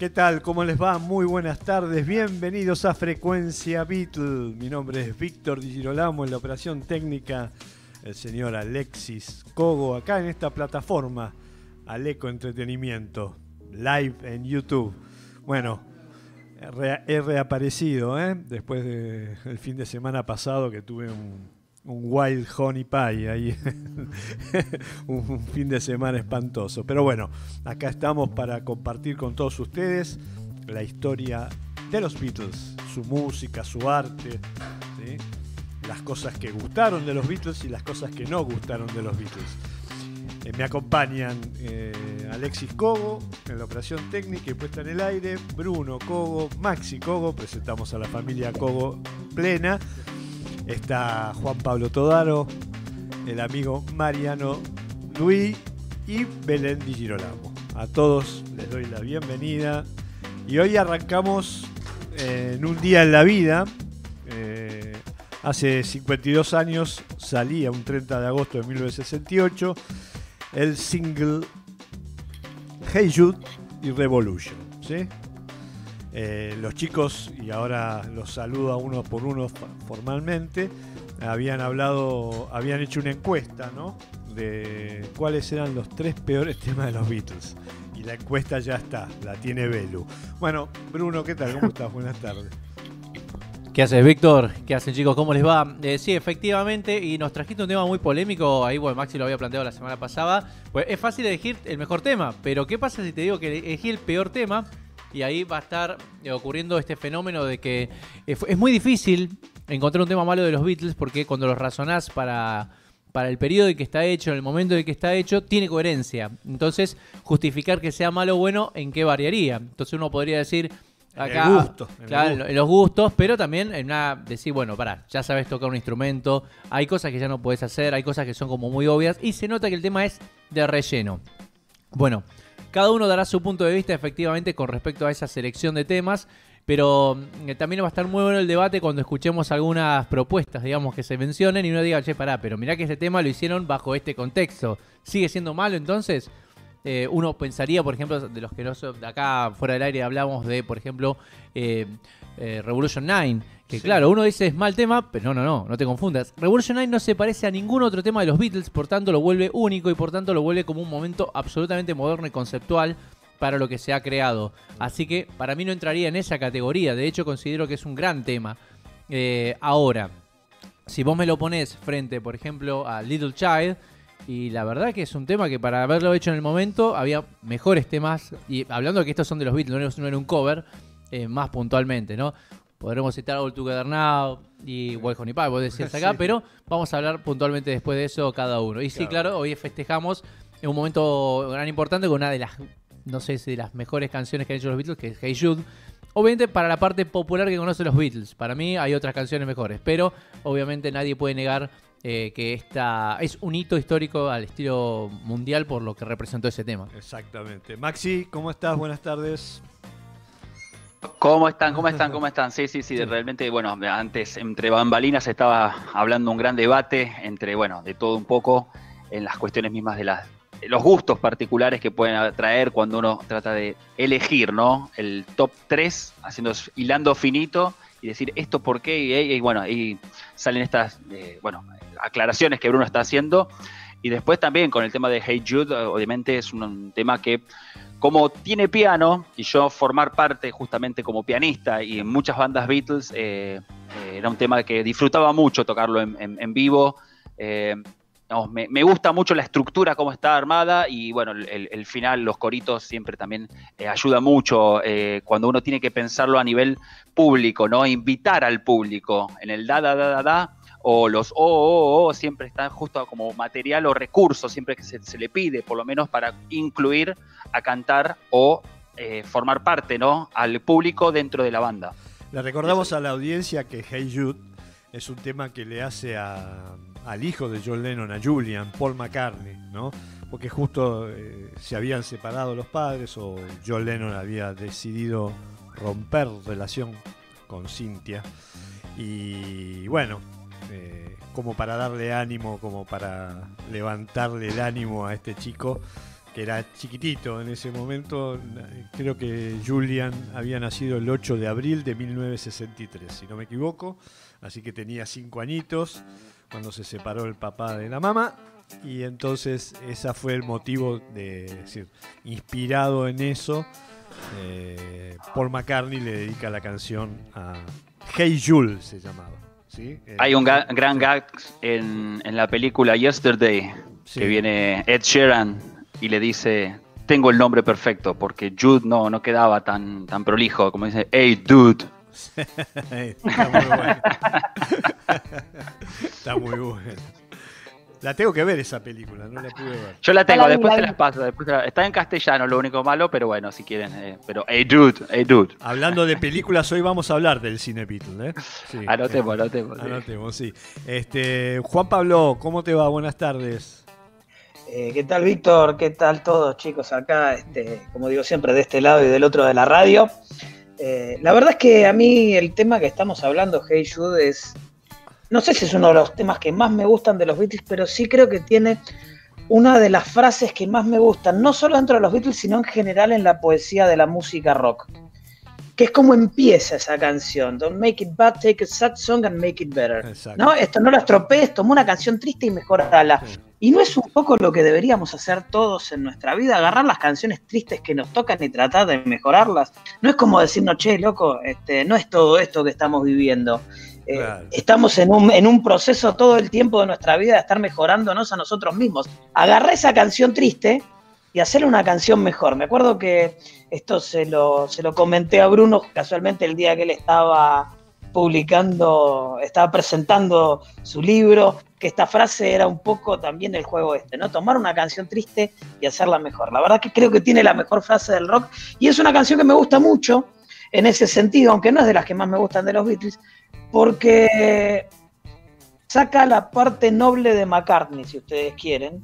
¿Qué tal? ¿Cómo les va? Muy buenas tardes. Bienvenidos a Frecuencia Beatle. Mi nombre es Víctor Di Girolamo en la operación técnica el señor Alexis Cogo acá en esta plataforma Aleco Entretenimiento live en YouTube. Bueno, he reaparecido ¿eh? después del fin de semana pasado que tuve un, un Wild Honey Pie ahí, un fin de semana espantoso. Pero bueno, acá estamos para compartir con todos ustedes la historia de los Beatles, su música, su arte, las cosas que gustaron de los Beatles y las cosas que no gustaron de los Beatles. Eh, me acompañan eh, Alexis Cogo en la operación técnica y puesta en el aire, Bruno Cogo, Maxi Cogo, presentamos a la familia Cogo plena Está Juan Pablo Todaro, el amigo Mariano Luis y Belén Di Girolamo. A todos les doy la bienvenida. Y hoy arrancamos eh, en un día en la vida. Eh, hace 52 años salía, un 30 de agosto de 1968, el single Hey Jude y Revolution. ¿sí? Eh, los chicos, y ahora los saludo a uno por uno formalmente, habían hablado, habían hecho una encuesta, ¿no? De cuáles eran los tres peores temas de los Beatles. Y la encuesta ya está, la tiene Belu. Bueno, Bruno, ¿qué tal? ¿Cómo estás? Buenas tardes. ¿Qué haces, Víctor? ¿Qué hacen, chicos? ¿Cómo les va? Eh, sí, efectivamente, y nos trajiste un tema muy polémico. Ahí, bueno, Maxi lo había planteado la semana pasada. Pues es fácil elegir el mejor tema, pero ¿qué pasa si te digo que elegí el peor tema? Y ahí va a estar eh, ocurriendo este fenómeno de que eh, es muy difícil encontrar un tema malo de los Beatles porque cuando los razonás para, para el periodo en que está hecho, en el momento en que está hecho, tiene coherencia. Entonces, justificar que sea malo o bueno, ¿en qué variaría? Entonces uno podría decir... Acá, en, gusto, claro, en los gustos, pero también en una decir, bueno, pará, ya sabes tocar un instrumento, hay cosas que ya no puedes hacer, hay cosas que son como muy obvias y se nota que el tema es de relleno. Bueno, cada uno dará su punto de vista efectivamente con respecto a esa selección de temas, pero mm, también va a estar muy bueno el debate cuando escuchemos algunas propuestas, digamos, que se mencionen y uno diga, che, pará, pero mirá que ese tema lo hicieron bajo este contexto. ¿Sigue siendo malo entonces? Eh, uno pensaría, por ejemplo, de los que no acá fuera del aire hablamos de, por ejemplo, eh, eh, Revolution 9, que claro, uno dice es mal tema, pero no, no, no, no te confundas. Revolution 9 no se parece a ningún otro tema de los Beatles, por tanto lo vuelve único y por tanto lo vuelve como un momento absolutamente moderno y conceptual para lo que se ha creado. Así que para mí no entraría en esa categoría, de hecho considero que es un gran tema. Eh, ahora, si vos me lo pones frente, por ejemplo, a Little Child, y la verdad que es un tema que para haberlo hecho en el momento había mejores temas, y hablando de que estos son de los Beatles, no era un cover, eh, más puntualmente, ¿no? Podremos citar All Together Now y Wild Honey Pie, vos decías acá, pero vamos a hablar puntualmente después de eso cada uno. Y sí, claro, hoy festejamos en un momento gran importante con una de las, no sé si de las mejores canciones que han hecho los Beatles, que es Hey Jude. Obviamente para la parte popular que conoce los Beatles. Para mí hay otras canciones mejores, pero obviamente nadie puede negar eh, que esta es un hito histórico al estilo mundial por lo que representó ese tema. Exactamente. Maxi, ¿cómo estás? Buenas tardes. ¿Cómo están? ¿Cómo están? ¿Cómo están? Sí, sí, sí, realmente, bueno, antes entre bambalinas estaba hablando un gran debate entre, bueno, de todo un poco en las cuestiones mismas de las los gustos particulares que pueden atraer cuando uno trata de elegir, ¿no? El top 3, haciendo hilando finito y decir esto por qué, y, bueno, ahí salen estas, eh, bueno, aclaraciones que Bruno está haciendo. Y después también con el tema de Hey Jude, obviamente es un tema que como tiene piano, y yo formar parte justamente como pianista y en muchas bandas Beatles, eh, eh, era un tema que disfrutaba mucho tocarlo en, vivo. Eh, me, gusta mucho la estructura, cómo está armada, y bueno, el, final, los coritos siempre también ayuda mucho cuando uno tiene que pensarlo a nivel público, ¿no? Invitar al público en el da, da, da, da, da o los o, o, o siempre están justo como material o recurso, siempre que se, le pide, por lo menos para incluir a cantar o eh, formar parte ¿no? al público dentro de la banda. Le recordamos a la audiencia que Hey Jude es un tema que le hace al hijo de John Lennon, a Julian, Paul McCartney, ¿no? Porque justo eh, se habían separado los padres o John Lennon había decidido romper relación con Cynthia. Y bueno, como para darle ánimo, como para levantarle el ánimo a este chico, que era chiquitito en ese momento. Creo que Julian había nacido el 8 de abril de 1963, si no me equivoco. Así que tenía cinco añitos cuando se separó el papá de la mamá. Y entonces ese fue el motivo de decir, inspirado en eso, eh, Paul McCartney le dedica la canción a Hey Jules, se llamaba. ¿sí? Hay un gran gag en, en, la película Yesterday, que viene Ed Sheeran y le dice, tengo el nombre perfecto, porque Jude no, no quedaba tan, tan prolijo, como dice, hey dude. Está muy bueno. Está muy bueno. La tengo que ver esa película, no la pude ver. Yo la tengo, después se las paso. está en castellano, lo único malo, pero bueno, si quieren. Eh, pero, hey dude, hey dude. Hablando de películas, hoy vamos a hablar del cine Beatle, ¿eh? Sí, anotemos, eh, anotemos. Anotemos, sí. Este, Juan Pablo, ¿cómo te va? Buenas tardes. Eh, ¿Qué tal, Víctor? ¿Qué tal todos, chicos? Acá, este, como digo siempre, de este lado y del otro de la radio. Eh, la verdad es que a mí el tema que estamos hablando, Hey Jude, es. No sé si es uno de los temas que más me gustan de los Beatles, pero sí creo que tiene una de las frases que más me gustan, no solo dentro de los Beatles, sino en general en la poesía de la música rock. Que es como empieza esa canción. Don't make it bad, take a sad song and make it better. ¿No? Esto no lo estropees, toma una canción triste y mejorala. Y no es un poco lo que deberíamos hacer todos en nuestra vida, agarrar las canciones tristes que nos tocan y tratar de mejorarlas. No es como decirnos, che, loco, este, no es todo esto que estamos viviendo. Eh, estamos en un, en un proceso todo el tiempo de nuestra vida de estar mejorándonos a nosotros mismos. Agarra esa canción triste y hacerle una canción mejor. Me acuerdo que esto se lo, se lo comenté a Bruno casualmente el día que él estaba publicando, estaba presentando su libro, que esta frase era un poco también el juego este, ¿no? Tomar una canción triste y hacerla mejor. La verdad que creo que tiene la mejor frase del rock y es una canción que me gusta mucho en ese sentido, aunque no es de las que más me gustan de los Beatles, porque saca la parte noble de McCartney, si ustedes quieren,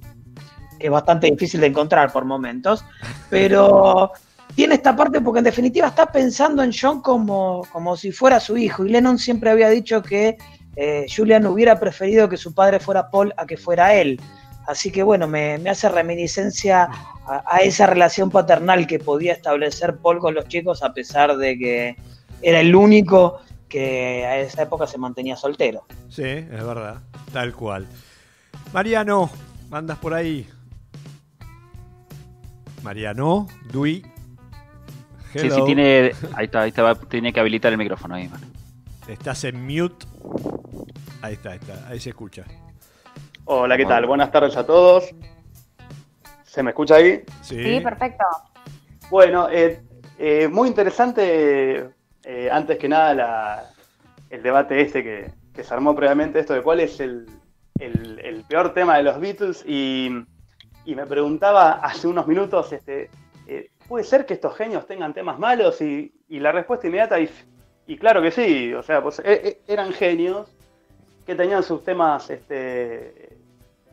que es bastante difícil de encontrar por momentos, pero tiene esta parte porque en definitiva está pensando en John como, como si fuera su hijo. Y Lennon siempre había dicho que eh, Julian hubiera preferido que su padre fuera Paul a que fuera él. Así que bueno, me, hace reminiscencia a, esa relación paternal que podía establecer Paul con los chicos a pesar de que era el único que a esa época se mantenía soltero. Sí, es verdad, tal cual. Mariano, andas por ahí. Mariano, Dui. Sí, sí, tiene. Ahí está, ahí está, tiene que habilitar el micrófono ahí, Estás en mute. Ahí está, ahí está, ahí se escucha. Hola, ¿qué tal? Buenas tardes a todos. ¿Se me escucha ahí? Sí, perfecto. Bueno, eh, eh, muy interesante, eh, antes que nada, el debate este que, se armó previamente, esto de cuál es el, peor tema de los Beatles. Y, me preguntaba hace unos minutos, este, ¿puede ser que estos genios tengan temas malos? Y, la respuesta inmediata, y, claro que sí, o sea, pues e, e, eran genios que tenían sus temas este,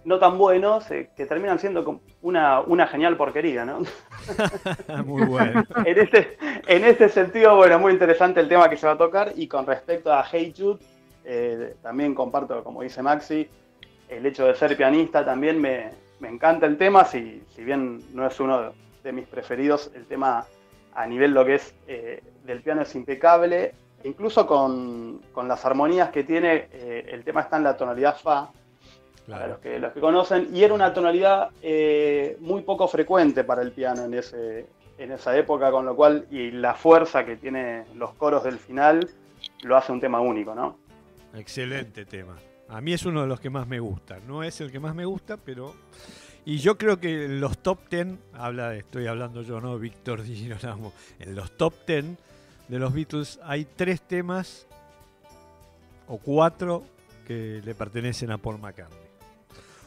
no tan buenos, eh, que terminan siendo una, una genial porquería, ¿no? muy bueno. en, este, en este sentido, bueno, muy interesante el tema que se va a tocar, y con respecto a Hey Jude, eh, también comparto, como dice Maxi, el hecho de ser pianista también me, me encanta el tema, si, si bien no es uno de de mis preferidos. El tema a nivel lo que es eh, del piano es impecable. Incluso con, las armonías que tiene, eh, el tema está en la tonalidad Fa, para los que, los que conocen, y era una tonalidad eh, muy poco frecuente para el piano en, ese, en esa época, con lo cual, y la fuerza que tiene los coros del final, lo hace un tema único, ¿no? Excelente tema. A mí es uno de los que más me gusta. No es el que más me gusta, pero y yo creo que en los top 10, habla, estoy hablando yo, ¿no? Víctor Di En los top 10 de los Beatles hay tres temas o cuatro que le pertenecen a Paul McCartney.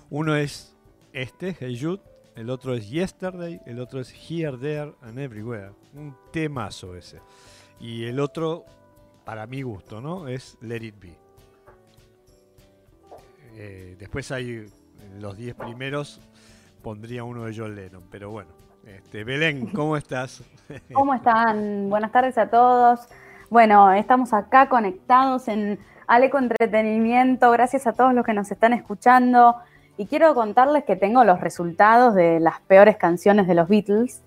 Uno es este, Hey Jude, el otro es Yesterday, el otro es Here, There and Everywhere. Un temazo ese. Y el otro, para mi gusto, ¿no? Es Let It Be. Eh, después hay los 10 primeros pondría uno de John Lennon, pero bueno. Este, Belén, ¿cómo estás? ¿Cómo están? Buenas tardes a todos. Bueno, estamos acá conectados en Aleco Entretenimiento. Gracias a todos los que nos están escuchando. y quiero contarles que tengo los resultados de las peores canciones de los Beatles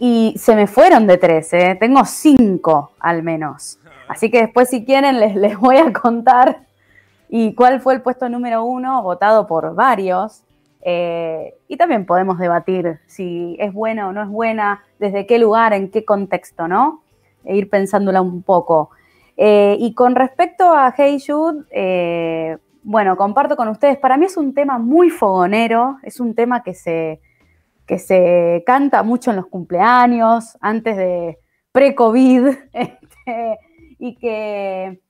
y se me fueron de tres, ¿eh? tengo cinco al menos. Así que después si quieren les, les voy a contar y cuál fue el puesto número uno, votado por varios. Eh, y también podemos debatir si es buena o no es buena, desde qué lugar, en qué contexto, ¿no? E ir pensándola un poco. Eh, y con respecto a Hey Jude, eh, bueno, comparto con ustedes, para mí es un tema muy fogonero, es un tema que se, que se canta mucho en los cumpleaños, antes de pre-COVID, este, y que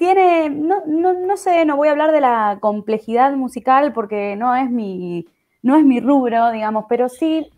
tiene, no, no, no, sé, no voy a hablar de la complejidad musical porque no es mi, no es mi rubro, digamos, pero sí,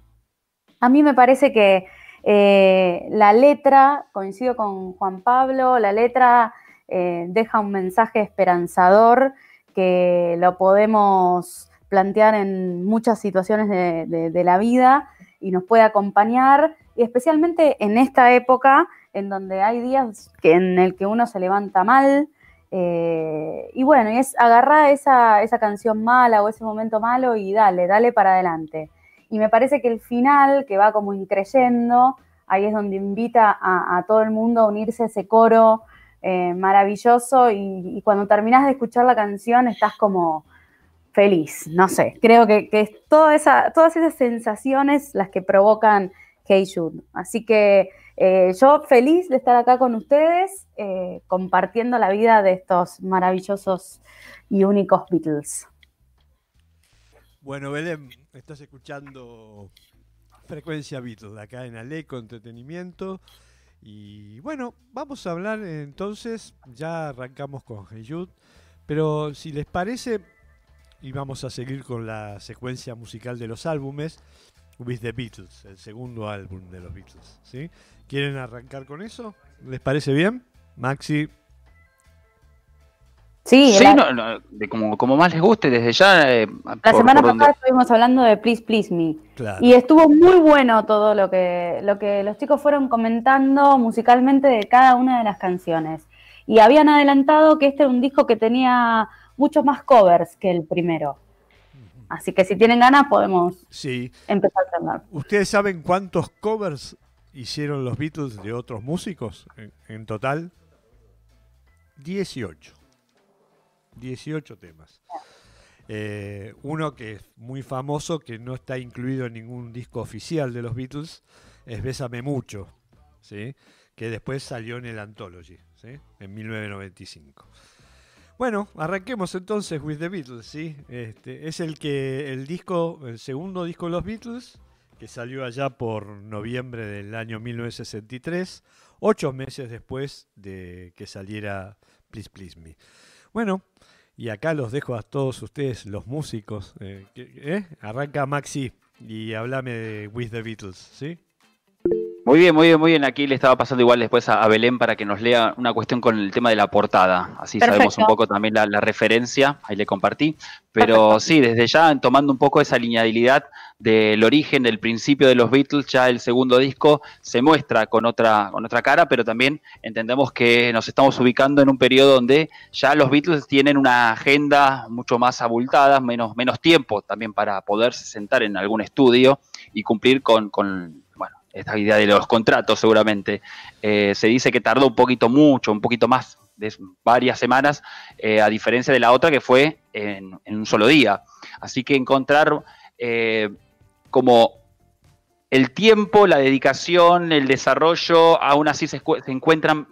a mí me parece que eh, la letra, coincido con Juan Pablo, la letra eh, deja un mensaje esperanzador que lo podemos plantear en muchas situaciones de, de la vida y nos puede acompañar, y especialmente en esta época en donde hay días que, en el que uno se levanta mal. Eh, y bueno, es agarrar esa, esa canción mala o ese momento malo y dale, dale para adelante. Y me parece que el final, que va como increyendo, ahí es donde invita a, todo el mundo a unirse a ese coro eh, maravilloso y, cuando terminas de escuchar la canción estás como feliz, no sé, creo que, que es todas esas sensaciones las que provocan Hey Jude. Así que eh, yo feliz de estar acá con ustedes, eh, compartiendo la vida de estos maravillosos y únicos Beatles. Bueno, Belén, estás escuchando Frecuencia Beatles acá en Aleco Entretenimiento. Y bueno, vamos a hablar entonces, ya arrancamos con Hey Jude, pero si les parece, y vamos a seguir con la secuencia musical de los álbumes, With the Beatles, el segundo álbum de los Beatles. ¿sí? ¿Quieren arrancar con eso? ¿Les parece bien? Maxi. Sí, de como, como, más les guste, desde ya. Eh, la semana pasada estuvimos hablando de Please Please Me. Y estuvo muy bueno todo lo que, lo que los chicos fueron comentando musicalmente de cada una de las canciones. Y habían adelantado que este era un disco que tenía muchos más covers que el primero. Así que si tienen ganas podemos empezar a hablar. ¿Ustedes saben cuántos covers hicieron los Beatles de otros músicos en, total? 18. 18 temas. Eh, uno que es muy famoso, que no está incluido en ningún disco oficial de los Beatles, es Bésame Mucho, ¿sí? que después salió en el Anthology, ¿sí? en 1995. Bueno, arranquemos entonces with the Beatles, ¿sí? Este, es el que el disco, el segundo disco de los Beatles, que salió allá por noviembre del año 1963, ocho meses después de que saliera Please Please Me. Bueno, y acá los dejo a todos ustedes, los músicos. Eh, ¿eh? Arranca Maxi y háblame de With the Beatles, ¿sí? Muy bien, muy bien, muy bien. Aquí le estaba pasando igual después a, Belén para que nos lea una cuestión con el tema de la portada. Así sabemos un poco también la, referencia. Ahí le compartí. Pero sí, desde ya tomando un poco esa linealidad del origen, del principio de los Beatles, ya el segundo disco se muestra con otra, con otra cara, pero también entendemos que nos estamos ubicando en un periodo donde ya los Beatles tienen una agenda mucho más abultada, menos, menos tiempo también para poderse sentar en algún estudio y cumplir con, con esta idea de los contratos seguramente, eh, se dice que tardó un poquito mucho, un poquito más de varias semanas, eh, a diferencia de la otra que fue en, un solo día. Así que encontrar eh, como el tiempo, la dedicación, el desarrollo, aún así se, encuentran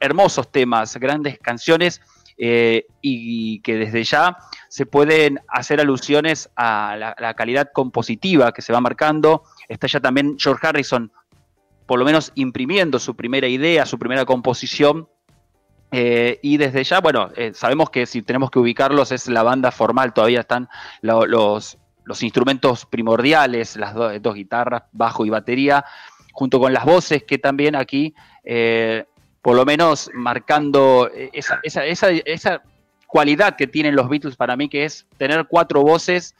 hermosos temas, grandes canciones y que desde ya se pueden hacer alusiones a la, calidad compositiva que se va marcando, Está ya también George Harrison, por lo menos imprimiendo su primera idea, su primera composición. Eh, y desde ya, bueno, eh, sabemos que si tenemos que ubicarlos es la banda formal, todavía están los, instrumentos primordiales, las dos guitarras, bajo y batería, junto con las voces que también aquí, eh, por lo menos marcando esa, esa, esa, esa cualidad que tienen los Beatles para mí, que es tener cuatro voces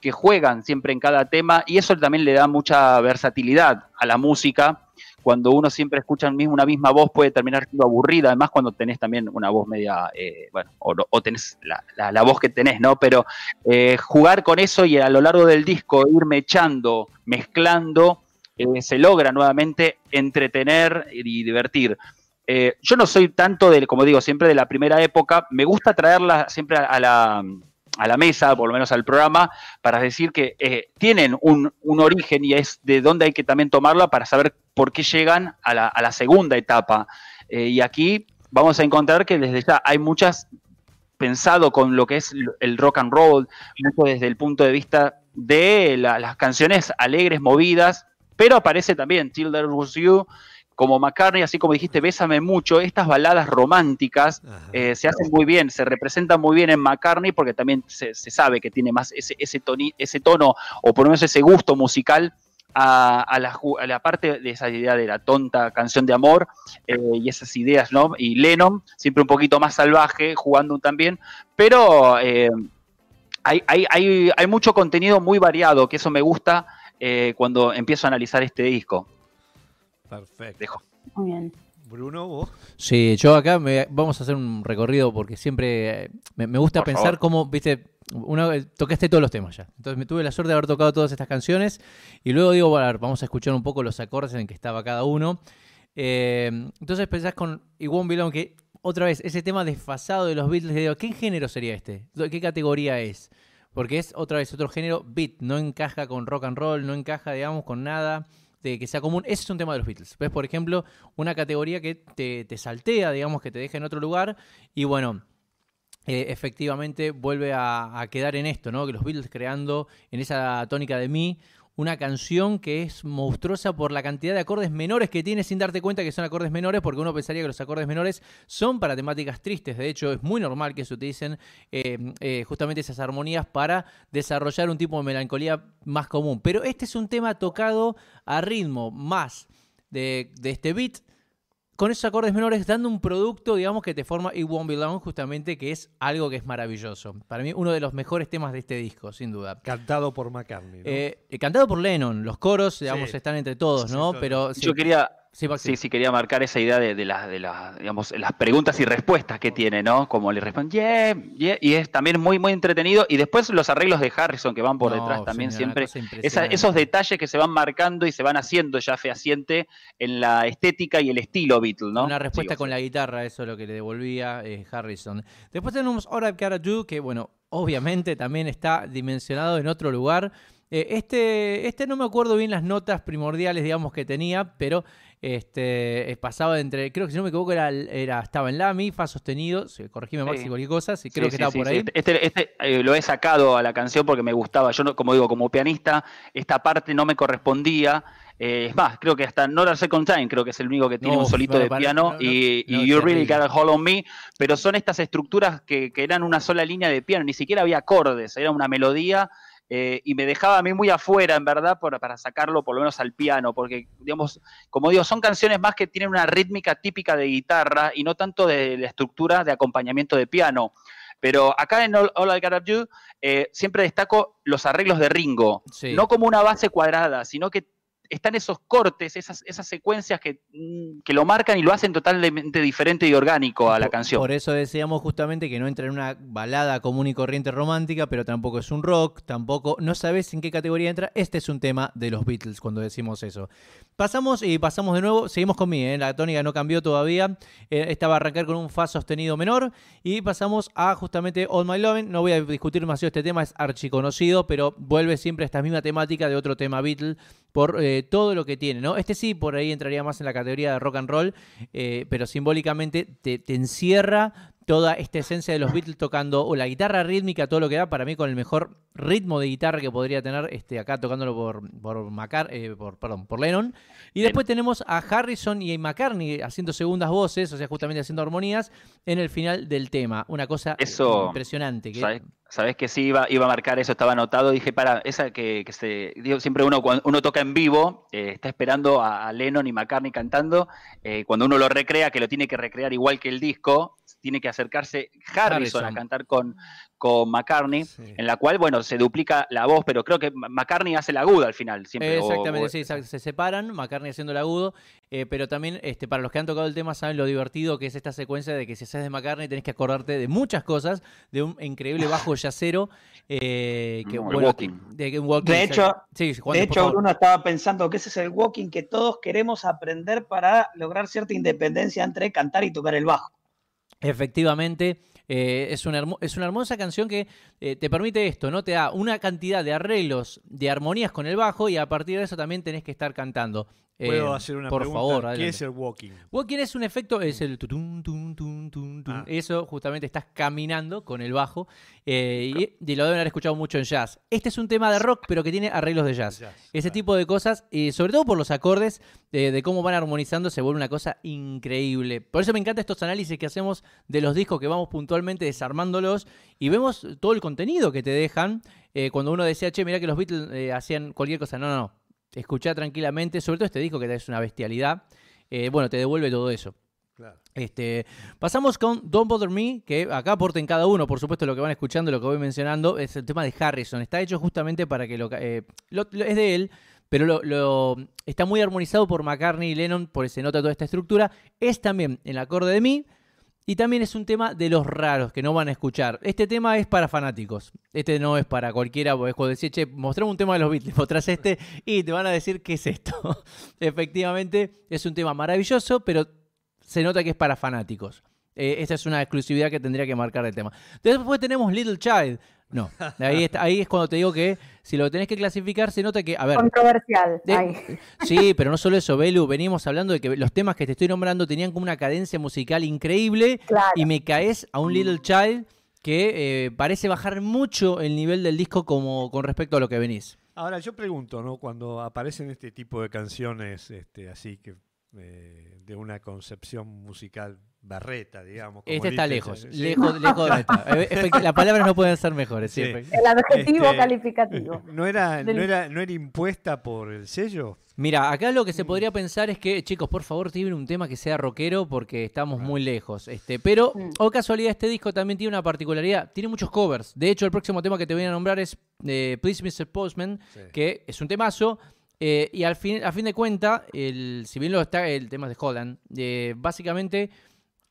que juegan siempre en cada tema y eso también le da mucha versatilidad a la música cuando uno siempre escucha una misma voz puede terminar siendo aburrida, además cuando tenés también una voz media, eh, bueno, o, tenés la, voz que tenés, ¿no? Pero eh, jugar con eso y a lo largo del disco irme echando, mezclando, eh, se logra nuevamente entretener y divertir. Yo no soy tanto, de, como digo, siempre de la primera época, me gusta traerla siempre a la a la mesa, por lo menos al programa, para decir que eh, tienen un, origen y es de dónde hay que también tomarla para saber por qué llegan a la, segunda etapa. Eh, y aquí vamos a encontrar que desde ya hay muchas, pensado con lo que es el rock and roll, mucho desde el punto de vista de las canciones alegres, movidas, pero aparece también Till There Was You, como McCartney, así como dijiste, Bésame mucho, estas baladas románticas eh, se hacen muy bien, se representan muy bien en McCartney porque también se, sabe que tiene más ese, ese, ese tono o por lo menos ese gusto musical a, la, parte de esa idea de la tonta canción de amor eh, y esas ideas, ¿no? Y Lennon, siempre un poquito más salvaje, jugando también, pero eh, hay, hay, mucho contenido muy variado, que eso me gusta cuando empiezo a analizar este disco. Perfecto. Dejo. Muy bien. Bruno, vos. Sí, yo acá me, vamos a hacer un recorrido porque siempre eh, me, gusta pensar cómo, viste, una, tocaste todos los temas ya. Entonces me tuve la suerte de haber tocado todas estas canciones y luego digo, bueno, vamos a escuchar un poco los acordes en que estaba cada uno. Eh, entonces pensás con It Won't que otra vez, ese tema desfasado de los Beatles, digo, ¿qué género sería este? ¿Qué categoría es? Porque es otra vez otro género, beat, no encaja con rock and roll, no encaja, digamos, con nada que sea común. Ese es un tema de los Beatles. Ves, por ejemplo, una categoría que te, saltea, digamos, que te deja en otro lugar. Y bueno, eh, efectivamente vuelve a, a, quedar en esto, ¿no? Que los Beatles creando en esa tónica de mí una canción que es monstruosa por la cantidad de acordes menores que tiene sin darte cuenta que son acordes menores, porque uno pensaría que los acordes menores son para temáticas tristes. De hecho, es muy normal que se utilicen eh, eh, justamente esas armonías para desarrollar un tipo de melancolía más común. Pero este es un tema tocado a ritmo más de, de este beat con esos acordes menores dando un producto, digamos, que te forma It Won't Be Long, justamente, que es algo que es maravilloso. Para mí, uno de los mejores temas de este disco, sin duda. Cantado por McCartney. Eh, cantado por Lennon. Los coros, digamos, están entre todos, ¿no? Pero yo quería Sí, sí, quería marcar esa idea de, de digamos, las preguntas y respuestas que tiene, ¿no? Como le responden, yeah, yeah, y es también muy, muy entretenido. Y después los arreglos de Harrison que van por detrás también siempre. esos detalles que se van marcando y se van haciendo ya fehaciente en la estética y el estilo Beatle, ¿no? Una respuesta con la guitarra, eso es lo que le devolvía eh, Harrison. Después tenemos Gotta Do, que bueno, obviamente también está dimensionado en otro lugar. Eh, este, este no me acuerdo bien las notas primordiales, digamos, que tenía, pero este, pasaba entre, creo que si no me equivoco, era, era estaba en la mi, fa sostenido, corregime Maxi cualquier cosa, sí, creo que estaba por ahí. Este, este eh, lo he sacado a la canción porque me gustaba. Yo, como digo, como pianista, esta parte no me correspondía. Eh, es más, creo que hasta Not a Second Time, creo que es el único que tiene un solito de piano y, You Really Got a Hold on Me, pero son estas estructuras que, que, eran una sola línea de piano, ni siquiera había acordes, era una melodía eh, y me dejaba a mí muy afuera, en verdad, para sacarlo por lo menos al piano, porque, digamos, como digo, son canciones más que tienen una rítmica típica de guitarra y no tanto de la estructura de acompañamiento de piano. Pero acá en All, I Got You eh, siempre destaco los arreglos de Ringo, no como una base cuadrada, sino que están esos cortes, esas, esas secuencias que, mm, que, lo marcan y lo hacen totalmente diferente y orgánico a la canción. Por eso decíamos justamente que no entra en una balada común y corriente romántica, pero tampoco es un rock, tampoco, no sabes en qué categoría entra. Este es un tema de los Beatles cuando decimos eso. Pasamos y pasamos de nuevo, seguimos con mí, ¿eh? la tónica no cambió todavía. Eh, esta va a arrancar con un fa sostenido menor y pasamos a justamente All My Loving. No voy a discutir demasiado este tema, es archiconocido, pero vuelve siempre a esta misma temática de otro tema Beatles por eh, todo lo que tiene, ¿no? Este sí, por ahí entraría más en la categoría de rock and roll, eh, pero simbólicamente te, te, encierra toda esta esencia de los Beatles tocando o la guitarra rítmica, todo lo que da, para mí con el mejor ritmo de guitarra que podría tener este, acá tocándolo por, por, Macar, eh, por, perdón, por Lennon. Y después tenemos a Harrison y a McCartney haciendo segundas voces, o sea, justamente haciendo armonías en el final del tema. Una cosa impresionante. Que... ¿sabes? que sí iba, iba a marcar eso, estaba anotado. Dije, para, esa que, se. Digo, siempre uno, cuando uno toca en vivo, eh, está esperando a, Lennon y McCartney cantando. Eh, cuando uno lo recrea, que lo tiene que recrear igual que el disco, tiene que acercarse Harrison, Harrison. a cantar con, con McCartney, Sí. en la cual, bueno, se duplica la voz, pero creo que McCartney hace la aguda al final, siempre. o- Exactamente, o- sí, exact- se separan, McCartney haciendo el agudo, eh, pero también este, para los que han tocado el tema saben lo divertido que es esta secuencia de que si haces de McCartney tenés que acordarte de muchas cosas, de un increíble bajo yacero, eh, que, No, bueno, walking. De, un walking, De hecho- sí, Juan, De hecho. Bruno estaba pensando que ese es el walking que todos queremos aprender para lograr cierta independencia entre cantar y tocar el bajo. Efectivamente, eh, es, una es una hermosa canción que eh, te permite esto, ¿no? Te da una cantidad de arreglos, de armonías con el bajo y a partir de eso también tenés que estar cantando. Eh, Puedo hacer una por pregunta. favor, ¿Qué adelante. es el walking? Walking es un efecto, es el tutun, tun, tun, tun, tun. Ah. Eso justamente estás caminando con el bajo eh, y, y lo deben haber escuchado mucho en jazz. Este es un tema de rock, pero que tiene arreglos de jazz. Jazz, Ese claro. tipo de cosas, y sobre todo por los acordes, eh, de cómo van armonizando, se vuelve una cosa increíble. Por eso me encantan estos análisis que hacemos de los discos, que vamos puntualmente desarmándolos y vemos todo el contenido que te dejan. eh, cuando uno decía, che, mirá que los Beatles eh, hacían cualquier cosa. No, no, no. Escuchá tranquilamente, sobre todo este disco que es una bestialidad. eh, bueno, te devuelve todo eso. Claro. Este, pasamos con Don't Bother Me, que acá aporten cada uno, por supuesto, lo que van escuchando, lo que voy mencionando, es el tema de Harrison. Está hecho justamente para que lo. eh, lo- lo- es de él, pero lo, lo- está muy armonizado por McCartney y Lennon, por eso se nota toda esta estructura. Es también el acorde de Mi. Y también es un tema de los raros que no van a escuchar. Este tema es para fanáticos. Este no es para cualquiera. Porque cuando decís, che, mostrame un tema de los Beatles, mostrás este y te van a decir qué es esto. Efectivamente, es un tema maravilloso, pero se nota que es para fanáticos. Eh, esta es una exclusividad que tendría que marcar el tema. Después tenemos Little Child. No, ahí, está- ahí es cuando te digo que si lo tenés que clasificar, se nota que, a ver, Controversial. de- Ay. Sí, pero no solo eso, Belu, venimos hablando de que los temas que te estoy nombrando tenían como una cadencia musical increíble Claro. y me caes a un Little Child que eh, parece bajar mucho el nivel del disco como con respecto a lo que venís. Ahora, yo pregunto, ¿no? Cuando aparecen este tipo de canciones este, así que eh, de una concepción musical barreta, digamos. como Este está lejos, lejos, lejos de esta. Eh, Las palabras no pueden ser mejores, sí, Sí. efecti- El adjetivo Este, calificativo. ¿No era, no, era, ¿No era impuesta por el sello? Mira, acá lo que se Mm. podría pensar es que, chicos, por favor, tienen un tema que sea rockero porque estamos muy lejos. Este, pero, Mm. o casualidad, este disco también tiene una particularidad. Tiene muchos covers. De hecho, el próximo tema que te voy a nombrar es eh, Please Mr. Postman, Sí. que es un temazo. eh, y al fin, a fin de cuentas, el, si bien lo está el tema de Holland, eh, básicamente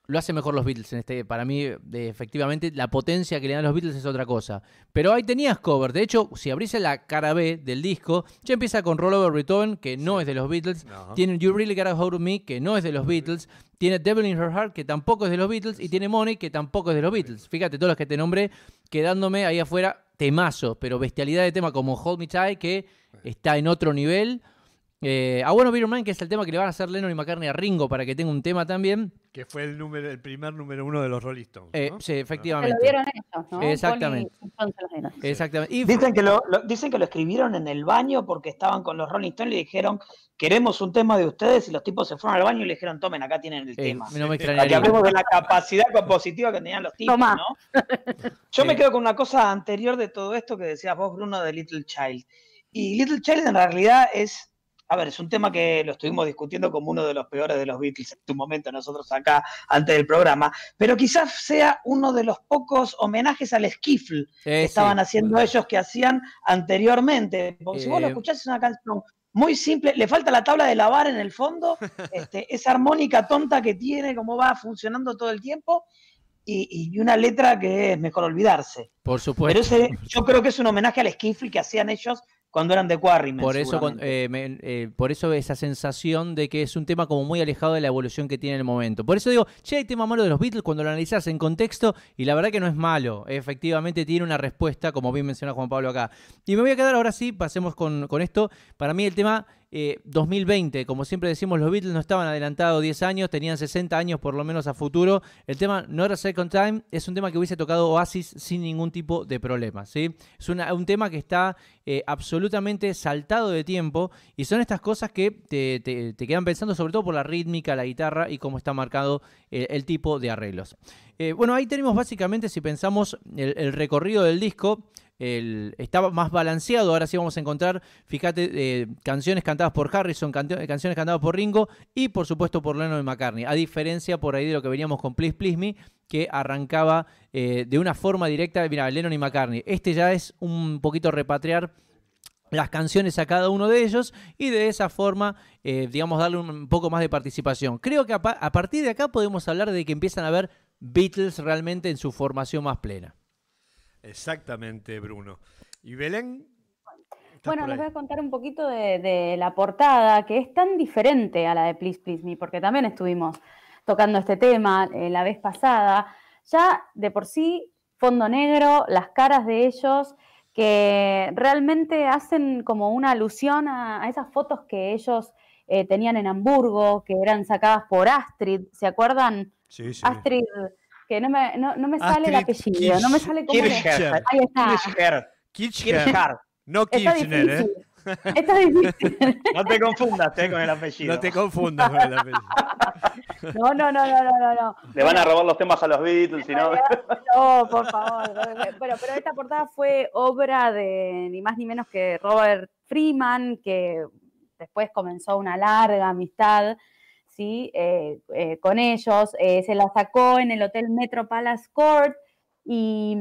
lo hace mejor los Beatles. En este, para mí, de- efectivamente, la potencia que le dan los Beatles es otra cosa. Pero ahí tenías cover. De hecho, si abrís la cara B del disco, ya empieza con Roll Over Return, que no es de los Beatles. No. Tiene You Really Got a Hold Me, que no es de los Beatles. Tiene Devil in Her Heart, que tampoco es de los Beatles. Y tiene Money, que tampoco es de los Beatles. Fíjate, todos los que te nombré, quedándome ahí afuera temazo, pero bestialidad de tema como Hold Me Tight, que está en otro nivel. Eh, a Bueno Beer Man, que es el tema que le van a hacer Lennon y McCartney a Ringo para que tenga un tema también. Que fue el, número, el primer número uno de los Rolling Stones. Eh, sí, Se efectivamente. lo dieron ellos, ¿no? Exactamente. Y se. Exactamente. Y Dicen que lo, lo- dicen que lo escribieron en el baño porque estaban con los Rolling Stones y le dijeron, queremos un tema de ustedes, y los tipos se fueron al baño y le dijeron, tomen, acá tienen el eh, tema. no me Para que hablemos de la capacidad compositiva que tenían los tipos, Tomá. ¿no? Yo me quedo con una cosa anterior de todo esto que decías vos, Bruno, de Little Child. Y Little Child en realidad es, a ver, es un tema que lo estuvimos discutiendo como uno de los peores de los Beatles en tu momento, nosotros acá, antes del programa, pero quizás sea uno de los pocos homenajes al skiffle que sí. estaban haciendo ellos que hacían anteriormente. Porque si vos lo Eh, escuchás es una canción muy simple, le falta la tabla de lavar en el fondo, este, esa armónica tonta que tiene, cómo va funcionando todo el tiempo, y, y una letra que es mejor olvidarse. Por Pero supuesto. ese, yo creo que es un homenaje al skiffle que hacían ellos cuando eran de Quarrymen. Por eso, con- seguramente. eh, me- eh, por eso esa sensación de que es un tema como muy alejado de la evolución que tiene en el momento. Por eso digo, che, hay tema malo de los Beatles cuando lo analizás en contexto y la verdad que no es malo. Efectivamente tiene una respuesta, como bien menciona Juan Pablo acá. Y me voy a quedar ahora sí, pasemos con, con esto. Para mí el tema eh, 2020, como siempre decimos, los Beatles no estaban adelantados 10 años, tenían 60 años por lo menos a futuro. El tema Not a Second Time es un tema que hubiese tocado Oasis sin ningún tipo de problema. ¿sí? Es un tema que está eh, absolutamente saltado de tiempo y son estas cosas que te, quedan pensando sobre todo por la rítmica, la guitarra y cómo está marcado eh, el tipo de arreglos. Eh, bueno, ahí tenemos básicamente, si pensamos el recorrido del disco, el, estaba más balanceado. Ahora sí vamos a encontrar, fíjate, eh, canciones cantadas por Harrison, eh, canciones cantadas por Ringo y por supuesto por Lennon y McCartney. A diferencia por ahí de lo que veníamos con Please Please Me, que arrancaba eh, de una forma directa, mira, Lennon y McCartney. Este ya es un poquito repatriar las canciones a cada uno de ellos y de esa forma, digamos, darle un poco más de participación. Creo que a, a, partir de acá podemos hablar de que empiezan a ver Beatles realmente en su formación más plena. Exactamente, Bruno. ¿Y Belén? Bueno, les voy a contar un poquito de, de, la portada, que es tan diferente a la de Please Please Me, porque también estuvimos tocando este tema eh, la vez pasada. Ya de por sí, fondo negro, las caras de ellos que realmente hacen como una alusión a, esas fotos que ellos eh, tenían en Hamburgo, que eran sacadas por Astrid, ¿se acuerdan? Sí, sí. Astrid, que no me, no, no me sale el apellido, no me sale como... Kirchner. Ahí está. Kirchner. Kirchner. No Kirchner, ¿eh? Está difícil. No te confundas eh, con el apellido. No te confundas con el apellido. No, no, no, no, no, no. Le van a robar los temas a los Beatles, si no. No, por favor. Bueno, pero esta portada fue obra de ni más ni menos que Robert Freeman, que después comenzó una larga amistad. ¿Sí? Eh, eh, con ellos, eh, se la sacó en el Hotel Metro Palace Court y,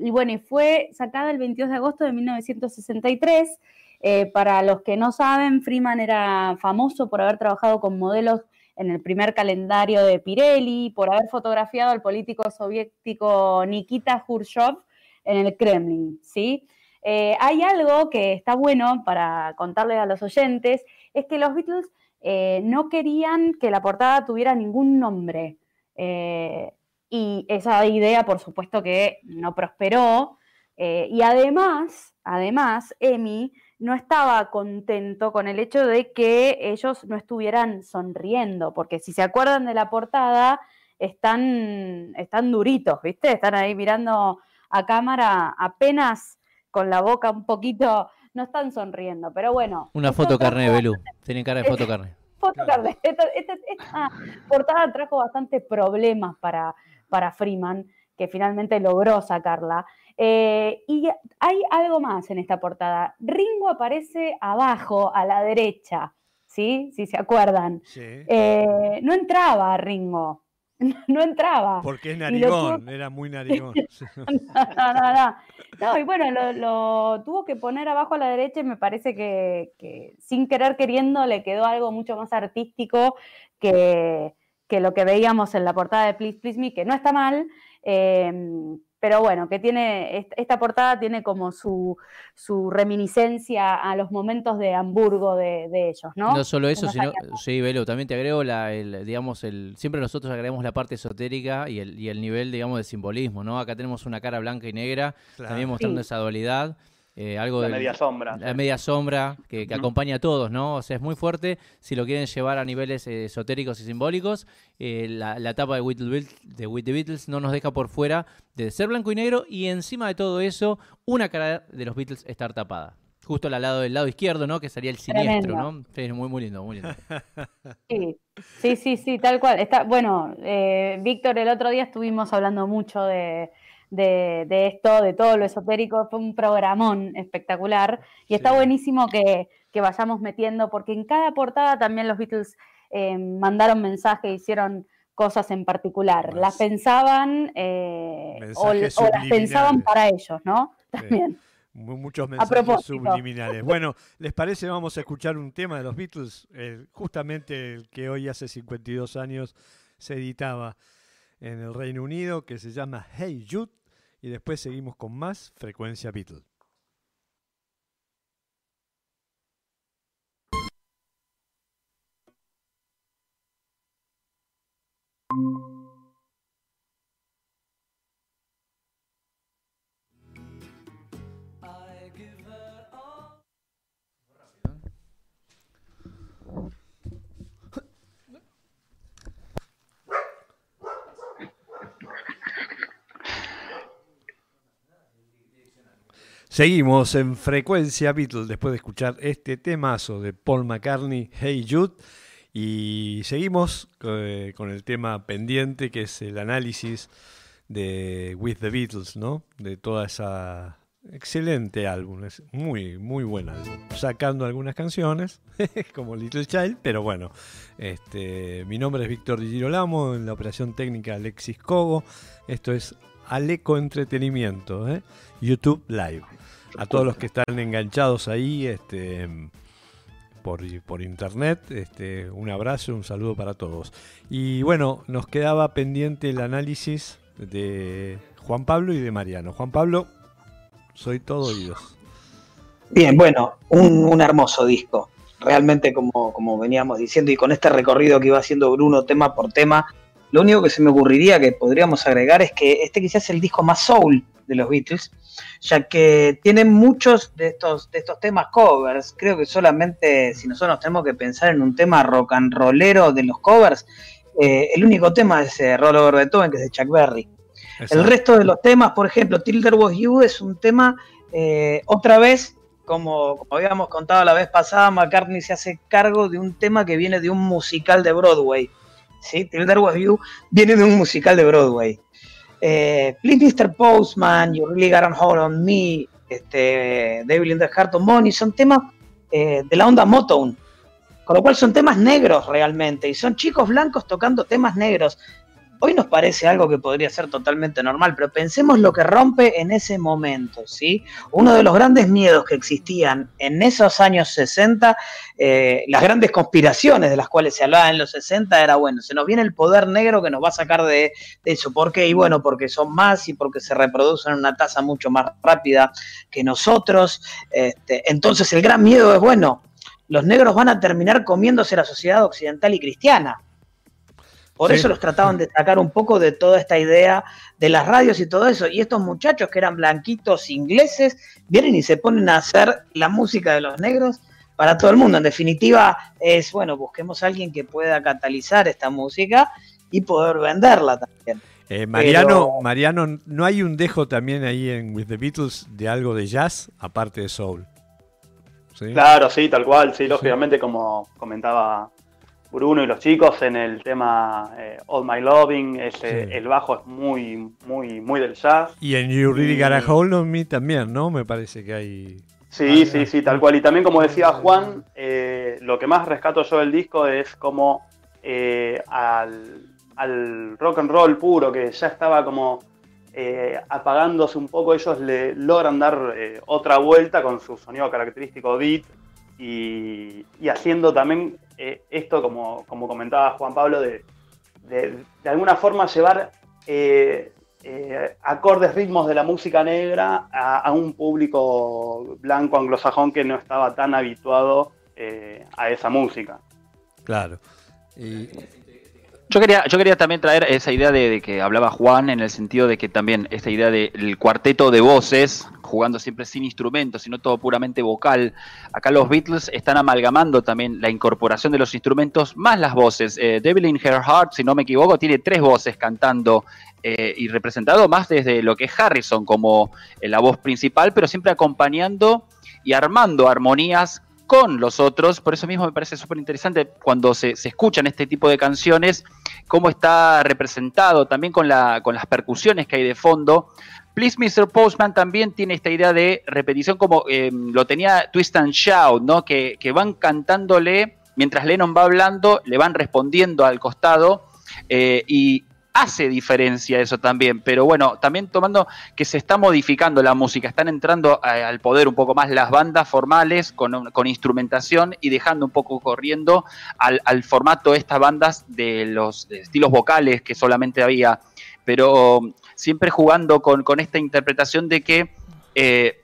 y bueno, fue sacada el 22 de agosto de 1963 eh, para los que no saben, Freeman era famoso por haber trabajado con modelos en el primer calendario de Pirelli, por haber fotografiado al político soviético Nikita Khrushchev en el Kremlin, ¿sí? Hay algo que está bueno para contarles a los oyentes, es que los Beatles eh, no querían que la portada tuviera ningún nombre. y esa idea, por supuesto, que no prosperó. y además, además, Emi no estaba contento con el hecho de que ellos no estuvieran sonriendo, porque si se acuerdan de la portada, están, están duritos, ¿viste? Están ahí mirando a cámara apenas con la boca un poquito, no están sonriendo, pero bueno. Una foto carne, Belú, tienen cara de foto carne. Foto carne. Esta, esta, portada trajo bastantes problemas para, para Freeman, que finalmente logró sacarla. Eh, y hay algo más en esta portada. Ringo aparece abajo, a la derecha, ¿sí? Si se acuerdan. Eh, no entraba Ringo. No entraba. Porque es narigón, era muy narigón. no, no, no, no. y bueno, lo, tuvo que poner abajo a la derecha y me parece que, sin querer queriendo le quedó algo mucho más artístico que, que, lo que veíamos en la portada de Please Please Me, que no está mal, eh, pero bueno, que tiene, esta portada tiene como su, su reminiscencia a los momentos de Hamburgo de, ellos, ¿no? No solo eso, sino, sí, Velo, también te agrego la, el, digamos, el, siempre nosotros agregamos la parte esotérica y el, y el nivel, digamos, de simbolismo, ¿no? Acá tenemos una cara blanca y negra, también mostrando esa dualidad. Eh, algo la de media sombra. La media sombra que, acompaña a todos, ¿no? O sea, es muy fuerte si lo quieren llevar a niveles eh, esotéricos y simbólicos. Eh, la, la, etapa de With, the Beatles no nos deja por fuera de ser blanco y negro y encima de todo eso, una cara de los Beatles estar tapada. Justo al lado del lado izquierdo, ¿no? Que sería el siniestro, ¿no? Sí, muy, muy lindo, muy lindo. Sí, sí, sí, tal cual. Está, bueno, Víctor, el otro día estuvimos hablando mucho de de, esto, de todo lo esotérico. Fue un programón espectacular y está buenísimo que, vayamos metiendo, porque en cada portada también los Beatles eh, mandaron mensaje, hicieron cosas en particular. Las pensaban eh, o, las pensaban para ellos, ¿no? También. Muchos mensajes subliminales. Bueno, ¿les parece? Vamos a escuchar un tema de los Beatles, justamente el que hoy hace 52 años se editaba en el Reino Unido que se llama Hey Jude y después seguimos con más frecuencia Beatle. Seguimos en frecuencia Beatles después de escuchar este temazo de Paul McCartney, Hey Jude, y seguimos eh, con el tema pendiente que es el análisis de With the Beatles, ¿no? De toda esa excelente álbum, es muy, muy buen álbum. Sacando algunas canciones, como Little Child, pero bueno. Este, mi nombre es Víctor Girolamo, en la operación técnica Alexis Cogo. Esto es Aleco Entretenimiento, ¿eh? YouTube Live. A todos los que están enganchados ahí, este, por, por internet, este, un abrazo, un saludo para todos. Y bueno, nos quedaba pendiente el análisis de Juan Pablo y de Mariano. Juan Pablo, soy todo oídos. Bien, bueno, un, hermoso disco. Realmente, como, como veníamos diciendo, y con este recorrido que iba haciendo Bruno tema por tema, lo único que se me ocurriría que podríamos agregar es que este quizás es el disco más soul de los Beatles, ya que tiene muchos de estos, de estos temas covers. Creo que solamente si nosotros tenemos que pensar en un tema rock and rollero de los covers, eh, el único tema es eh, Roll Over Beethoven, que es de Chuck Berry. El resto de los temas, por ejemplo, Tilder Was You es un tema, eh, otra vez, como, como, habíamos contado la vez pasada, McCartney se hace cargo de un tema que viene de un musical de Broadway. ¿Sí? Was You viene de un musical de Broadway. Eh, Please Mr. Postman, You Really Got a Hold on Me, este, Devil in the Heart of Money, son temas eh, de la onda Motown. Con lo cual son temas negros realmente, y son chicos blancos tocando temas negros hoy nos parece algo que podría ser totalmente normal, pero pensemos lo que rompe en ese momento, ¿sí? Uno de los grandes miedos que existían en esos años 60, eh, las grandes conspiraciones de las cuales se hablaba en los 60 era, bueno, se nos viene el poder negro que nos va a sacar de, eso. ¿Por qué? Y bueno, porque son más y porque se reproducen en una tasa mucho más rápida que nosotros. Este, entonces el gran miedo es, bueno, los negros van a terminar comiéndose la sociedad occidental y cristiana. Por eso los trataban de sacar un poco de toda esta idea de las radios y todo eso. Y estos muchachos que eran blanquitos ingleses vienen y se ponen a hacer la música de los negros para todo el mundo. En definitiva, es bueno, busquemos a alguien que pueda catalizar esta música y poder venderla también. Eh, Mariano, Mariano, ¿no hay un dejo también ahí en With the Beatles de algo de jazz aparte de soul? Claro, sí, tal cual, sí, lógicamente como comentaba Bruno y los chicos en el tema eh, All My Loving, el bajo es muy, muy, muy del jazz. Y en You Really Gotta Hold on Me también, ¿no? Me parece que hay... Sí, sí, sí, tal cual. Y también como decía Juan, eh, lo que más rescato yo del disco es como eh, al, rock and roll puro, que ya estaba como apagándose un poco, ellos le logran dar otra vuelta con su sonido característico beat y, y haciendo también eh, esto, como, como, comentaba Juan Pablo, de, de, alguna forma llevar eh, eh, acordes, ritmos de la música negra a, un público blanco anglosajón que no estaba tan habituado a esa música. Claro. Yo quería, yo quería también traer esa idea de, que hablaba Juan en el sentido de que también esta idea del cuarteto de voces, jugando siempre sin instrumentos, sino todo puramente vocal. Acá los Beatles están amalgamando también la incorporación de los instrumentos más las voces. Eh, Devil in Her Heart, si no me equivoco, tiene tres voces cantando eh, y representado más desde lo que es Harrison como eh, la voz principal, pero siempre acompañando y armando armonías con los otros. Por eso mismo me parece súper interesante cuando se, escuchan este tipo de canciones, cómo está representado también con, la, con las percusiones que hay de fondo. Please Mr. Postman también tiene esta idea de repetición como eh, lo tenía Twist and Shout, ¿no? Que, que, van cantándole, mientras Lennon va hablando, le van respondiendo al costado eh, y hace diferencia eso también, pero bueno, también tomando que se está modificando la música, están entrando al poder un poco más las bandas formales con, instrumentación y dejando un poco corriendo al, formato de estas bandas de los estilos vocales que solamente había, pero siempre jugando con, esta interpretación de que eh,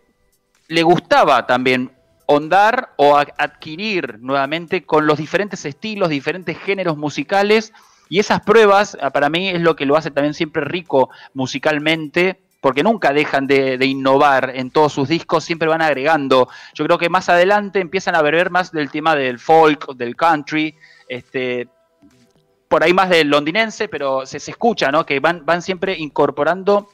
le gustaba también ondar o adquirir nuevamente con los diferentes estilos, diferentes géneros musicales, y esas pruebas, ah, para mí, es lo que lo hace también siempre rico musicalmente, porque nunca dejan de, innovar en todos sus discos, siempre van agregando. Yo creo que más adelante empiezan a beber más del tema del folk, del country, este, por ahí más del londinense, pero se, se escucha, ¿no? Que van, van siempre incorporando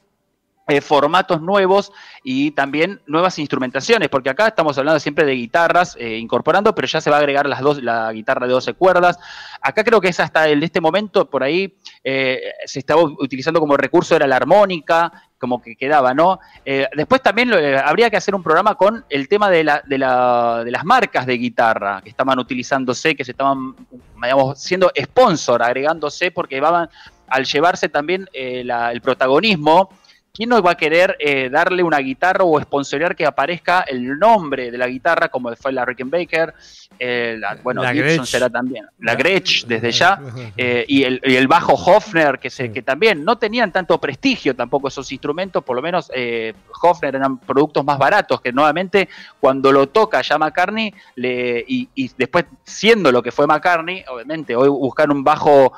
eh, formatos nuevos y también nuevas instrumentaciones, porque acá estamos hablando siempre de guitarras eh, incorporando, pero ya se va a agregar las dos, la guitarra de 12 cuerdas. Acá creo que es hasta el este momento, por ahí eh, se estaba utilizando como recurso era la armónica, como que quedaba, ¿no? Eh, después también eh, habría que hacer un programa con el tema de, la, de, la, de las marcas de guitarra que estaban utilizándose, que se estaban, digamos, siendo sponsor, agregándose, porque van al llevarse también eh, el protagonismo ¿quién no va a querer eh, darle una guitarra o sponsorear que aparezca el nombre de la guitarra, como fue la Rickenbacker? Eh, bueno, la Gibson será también. La Gretsch, desde ya. Eh, y, el, bajo Hofner, que, se, que también no tenían tanto prestigio tampoco esos instrumentos, por lo menos eh, Hofner eran productos más baratos, que nuevamente cuando lo toca ya McCartney, le, y, y, después siendo lo que fue McCartney, obviamente hoy buscar un bajo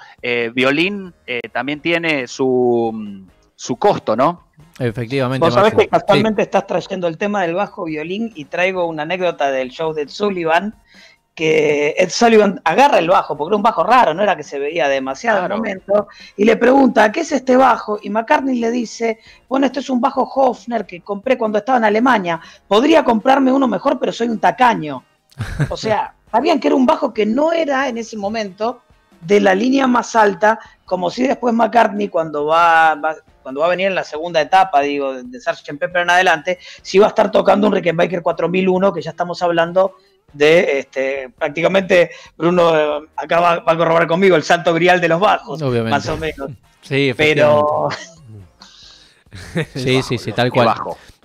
violín también tiene su, su costo, ¿no? Efectivamente. Vos sabés que casualmente estás trayendo el tema del bajo violín y traigo una anécdota del show de Ed Sullivan, que Ed Sullivan agarra el bajo, porque era un bajo raro, no era que se veía demasiado en momento, y le pregunta, ¿qué es este bajo? Y McCartney le dice, bueno, este es un bajo Hofner que compré cuando estaba en Alemania, podría comprarme uno mejor, pero soy un tacaño. O sea, sabían que era un bajo que no era en ese momento de la línea más alta, como si después McCartney cuando va, cuando va a venir en la segunda etapa, digo, de Sgt. Pepper en adelante, si va a estar tocando un Rickenbacker 4001, que ya estamos hablando de este, prácticamente Bruno eh, acá va, a corroborar conmigo el santo grial de los bajos, más o menos. Sí, pero sí, sí, sí, tal cual.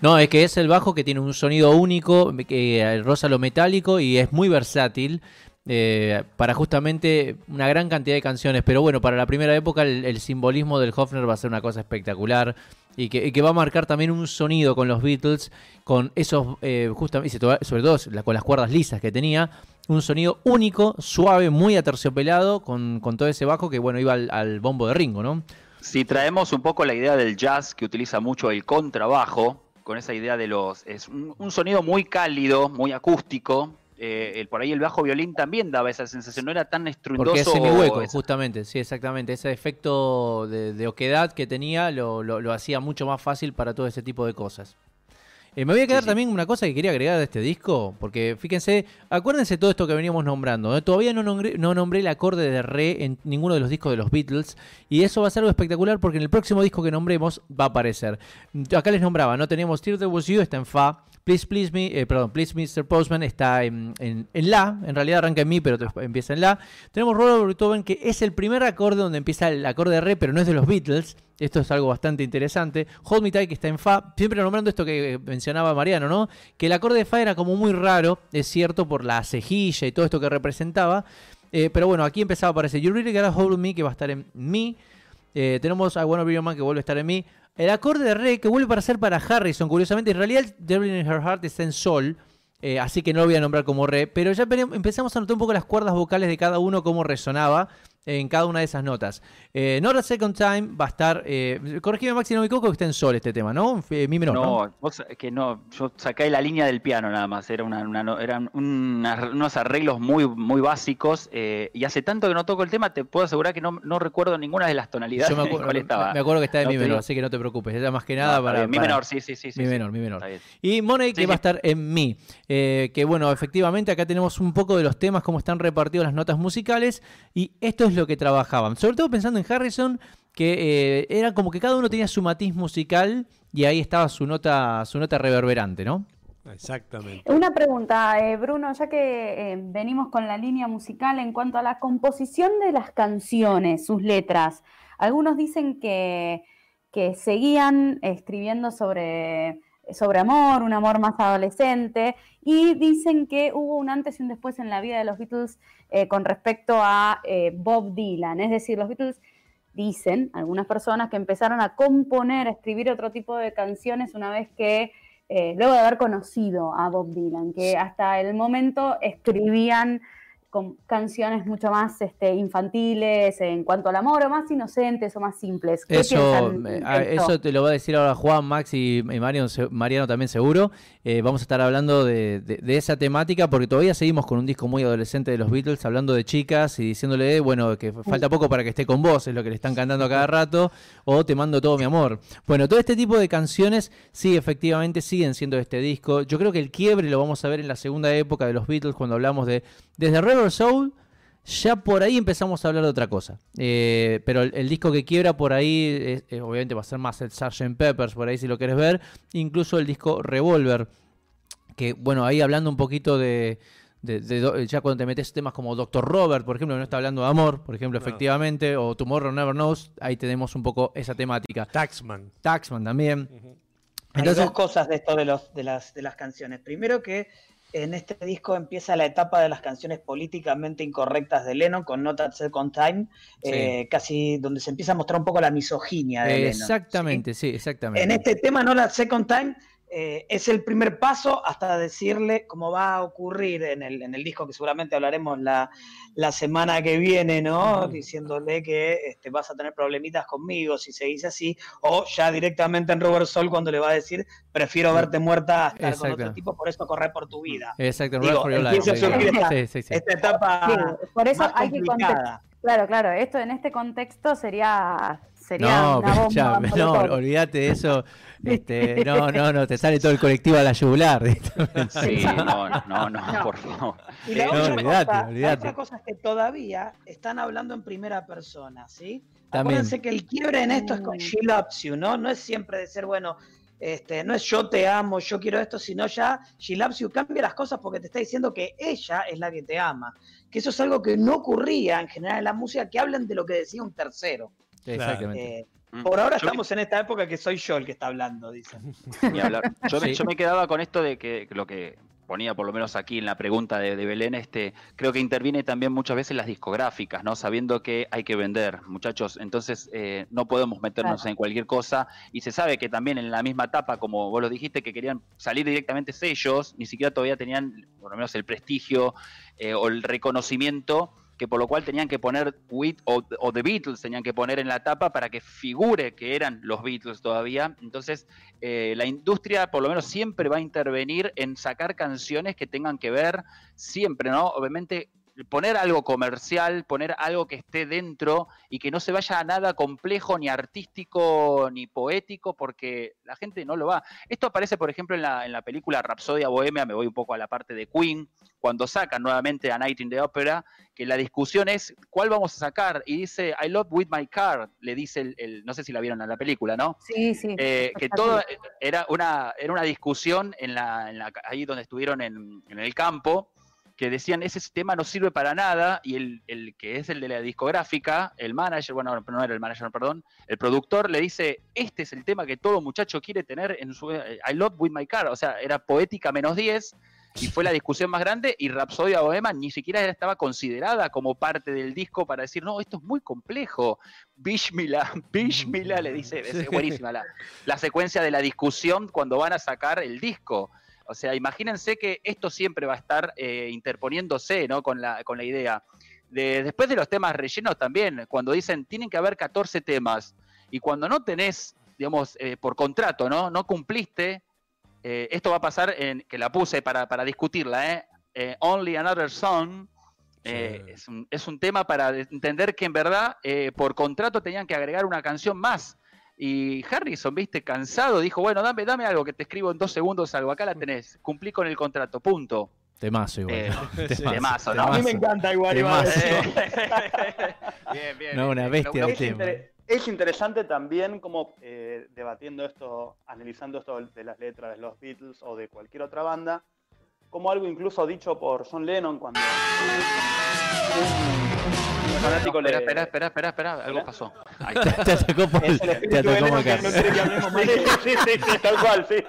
No, es que es el bajo que tiene un sonido único, que rosa lo metálico y es muy versátil. Eh, para justamente una gran cantidad de canciones. Pero bueno, para la primera época el, simbolismo del Hofner va a ser una cosa espectacular y que, va a marcar también un sonido con los Beatles, con esos, eh, justamente, sobre todo con las cuerdas lisas que tenía. Un sonido único, suave, muy aterciopelado, con, con todo ese bajo que bueno iba al, bombo de Ringo, ¿no? Si traemos un poco la idea del jazz que utiliza mucho el contrabajo, con esa idea de los. Es un sonido muy cálido, muy acústico, eh, el, por ahí el bajo violín también daba esa sensación, no era tan estruendoso. Porque es semi-hueco, justamente, sí, exactamente. Ese efecto de, oquedad que tenía lo, lo, hacía mucho más fácil para todo ese tipo de cosas. Eh, me voy a quedar también una cosa que quería agregar de este disco, porque fíjense, acuérdense todo esto que veníamos nombrando. Todavía no nombré, no nombré el acorde de re en ninguno de los discos de los Beatles, y eso va a ser algo espectacular porque en el próximo disco que nombremos va a aparecer. Acá les nombraba, no tenemos Tear the Was You, está en Fa. Please Please Me, eh, perdón, Please Mr. Postman está en, en, La, en realidad arranca en Mi, pero empieza en La. Tenemos Robert Beethoven, que es el primer acorde donde empieza el acorde de Re, pero no es de los Beatles. Esto es algo bastante interesante. Hold Me Tight, que está en Fa. Siempre nombrando esto que mencionaba Mariano, ¿no? Que el acorde de Fa era como muy raro, es cierto, por la cejilla y todo esto que representaba. Eh, pero bueno, aquí empezaba a aparecer You Really Gotta Hold Me, que va a estar en Mi. Eh, tenemos a Wanna Be Your Man, que vuelve a estar en Mi. El acorde de re que vuelve para ser para Harrison, curiosamente, en realidad Devil in Her Heart está en sol, eh, así que no lo voy a nombrar como re, pero ya empezamos a notar un poco las cuerdas vocales de cada uno, cómo resonaba en cada una de esas notas. Eh, Not a Second Time va a estar. Eh, corregime, Maxi, no me equivoco, que está en sol este tema, ¿no? Mi menor. No, Vos, que no. Yo saqué la línea del piano nada más. Era una, eran unos arreglos muy, muy básicos. Eh, y hace tanto que no toco el tema, te puedo asegurar que no, no recuerdo ninguna de las tonalidades. Yo me, acuerdo, estaba. me acuerdo que está en mi menor, así que no te preocupes. Era más que nada para, Mi menor, sí, sí, sí. Mi menor, mi menor. Y Money, que va a estar en mi. Eh, que bueno, efectivamente, acá tenemos un poco de los temas, cómo están repartidos las notas musicales. Y esto es lo que trabajaban sobre todo pensando en Harrison, que eh, era como que cada uno tenía su matiz musical y ahí estaba su nota, su nota reverberante, ¿no? Exactamente. Una pregunta, eh, Bruno, ya que eh, venimos con la línea musical en cuanto a la composición de las canciones, sus letras. Algunos dicen que, que seguían escribiendo sobre, sobre amor, un amor más adolescente, y dicen que hubo un antes y un después en la vida de los Beatles eh, con respecto a eh, Bob Dylan. Es decir, los Beatles dicen, algunas personas, que empezaron a componer, a escribir otro tipo de canciones una vez que, eh, luego de haber conocido a Bob Dylan, que hasta el momento escribían con canciones mucho más este, infantiles en cuanto al amor, o más inocentes o más simples. eso, eso te lo va a decir ahora Juan, Max y, Mariano, también seguro. Eh, vamos a estar hablando de, esa temática porque todavía seguimos con un disco muy adolescente de los Beatles, hablando de chicas y diciéndole, bueno, que falta poco para que esté con vos, es lo que le están cantando a cada rato, o te mando todo mi amor. Bueno, todo este tipo de canciones sí, efectivamente siguen siendo de este disco. Yo creo que el quiebre lo vamos a ver en la segunda época de los Beatles cuando hablamos de desde River Soul ya por ahí empezamos a hablar de otra cosa. Eh, pero el, disco que quiebra por ahí, obviamente va a ser más el Sgt. Peppers, por ahí si lo quieres ver, incluso el disco Revolver, que bueno, ahí hablando un poquito de, ya cuando te metes temas como Doctor Robert, por ejemplo, que no está hablando de amor, por ejemplo, efectivamente, o Tomorrow Never Knows, ahí tenemos un poco esa temática. Taxman. Taxman también. Hay dos cosas de esto de, los, de, las, de las canciones. Primero que en este disco empieza la etapa de las canciones políticamente incorrectas de Lennon con Not at Second Time, eh, casi donde se empieza a mostrar un poco la misoginia de Lennon. Exactamente, ¿sí? exactamente. En este tema Not at Second Time eh, es el primer paso hasta decirle cómo va a ocurrir en el, en el disco que seguramente hablaremos la, semana que viene, ¿no? Diciéndole que este, vas a tener problemitas conmigo si seguís así, o ya directamente en Robert Soul cuando le va a decir, prefiero verte muerta a estar con otro tipo, por eso correr por tu vida. Exacto, Digo, empieza a surgir esta, esta, etapa por eso hay complicada. Que claro, claro, esto en este contexto sería Sería no, una no, olvídate de eso. Este, no, no, no, te sale todo el colectivo a la yugular. Sí, no, no, no, por favor. Y la otra, olvidate, cosa, olvidate. cosa es que todavía están hablando en primera persona, ¿sí? También. Acuérdense que el quiebre en esto es con She Loves You, ¿no? No es siempre de ser, bueno, este, no es yo te amo, yo quiero esto, sino ya She Loves You cambia las cosas porque te está diciendo que ella es la que te ama. Que eso es algo que no ocurría en general en la música, que hablan de lo que decía un tercero. Exactamente. Eh, mm. por ahora estamos en esta época que soy yo el que está hablando, dicen. Yo, me, quedaba con esto de que lo que ponía por lo menos aquí en la pregunta de, Belén, este, creo que interviene también muchas veces las discográficas, ¿no? Sabiendo que hay que vender, muchachos, entonces eh, no podemos meternos en cualquier cosa y se sabe que también en la misma etapa, como vos lo dijiste, que querían salir directamente sellos, ni siquiera todavía tenían por lo menos el prestigio eh, o el reconocimiento que por lo cual tenían que poner Wheat o, The Beatles, tenían que poner en la tapa para que figure que eran los Beatles todavía. Entonces, eh, la industria por lo menos siempre va a intervenir en sacar canciones que tengan que ver, siempre, ¿no? Obviamente poner algo comercial, poner algo que esté dentro y que no se vaya a nada complejo, ni artístico, ni poético, porque la gente no lo va. Esto aparece, por ejemplo, en la, en la película Rapsodia Bohemia, me voy un poco a la parte de Queen, cuando sacan nuevamente a Night in the Opera, que la discusión es cuál vamos a sacar, y dice I love with my car, le dice el, no sé si la vieron en la película, ¿no? Sí, sí. Eh, que todo era una, era una discusión en la, en la, ahí donde estuvieron en, en el campo, que decían ese tema no sirve para nada y el, el, que es el de la discográfica, el manager, bueno, no era el manager, perdón, el productor le dice, este es el tema que todo muchacho quiere tener en su eh, I Love With My Car, o sea, era poética menos 10 y fue la discusión más grande y Rapsodia Bohema ni siquiera estaba considerada como parte del disco para decir, no, esto es muy complejo. Bishmila, Bishmila le dice, es buenísima la, la secuencia de la discusión cuando van a sacar el disco. O sea, imagínense que esto siempre va a estar eh, interponiéndose ¿no? con, la, con la idea. De, después de los temas rellenos también, cuando dicen tienen que haber 14 temas y cuando no tenés, digamos, eh, por contrato, ¿no? No cumpliste, eh, esto va a pasar en, que la puse para, para discutirla, ¿eh? Only Another Song, es, un, es, un, tema para entender que en verdad por contrato tenían que agregar una canción más. Y Harrison, viste, cansado, dijo, bueno, dame, dame algo que te escribo en dos segundos algo, acá la tenés, cumplí con el contrato, punto. Temazo igual. Eh, temazo, ¿no? A mí me encanta igual. bien, bien. No, una bestia es, es interesante también como eh, debatiendo esto, analizando esto de las letras de los Beatles o de cualquier otra banda, como algo incluso dicho por John Lennon cuando fanático espera, espera, espera, espera, espera, algo pasó. te, atacó por el, te atacó Sí, sí, sí, tal cual, sí.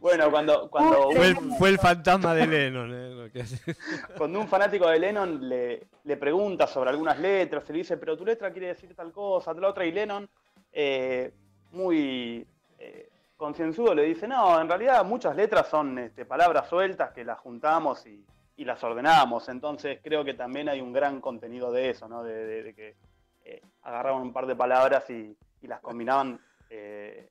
Bueno, cuando, cuando fue, el, fue el fantasma de Lennon. Eh, cuando un fanático de Lennon le, le pregunta sobre algunas letras, se le dice, pero tu letra quiere decir tal cosa, tal otra, y Lennon, eh, muy eh, concienzudo, le dice, no, en realidad muchas letras son este, palabras sueltas que las juntamos y y las ordenamos. Entonces creo que también hay un gran contenido de eso, ¿no? de, que eh, agarraban un par de palabras y, las combinaban. Eh,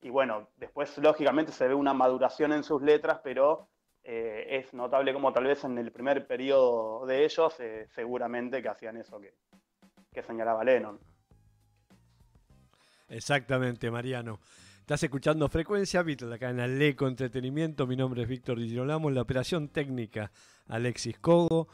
y bueno, después lógicamente se ve una maduración en sus letras, pero eh, es notable como tal vez en el primer periodo de ellos seguramente que hacían eso que, que señalaba Lennon. Exactamente, Mariano. Estás escuchando Frecuencia Beatle acá en Aleco Entretenimiento. Mi nombre es Víctor Di Girolamo. En la operación técnica, Alexis Cogo.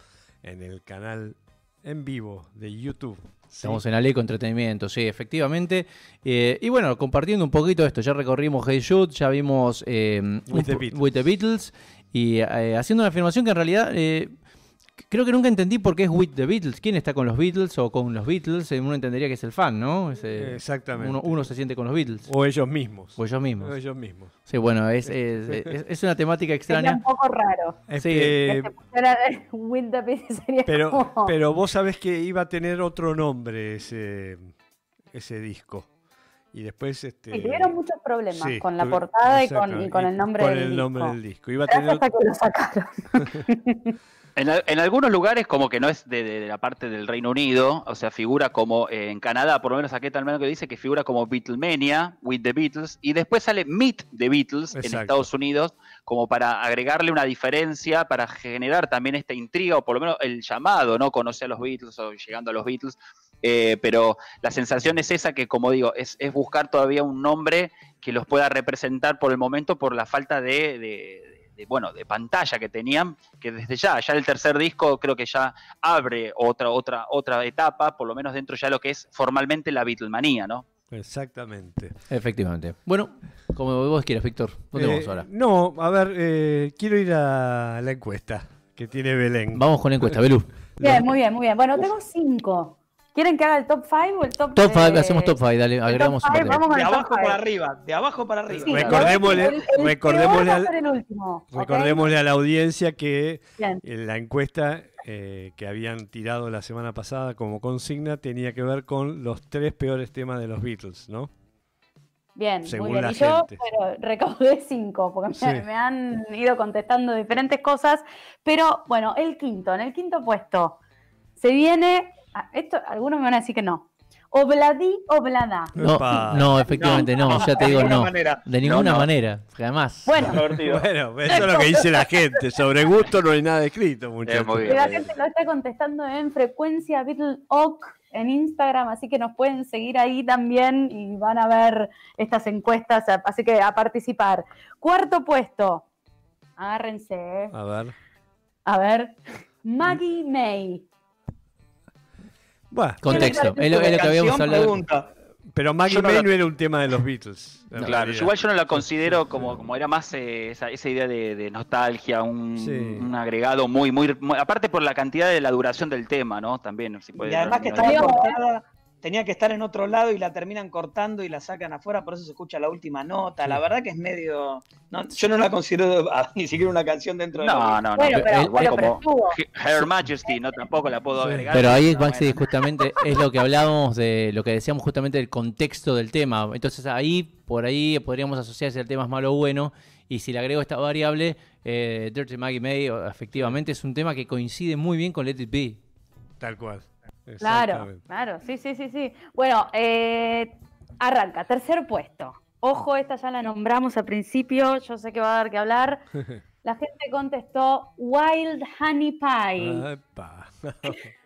en el canal en vivo de YouTube. ¿sí? Estamos en Aleco Entretenimiento, sí, efectivamente. Eh, y bueno, compartiendo un poquito esto, ya recorrimos Hey Shoot, ya vimos eh, With un the Beatles. With the Beatles, y eh, haciendo una afirmación que en realidad creo que nunca entendí por qué es With the Beatles. ¿Quién está con los Beatles o con los Beatles? Eh, Uno entendería que es el fan, ¿no? Es, eh, Exactamente. Uno, uno se siente con los Beatles. O ellos mismos. O ellos mismos. O ellos mismos. Sí, bueno, es, es, es- es una temática Sería extraña. un poco raro. Sí, Este, que With the Beatles sería pero, como- pero vos sabés que iba a tener otro nombre ese, ese disco. Y después este. Sí, tuvieron muchos problemas sí, con la portada y con, y con el nombre con del el nombre del disco. Iba a tener hasta que lo sacaron. En, al- en algunos lugares, como que no es de, de- de la parte del Reino Unido, o sea, figura como eh, en Canadá, por lo menos aquí tal menos que dice que figura como Beatlemania, with the Beatles, y después sale Meet the Beatles en. Estados Unidos, como para agregarle una diferencia, para generar también esta intriga, o por lo menos el llamado, ¿no? Conocer a los Beatles o llegando a los Beatles. Eh, pero la sensación es esa que, como digo, es, es buscar todavía un nombre que los pueda representar por el momento por la falta de, de- de, bueno, de pantalla que tenían, que desde ya, ya el tercer disco creo que ya abre otra, otra, otra etapa, por lo menos dentro ya lo que es formalmente la Beatlemanía, ¿no? Exactamente. Efectivamente. Bueno, como vos quieras, Víctor. ¿Dónde Eh, vamos ahora? No, a ver, eh, quiero ir a la encuesta que tiene Belén. Vamos con la encuesta, Belú. Bien, muy bien, muy bien. Bueno, tengo cinco. ¿Quieren que haga el top 5 o el top Top 5, eh, hacemos top 5, dale, agregamos un five, de- vamos De abajo five. para arriba, de abajo para arriba. Sí, Recordémosle- el- recordémosle a la audiencia que Bien. en la encuesta eh, que habían tirado la semana pasada como consigna tenía que ver con los tres peores temas de los Beatles, ¿no? Bien, Según muy bien. la y yo recaudé cinco, porque me, Sí. me han ido contestando diferentes cosas. Pero bueno, el quinto, en el quinto puesto, se viene. Ah, Esto, algunos me van a decir que no. Obladí, oblada. No, no, efectivamente no, ya te digo de ninguna no. manera. De ninguna No, no. manera, jamás. Bueno. Bueno, eso es lo que dice la gente. Sobre gusto no hay nada escrito, muchachos. muy la gente lo está contestando en frecuencia Beatle Oak en Instagram, así que nos pueden seguir ahí también y van a ver estas encuestas, así que a participar. Cuarto puesto, agárrense, ¿eh? A ver. a ver, Maggie May. Bueno, Contexto, es lo, es lo que habíamos hablado. pregunta. pero Maggie no May la- no era un tema de los Beatles. Claro, igual yo no la considero como, como era más eh, esa, esa idea de, de nostalgia, un, Sí. un agregado muy, muy, muy- aparte por la cantidad de la duración del tema, ¿no? También, si puede Y además que terminar- estaba Digo, cortada, tenía que estar en otro lado y la terminan cortando y la sacan afuera, por eso se escucha la última nota. La verdad que es medio. no, yo no la considero ni siquiera una canción dentro de No, lo no, no. Bueno, pero- igual pero- como. Her Majesty, no tampoco la puedo agregar. Pero ahí, No, Maxi, bueno. justamente es lo que hablábamos de lo que decíamos justamente del contexto del tema. Entonces ahí, por ahí podríamos asociar si el tema es malo o bueno. Y si le agrego esta variable, eh, Dirty Maggie May, efectivamente es un tema que coincide muy bien con Let It Be. Tal cual. Claro, claro, sí, sí, sí, sí. Bueno, eh, arranca, tercer puesto. Ojo, esta ya la nombramos al principio, yo sé que va a dar que hablar. La gente contestó Wild Honey Pie.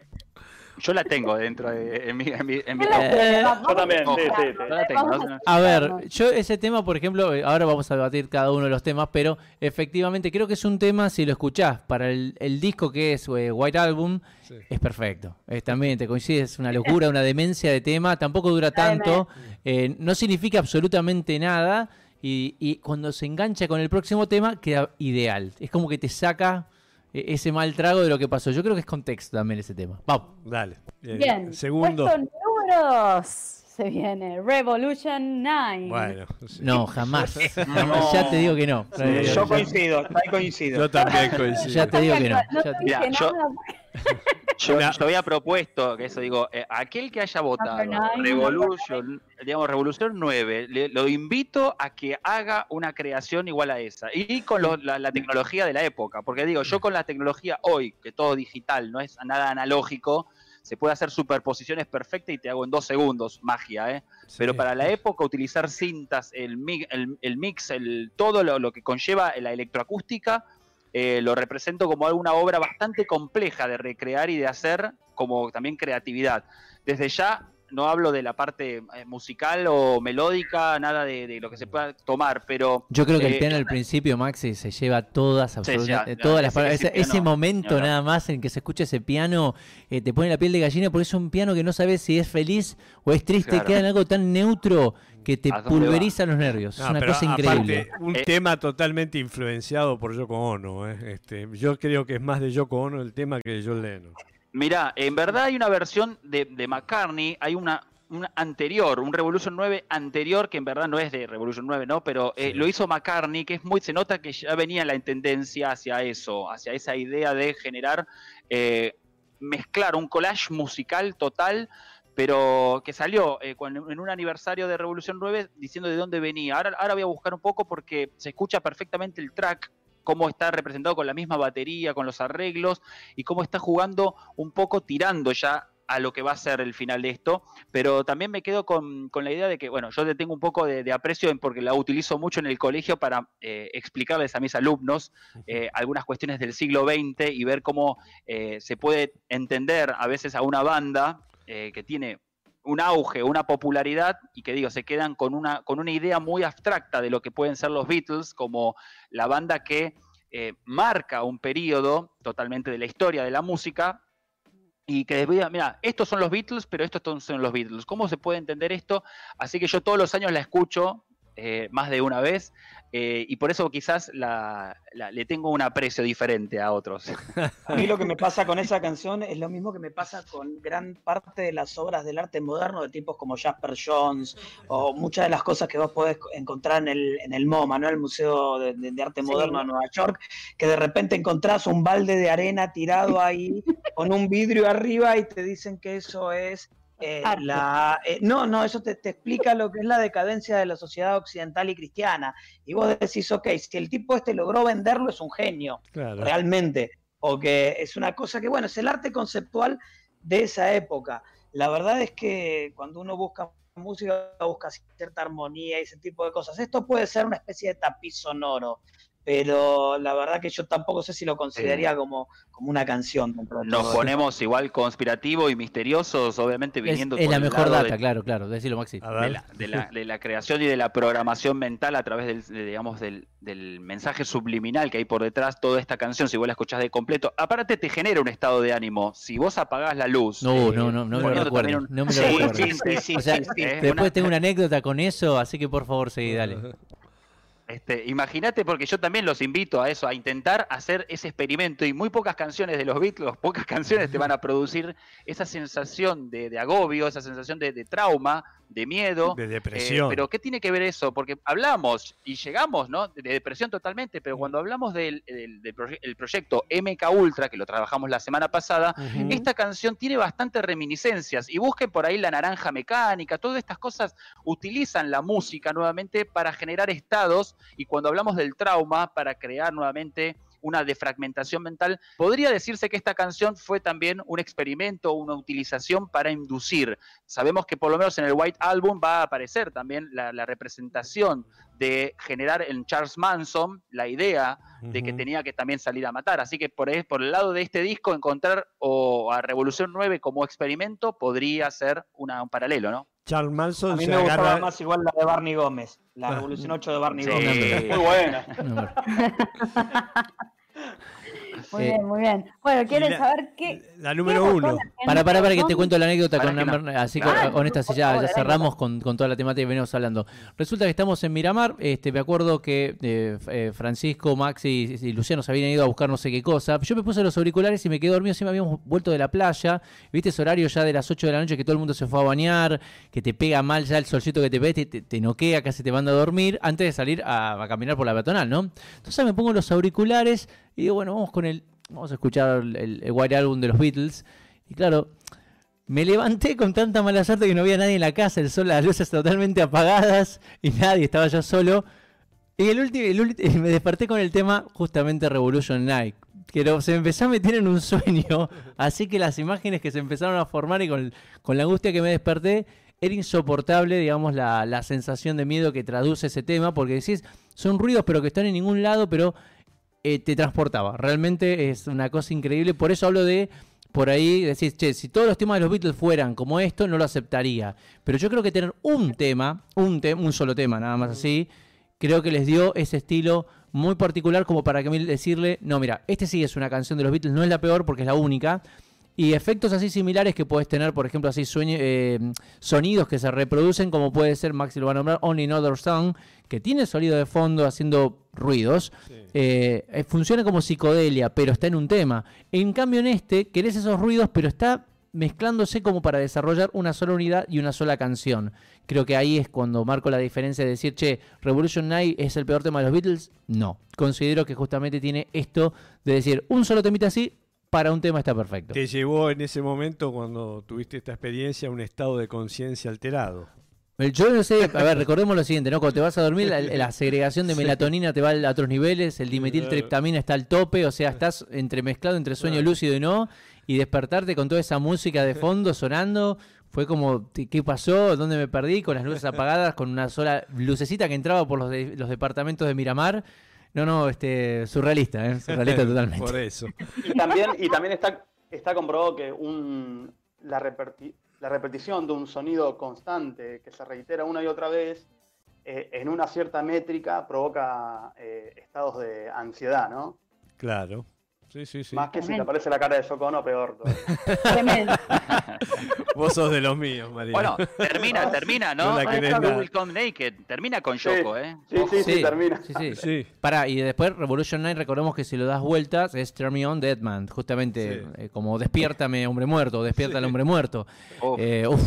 Yo la tengo dentro de en mi, en. Eh, yo también, a sí, sí, sí. Yo la tengo. A ver, yo ese tema, por ejemplo, eh, ahora vamos a debatir cada uno de los temas, pero efectivamente creo que es un tema, si lo escuchás, para el, el disco que es eh, White Album, Sí. es perfecto. Es, también te coincide, es una locura, una demencia de tema, tampoco dura tanto, eh, no significa absolutamente nada, y, y cuando se engancha con el próximo tema, queda ideal. Es como que te saca ese mal trago de lo que pasó. Yo creo que es contexto también ese tema. Vamos. Dale. Eh, Bien, Segundo. puesto número dos. Se viene Revolution 9. Bueno. sí. No, jamás. No. Ya te digo que no. Sí, yo coincido, coincido. Yo también coincido. Ya te digo que no. No Ya te te- Mira, dije yo-. Yo, yo había propuesto que eso, digo, eh, aquel que haya votado Revolution, digamos, Revolución 9, le- lo invito a que haga una creación igual a esa. Y con lo- la, la tecnología de la época. Porque digo, yo con la tecnología hoy, que todo digital, no es nada analógico, se puede hacer superposiciones perfectas y te hago en dos segundos magia, ¿eh? Sí. Pero para la época utilizar cintas, el, el, el mix, el, todo lo, lo que conlleva la electroacústica, eh, lo represento como una obra bastante compleja de recrear y de hacer como también creatividad. Desde ya, no hablo de la parte eh, musical o melódica, nada de, de lo que se pueda tomar, pero... Yo creo que el eh, piano al principio, Maxi, se lleva todas, absolutamente, ya, ya, todas las palabras. ese Ese, ese piano, momento hablar. nada más en que se escucha ese piano, eh, te pone la piel de gallina porque es un piano que no sabes si es feliz o es triste, Claro. queda en algo tan neutro que te ¿A dónde pulveriza los nervios. No, es una cosa aparte, increíble. un Eh. tema totalmente influenciado por Yoko Ono. eh. Este, yo creo que es más de Yoko Ono el tema que de John Lennon. Mirá, en verdad hay una versión de, de McCartney, hay una, una anterior, un Revolution 9 anterior, que en verdad no es de Revolution 9, ¿no? Pero eh, Sí. lo hizo McCartney, que es muy, se nota que ya venía la tendencia hacia eso, hacia esa idea de generar, eh, mezclar un collage musical total, pero que salió eh, cuando- en un aniversario de Revolution 9 diciendo de dónde venía. Ahora, ahora voy a buscar un poco porque se escucha perfectamente el track, cómo está representado con la misma batería, con los arreglos, y cómo está jugando un poco tirando ya a lo que va a ser el final de esto, pero también me quedo con, con la idea de que, bueno, yo le tengo un poco de, de aprecio porque la utilizo mucho en el colegio para eh, explicarles a mis alumnos eh, algunas cuestiones del siglo XX y ver cómo eh, se puede entender a veces a una banda que tiene un auge, una popularidad y que digo, se quedan con una, con una idea muy abstracta de lo que pueden ser los Beatles como la banda que eh, marca un periodo totalmente de la historia de la música y que después, mira, estos son los Beatles, pero estos son los Beatles. ¿Cómo se puede entender esto? Así que yo todos los años la escucho eh, más de una vez eh, y por eso quizás la, la- le tengo un aprecio diferente a otros. A mí lo que me pasa con esa canción es lo mismo que me pasa con gran parte de las obras del arte moderno de tipos como Jasper Jones o muchas de las cosas que vos podés encontrar en el, en el MoMA, ¿no? el Museo de, de- de Arte Sí. Moderno de Nueva York, que de repente encontrás un balde de arena tirado ahí con un vidrio arriba y te dicen que eso es eh, la, eh, no, no, eso te, te explica lo que es la decadencia de la sociedad occidental y cristiana. Y vos decís, ok, si el tipo este logró venderlo, es un genio Claro. realmente, porque es una cosa que, bueno, es el arte conceptual de esa época. La verdad es que cuando uno busca música, busca cierta armonía y ese tipo de cosas. Esto puede ser una especie de tapiz sonoro, pero la verdad que yo tampoco sé si lo consideraría como, como una canción. dentro de Nos ponemos igual conspirativos y misteriosos, obviamente Es, viniendo es por la el mejor lado data, de- claro, claro. Decilo, Maxi. A de la, de la- de la creación y de la programación mental a través del, de, digamos, del, del mensaje subliminal que hay por detrás toda esta canción, si vos la escuchás de completo, aparte te genera un estado de ánimo. Si vos apagás la luz. No, eh, no, no, no me lo también un- no me lo Sí, sí, sí, sí, O sea, sí, sí. Después una- tengo una anécdota con eso, así que por favor seguí, dale. Este, Imagínate, porque yo también los invito a eso, a intentar hacer ese experimento. Y muy pocas canciones de los Beatles, pocas canciones te van a producir esa sensación de, de agobio, esa sensación de, de trauma, de miedo. De Eh, depresión. pero ¿qué tiene que ver eso? Porque hablamos y llegamos, ¿no? De depresión totalmente, pero cuando hablamos del, del- del proye- el proyecto MK Ultra, que lo trabajamos la semana pasada, esta canción tiene bastantes reminiscencias y busquen por ahí la naranja mecánica, todas estas cosas utilizan la música nuevamente para generar estados y cuando hablamos del trauma, para crear nuevamente una defragmentación mental, podría decirse que esta canción fue también un experimento, una utilización para inducir. Sabemos que por lo menos en el White Album va a aparecer también la, la representación de generar en Charles Manson la idea de que tenía que también salir a matar. Así que por, por el lado de este disco, encontrar o a Revolución 9 como experimento podría ser una- un paralelo, ¿no? Charles Manson A mí se me gustaba agarra. más igual la de Barney Gómez, la Ah. Revolución 8 de Barney Sí. Gómez. Muy buena. Muy Eh, bien, muy bien. Bueno, ¿quieren la- saber qué? La número qué uno. la? Para, para, para que te cuento la anécdota Para con no. Amber, así que Ah, con esta sí por ya, favor, ya cerramos con, con toda la temática que venimos hablando. Resulta que estamos en Miramar, este, me acuerdo que eh, eh, Francisco, Maxi y, y Luciano se habían ido a buscar no sé qué cosa. Yo me puse los auriculares y me quedé dormido, siempre habíamos vuelto de la playa, viste ese horario ya de las 8 de la noche que todo el mundo se fue a bañar, que te pega mal ya el solcito que te pega, te, te, te noquea, casi te manda a dormir antes de salir a, a caminar por la peatonal, ¿no? Entonces me pongo los auriculares y digo, bueno, vamos con el, vamos a escuchar el, el, White Album de los Beatles. Y claro, me levanté con tanta mala suerte que no había nadie en la casa, el sol, las luces totalmente apagadas y nadie, estaba yo solo. Y el último, el me desperté con el tema justamente Revolution Night. Que lo- se empezó a meter en un sueño, así que las imágenes que se empezaron a formar y con, con la angustia que me desperté, era insoportable, digamos, la, la sensación de miedo que traduce ese tema, porque decís, son ruidos pero que están en ningún lado, pero eh, te transportaba. Realmente es una cosa increíble, por eso hablo de por ahí decís, che, si todos los temas de los Beatles fueran como esto, no lo aceptaría. Pero yo creo que tener un tema, un, te- un solo tema, nada más así, creo que les dio ese estilo muy particular como para que decirle, no, mira, este sí es una canción de los Beatles, no es la peor porque es la única. Y efectos así similares que puedes tener, por ejemplo, así sueño- eh, sonidos que se reproducen, como puede ser, Maxi lo va a nombrar, Only Another Song, que tiene sonido de fondo haciendo ruidos. Eh, eh, funciona como psicodelia, pero está en un tema. En cambio, en este, querés esos ruidos, pero está mezclándose como para desarrollar una sola unidad y una sola canción. Creo que ahí es cuando marco la diferencia de decir, che, Revolution Night es el peor tema de los Beatles. No, considero que justamente tiene esto de decir, un solo temita así, para un tema está perfecto. Te llevó en ese momento, cuando tuviste esta experiencia, a un estado de conciencia alterado. Yo no sé, a ver, recordemos lo siguiente, ¿no? Cuando te vas a dormir, la, la segregación de melatonina te va a otros niveles, el dimetiltriptamina está al tope, o sea, estás entremezclado entre sueño lúcido y no, y despertarte con toda esa música de fondo sonando, fue como, ¿qué qué pasó? ¿Dónde me perdí? Con las luces apagadas, con una sola lucecita que entraba por los, de- los departamentos de Miramar. No, no, este, surrealista, ¿eh? Surrealista totalmente. Por eso. Y también, y también está, está comprobado que un, la, reperti- la repetición de un sonido constante que se reitera una y otra vez eh, en una cierta métrica provoca eh, estados de ansiedad, ¿no? Claro. Sí, sí, sí. Más que si te aparece la cara de Socono, peor. todavía. Tremendo. Vos sos de los míos, María. Bueno, termina, termina, ¿no? No. Will Come Naked. Termina con Sí, Yoko, ¿eh? sí, sí, sí, termina. Sí, sí. Sí. Pará, y después Revolution 9, recordemos que si lo das vueltas es Turn Me On Dead Man, justamente Sí. eh, como despiértame hombre muerto, despierta al hombre muerto. Eh, uf,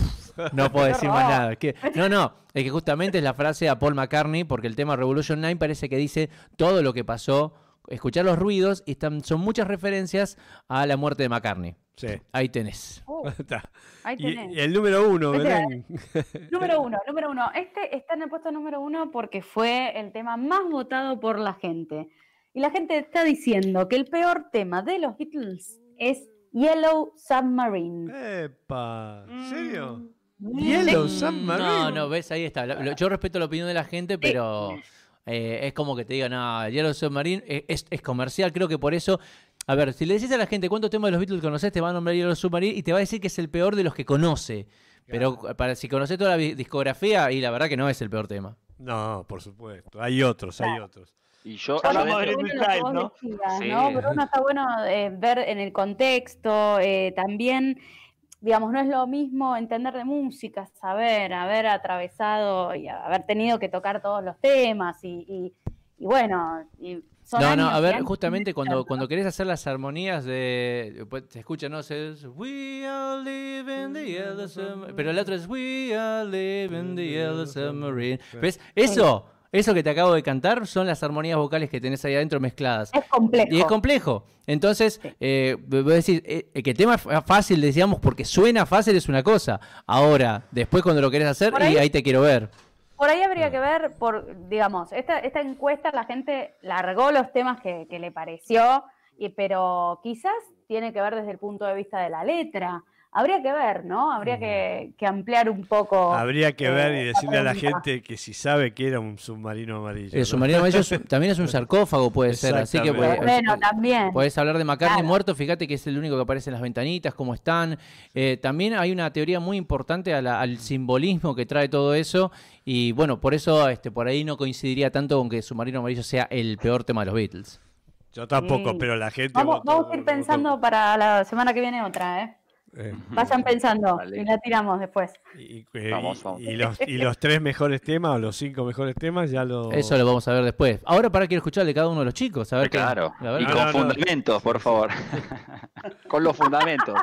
no puedo decir más nada. Que- no, no, es que justamente es la frase a Paul McCartney, porque el tema Revolution 9 parece que dice todo lo que pasó, escuchar los ruidos, y están, son muchas referencias a la muerte de McCartney. Sí. Ahí tenés. Uh, Está. ahí tenés. y el número uno, Este- Belén. Número uno, número uno. Este está en el puesto número uno porque fue el tema más votado por la gente. Y la gente está diciendo que el peor tema de los Beatles es Yellow Submarine. Epa, ¿en serio? Mm. Yellow Sí. Submarine. No, no, ves, ahí está. Yo respeto la opinión de la gente, pero eh, es como que te digan, no, Yellow Submarine es, es- comercial, creo que por eso. A ver, si le decís a la gente cuántos temas de los Beatles conoces, te va a nombrar Yellow Submarine y te va a decir que es el peor de los que conoce. Pero para si conoces toda la discografía, y la verdad que no es el peor tema. No, por supuesto. Hay otros, hay otros. Y yo, yo hablamos de Bueno, ¿no? Sí. ¿no? Pero uno está bueno eh, ver en el contexto, eh, también, digamos, no es lo mismo entender de música, saber, haber atravesado y haber tenido que tocar todos los temas y, y- y bueno, y son no, no, a ver, justamente cuando, cuando querés hacer las armonías de. pues, se escucha, ¿no? Se es, We are living the yellow submarine. Pero el otro es We are living the yellow submarine. ¿Ves? Eso, eso que te acabo de cantar son las armonías vocales que tenés ahí adentro mezcladas. Es complejo. Y es complejo. Entonces, eh, vos decís, eh, que el tema fácil, decíamos, porque suena fácil es una cosa. Ahora, después cuando lo querés hacer, Por y ahí- ahí te quiero ver. Por ahí habría que ver, por, digamos, esta, esta encuesta la gente largó los temas que, que le pareció, y, pero quizás tiene que ver desde el punto de vista de la letra. Habría que ver, ¿no? Habría que, que ampliar un poco. Habría que eh, ver y esta decirle a la gente que si sabe que era un submarino amarillo. El ¿no? submarino amarillo es- también es un sarcófago, puede ser. Así que Exactamente. puede- Bueno, también. Podés hablar de McCartney Claro. muerto, fíjate que es el único que aparece en las ventanitas, cómo están. Eh, también hay una teoría muy importante a la- al simbolismo que trae todo eso. Y bueno, por eso este, por ahí no coincidiría tanto con que Submarino Amarillo sea el peor tema de los Beatles. Yo tampoco, Sí. pero la gente. Vamos, votó- vamos a ir votó- pensando para la semana que viene otra, ¿eh? Eh, Vayan pensando Vale. y la tiramos después. y, eh, Vamos, y- vamos. y los, y los tres mejores temas o los cinco mejores temas ya lo. Eso lo vamos a ver después. Ahora para quiero escuchar de cada uno de los chicos. A ver qué- Claro, a ver y con No, no, no. fundamentos, por favor. con los fundamentos.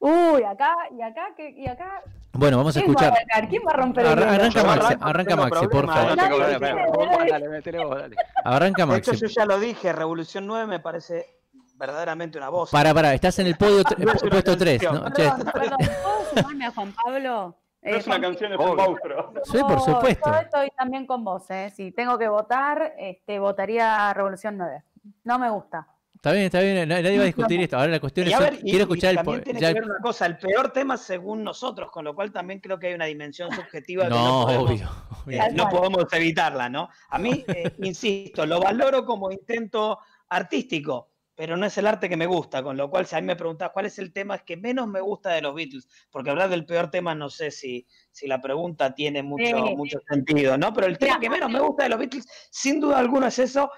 Uy, acá, y acá, que- y acá. Bueno, vamos a ¿Quién va a escuchar. ¿Quién va a romper el arranca Maxi, arranca Maxi, por favor. Dale, dale, dale. Arranca De hecho, Maxi. yo ya lo dije, Revolución 9 me parece verdaderamente una voz. Para, para, estás en el podio No es una puesto 3. canción. ¿no? Perdón, perdón, ¿puedo sumarme a Juan Pablo? No Eh, es una Juan- canción, es un monstruo. Sí, por supuesto. Yo estoy también con vos, ¿eh? Si tengo que votar, este, votaría Revolución 9. No me gusta. Está bien, está bien, nadie va a discutir esto. Ahora la cuestión Y es, ver, quiero y escuchar el... también tiene ya que ver una cosa, el peor tema según nosotros, con lo cual también creo que hay una dimensión subjetiva que no, No, podemos, obvio. obvio. Tal no podemos evitarla, ¿no? A mí, eh, insisto, lo valoro como intento artístico, pero no es el arte que me gusta, con lo cual si a mí me preguntás cuál es el tema que menos me gusta de los Beatles, porque hablar del peor tema no sé si, si la pregunta tiene mucho, mucho sentido, ¿no? Pero el tema que menos me gusta de los Beatles, sin duda alguna es eso,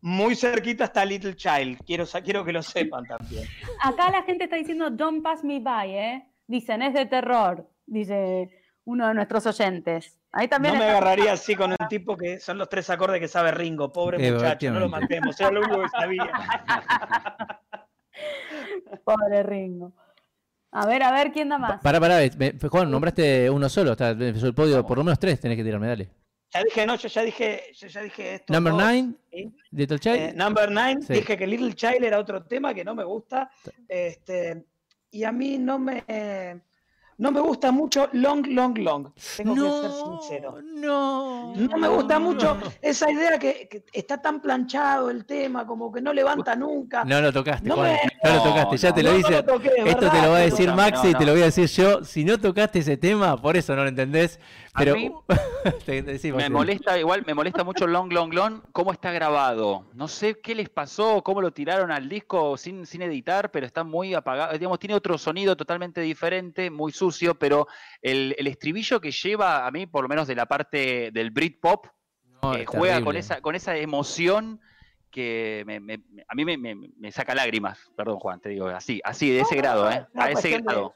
muy cerquita está Little Child, quiero, quiero que lo sepan también. Acá la gente está diciendo Don't Pass Me By, ¿eh? Dicen, es de terror, dice uno de nuestros oyentes. Ahí también no me agarraría así con un tipo que son los tres acordes que sabe Ringo, pobre Eh, muchacho, no lo matemos, era lo único que sabía. Pobre Ringo. A ver, a ver, ¿quién da más? Pará, pará, me- Juan, nombraste uno solo, está, empezó el podio, por lo menos tres tenés que tirarme, dale. Ya dije, no, yo ya dije, yo ya dije esto. Number nine, ¿sí? Little Child. Eh, number nine, Sí. dije que Little Child era otro tema que no me gusta. Este, y a mí no me, no me gusta mucho Long, Long, Long. Tengo que ser sincero. no. No me gusta mucho esa idea que, que está tan planchado el tema, como que no levanta nunca. No lo tocaste, No Juan. me- No lo tocaste, ya no, te lo dice. no lo toqué, Esto te lo va a decir Maxi no, y te lo voy a decir yo. Si no tocaste ese tema, por eso no lo entendés. A Pero. mí te, te decimos, Me sí. molesta, igual me molesta mucho Long Long Long, cómo está grabado. No sé qué les pasó, cómo lo tiraron al disco sin, sin editar, pero está muy apagado. Digamos, tiene otro sonido totalmente diferente, muy sucio, pero el, el estribillo que lleva a mí, por lo menos de la parte del Britpop, No, eh, juega con esa, con esa emoción que me- me- me- a mí me, me- me saca lágrimas. Perdón, Juan, te digo, así, así, de ese No, grado, ¿eh? es una A ese cuestión de- grado.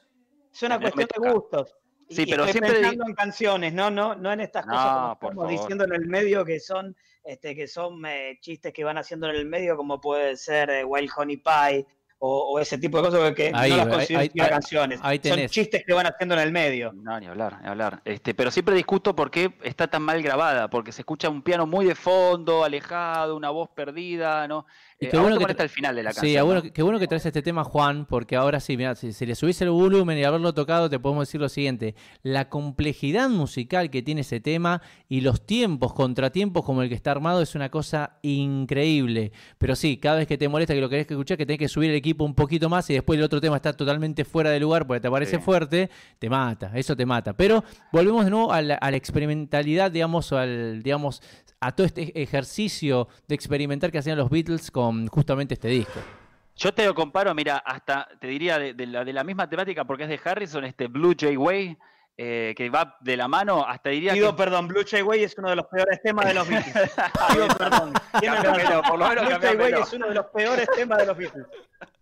Es una cuestión de gustos. Sí, Y pero estoy siempre pensando en canciones, no, no, no en estas No, cosas como por estamos favor. diciendo en el medio que son, este, que son eh, chistes que van haciendo en el medio, como puede ser eh, Wild Honey Pie o, o ese tipo de cosas que Ahí, no las considero ahí- siquiera ahí- canciones. son chistes que van haciendo en el medio. No, ni hablar, ni hablar. Este, pero siempre discuto por qué está tan mal grabada, porque se escucha un piano muy de fondo, alejado, una voz perdida, ¿no? Y qué bueno que tra- el final de la canción. Sí, qué bueno que traes este tema, Juan, porque ahora sí, mira, si, si le subís el volumen y haberlo tocado, te podemos decir lo siguiente: la complejidad musical que tiene ese tema y los tiempos, contratiempos como el que está armado, es una cosa increíble. Pero sí, cada vez que te molesta que lo querés que escuchar, que tenés que subir el equipo un poquito más y después el otro tema está totalmente fuera de lugar porque te parece Sí. fuerte, te mata, eso te mata. Pero volvemos de nuevo a la, a la experimentalidad, digamos, al, digamos, a todo este ejercicio de experimentar que hacían los Beatles con justamente este disco. Yo te lo comparo, mira, hasta te diría de, de la, de la misma temática, porque es de Harrison, este Blue Jay Way, eh, que va de la mano, hasta diría Pido que. perdón, Blue Jay Way es uno de los peores temas de los Beatles. Pido perdón. Cambiamelo, por lo menos Blue Jay. Way es uno de los peores temas de los Beatles.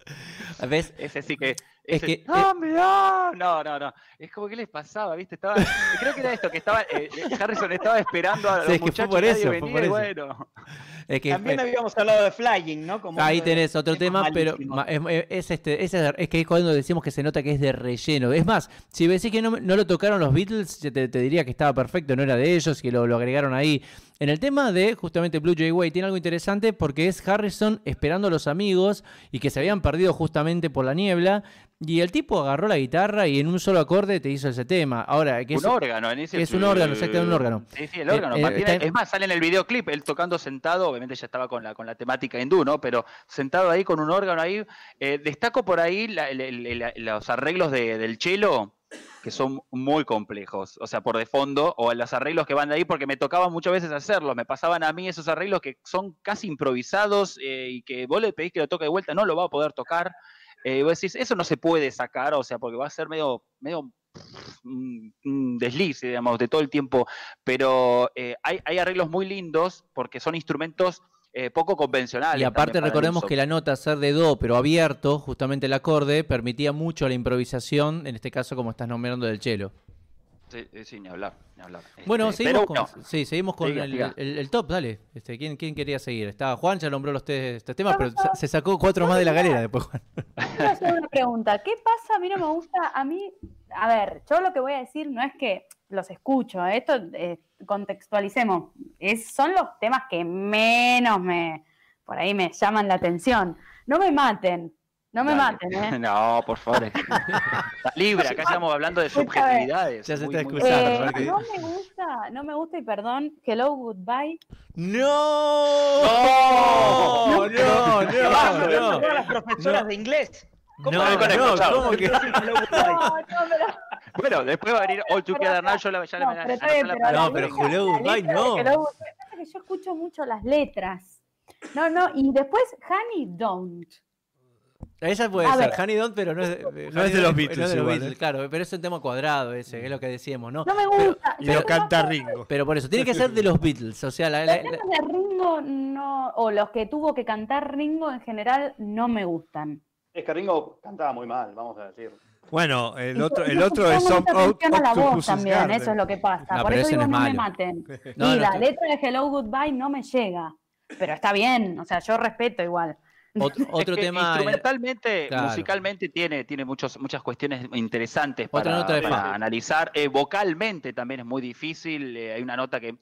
¿Ves? Ese sí que. Es ese- que- eh, ¡Ah, mirá! No, no, no. Es como que les pasaba, ¿viste? Estaba, creo que era esto, que estaba. eh, Harrison estaba esperando a los Sí, es que fue muchachos por eso, fue venía, por eso. bueno. Es que También eh, habíamos hablado de Flying, ¿no? Como ahí tenés otro tema, pero malísimos. ma- es, es este, es, es que es cuando decimos que se nota que es de relleno. Es más, si decís que no, no lo tocaron los Beatles, te, te diría que estaba perfecto, no era de ellos, que lo, lo agregaron ahí. En el tema de justamente Blue Jay Way tiene algo interesante porque es Harrison esperando a los amigos y que se habían perdido justamente por la niebla. Y el tipo agarró la guitarra y en un solo acorde te hizo ese tema. Ahora, que un es, órgano, en ese es un órgano, exactamente, un órgano. Sí, sí, el Eh, órgano. eh, está- Es más, sale en el videoclip, él tocando sentado, obviamente ya estaba con la, con la temática hindú, ¿no? Pero sentado ahí con un órgano ahí. Eh, destaco por ahí la- el- el- el- los arreglos de- del cello, que son muy complejos, o sea, por de fondo, o los arreglos que van de ahí, porque me tocaba muchas veces hacerlos, me pasaban a mí esos arreglos que son casi improvisados eh, y que vos le pedís que lo toque de vuelta, no lo va a poder tocar. Eh, vos decís, eso no se puede sacar, o sea, porque va a ser medio, medio un, un desliz, digamos, de todo el tiempo, pero eh, hay arreglos muy lindos porque son instrumentos eh, poco convencionales. Y aparte recordemos que la nota ser de do, pero abierto, justamente el acorde, permitía mucho la improvisación, en este caso como estás nombrando del cello. Sí, eh, sí, ni hablar, ni hablar. Bueno, Este, seguimos pero con, sí, seguimos con Siga, el, siga. el- el top, dale. Este, ¿quién, ¿Quién quería seguir? Estaba Juan, ya nombró los este temas, pero se sacó cuatro más de la galera después, Juan. Quiero hacer una pregunta. ¿Qué pasa? A mí no me gusta. A mí, a ver, yo lo que voy a decir no es que los escucho. Esto eh, contextualicemos. Es, son los temas que menos me, por ahí me llaman la atención. No me maten. No me dale. maten, ¿eh? No, por favor. Libre, acá estamos hablando de subjetividades. Ya se está excusando. Eh, ¿verdad que- no me gusta, no me gusta y perdón, Hello Goodbye. ¡No! ¡No! ¡No! Abajo, ¡No! todas las profesoras de inglés. ¿Cómo No, no? ¿cómo que- No, no, pero, Bueno, después va a venir All Together Now, yo la, ya no, la- pero ya pero No, la pero letra de no. Pasa que yo escucho mucho las letras. No, no, y después Honey Don't. Esa puede A ser, ver. Honey Don't, pero no es, de- No es Honey de los Beatles no es de los igual, Beatles, ¿eh? claro, pero es un tema cuadrado ese, es lo que decíamos, ¿no? No me Pero- gusta. Y Yo lo no- canta Ringo. Pero por eso, tiene que ser de los Beatles, o sea, la- la- Los temas de Ringo no, o los que tuvo que cantar Ringo en general no me gustan. Es que Ringo cantaba muy mal, vamos a decir. Bueno, el Y otro, el yo otro es la voz también, Garden. eso es lo que pasa. No, Por pero eso no digo, es no me maten. No, y no, la letra de Hello Goodbye no me llega, pero está bien, o sea, yo respeto igual. Otro, tema. Instrumentalmente, Claro. musicalmente tiene, tiene muchos, muchas cuestiones interesantes para, analizar. Eh, vocalmente también es muy difícil. eh, hay una nota que.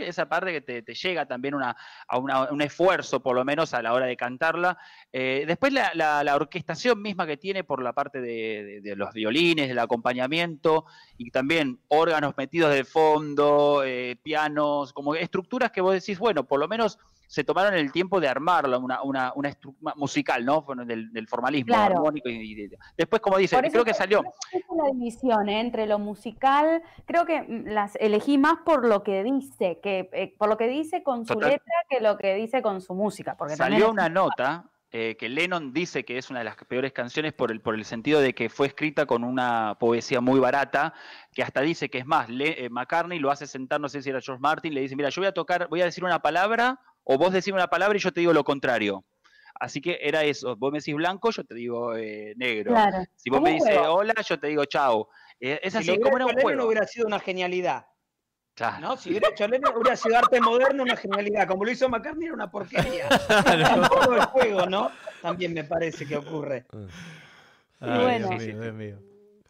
Esa parte que te, te llega también una, a una- un esfuerzo, por lo menos, a la hora de cantarla. Eh, después la, la- la orquestación misma que tiene por la parte de, de- de los violines, del acompañamiento, y también órganos metidos de fondo, pianos, como estructuras que vos decís, bueno, por lo menos se tomaron el tiempo de armarla, una, una, una estructura musical, ¿no? Bueno, Del, del formalismo Claro. armónico. Y, después, como dice, creo que por salió. la división ¿eh? entre lo musical, creo que mm, las elegí más por lo que dice, que eh, por lo que dice con su letra que lo que dice con su música, porque Salió una nota eh, que Lennon dice que es una de las peores canciones por el, por el sentido de que fue escrita con una poesía muy barata, que hasta dice que es más, Le- eh, McCartney lo hace sentar, no sé si era George Martin, le dice, mira, yo voy a tocar, voy a decir una palabra, o vos decís una palabra y yo te digo lo contrario. Así que era eso, vos me decís blanco, yo te digo eh, negro. Claro. Si vos me dices hola, yo te digo chao. Eh, es Si así, como hubiera era un hecho Lennon juego. hubiera sido una genialidad. Claro. ¿no? Si hubiera hecho Lennon, hubiera sido arte moderno, una genialidad. Como lo hizo McCartney, era una porquería. Un poco el juego, ¿no? También me parece que ocurre. Ay, bueno. Dios Sí, mío, sí, Dios mío.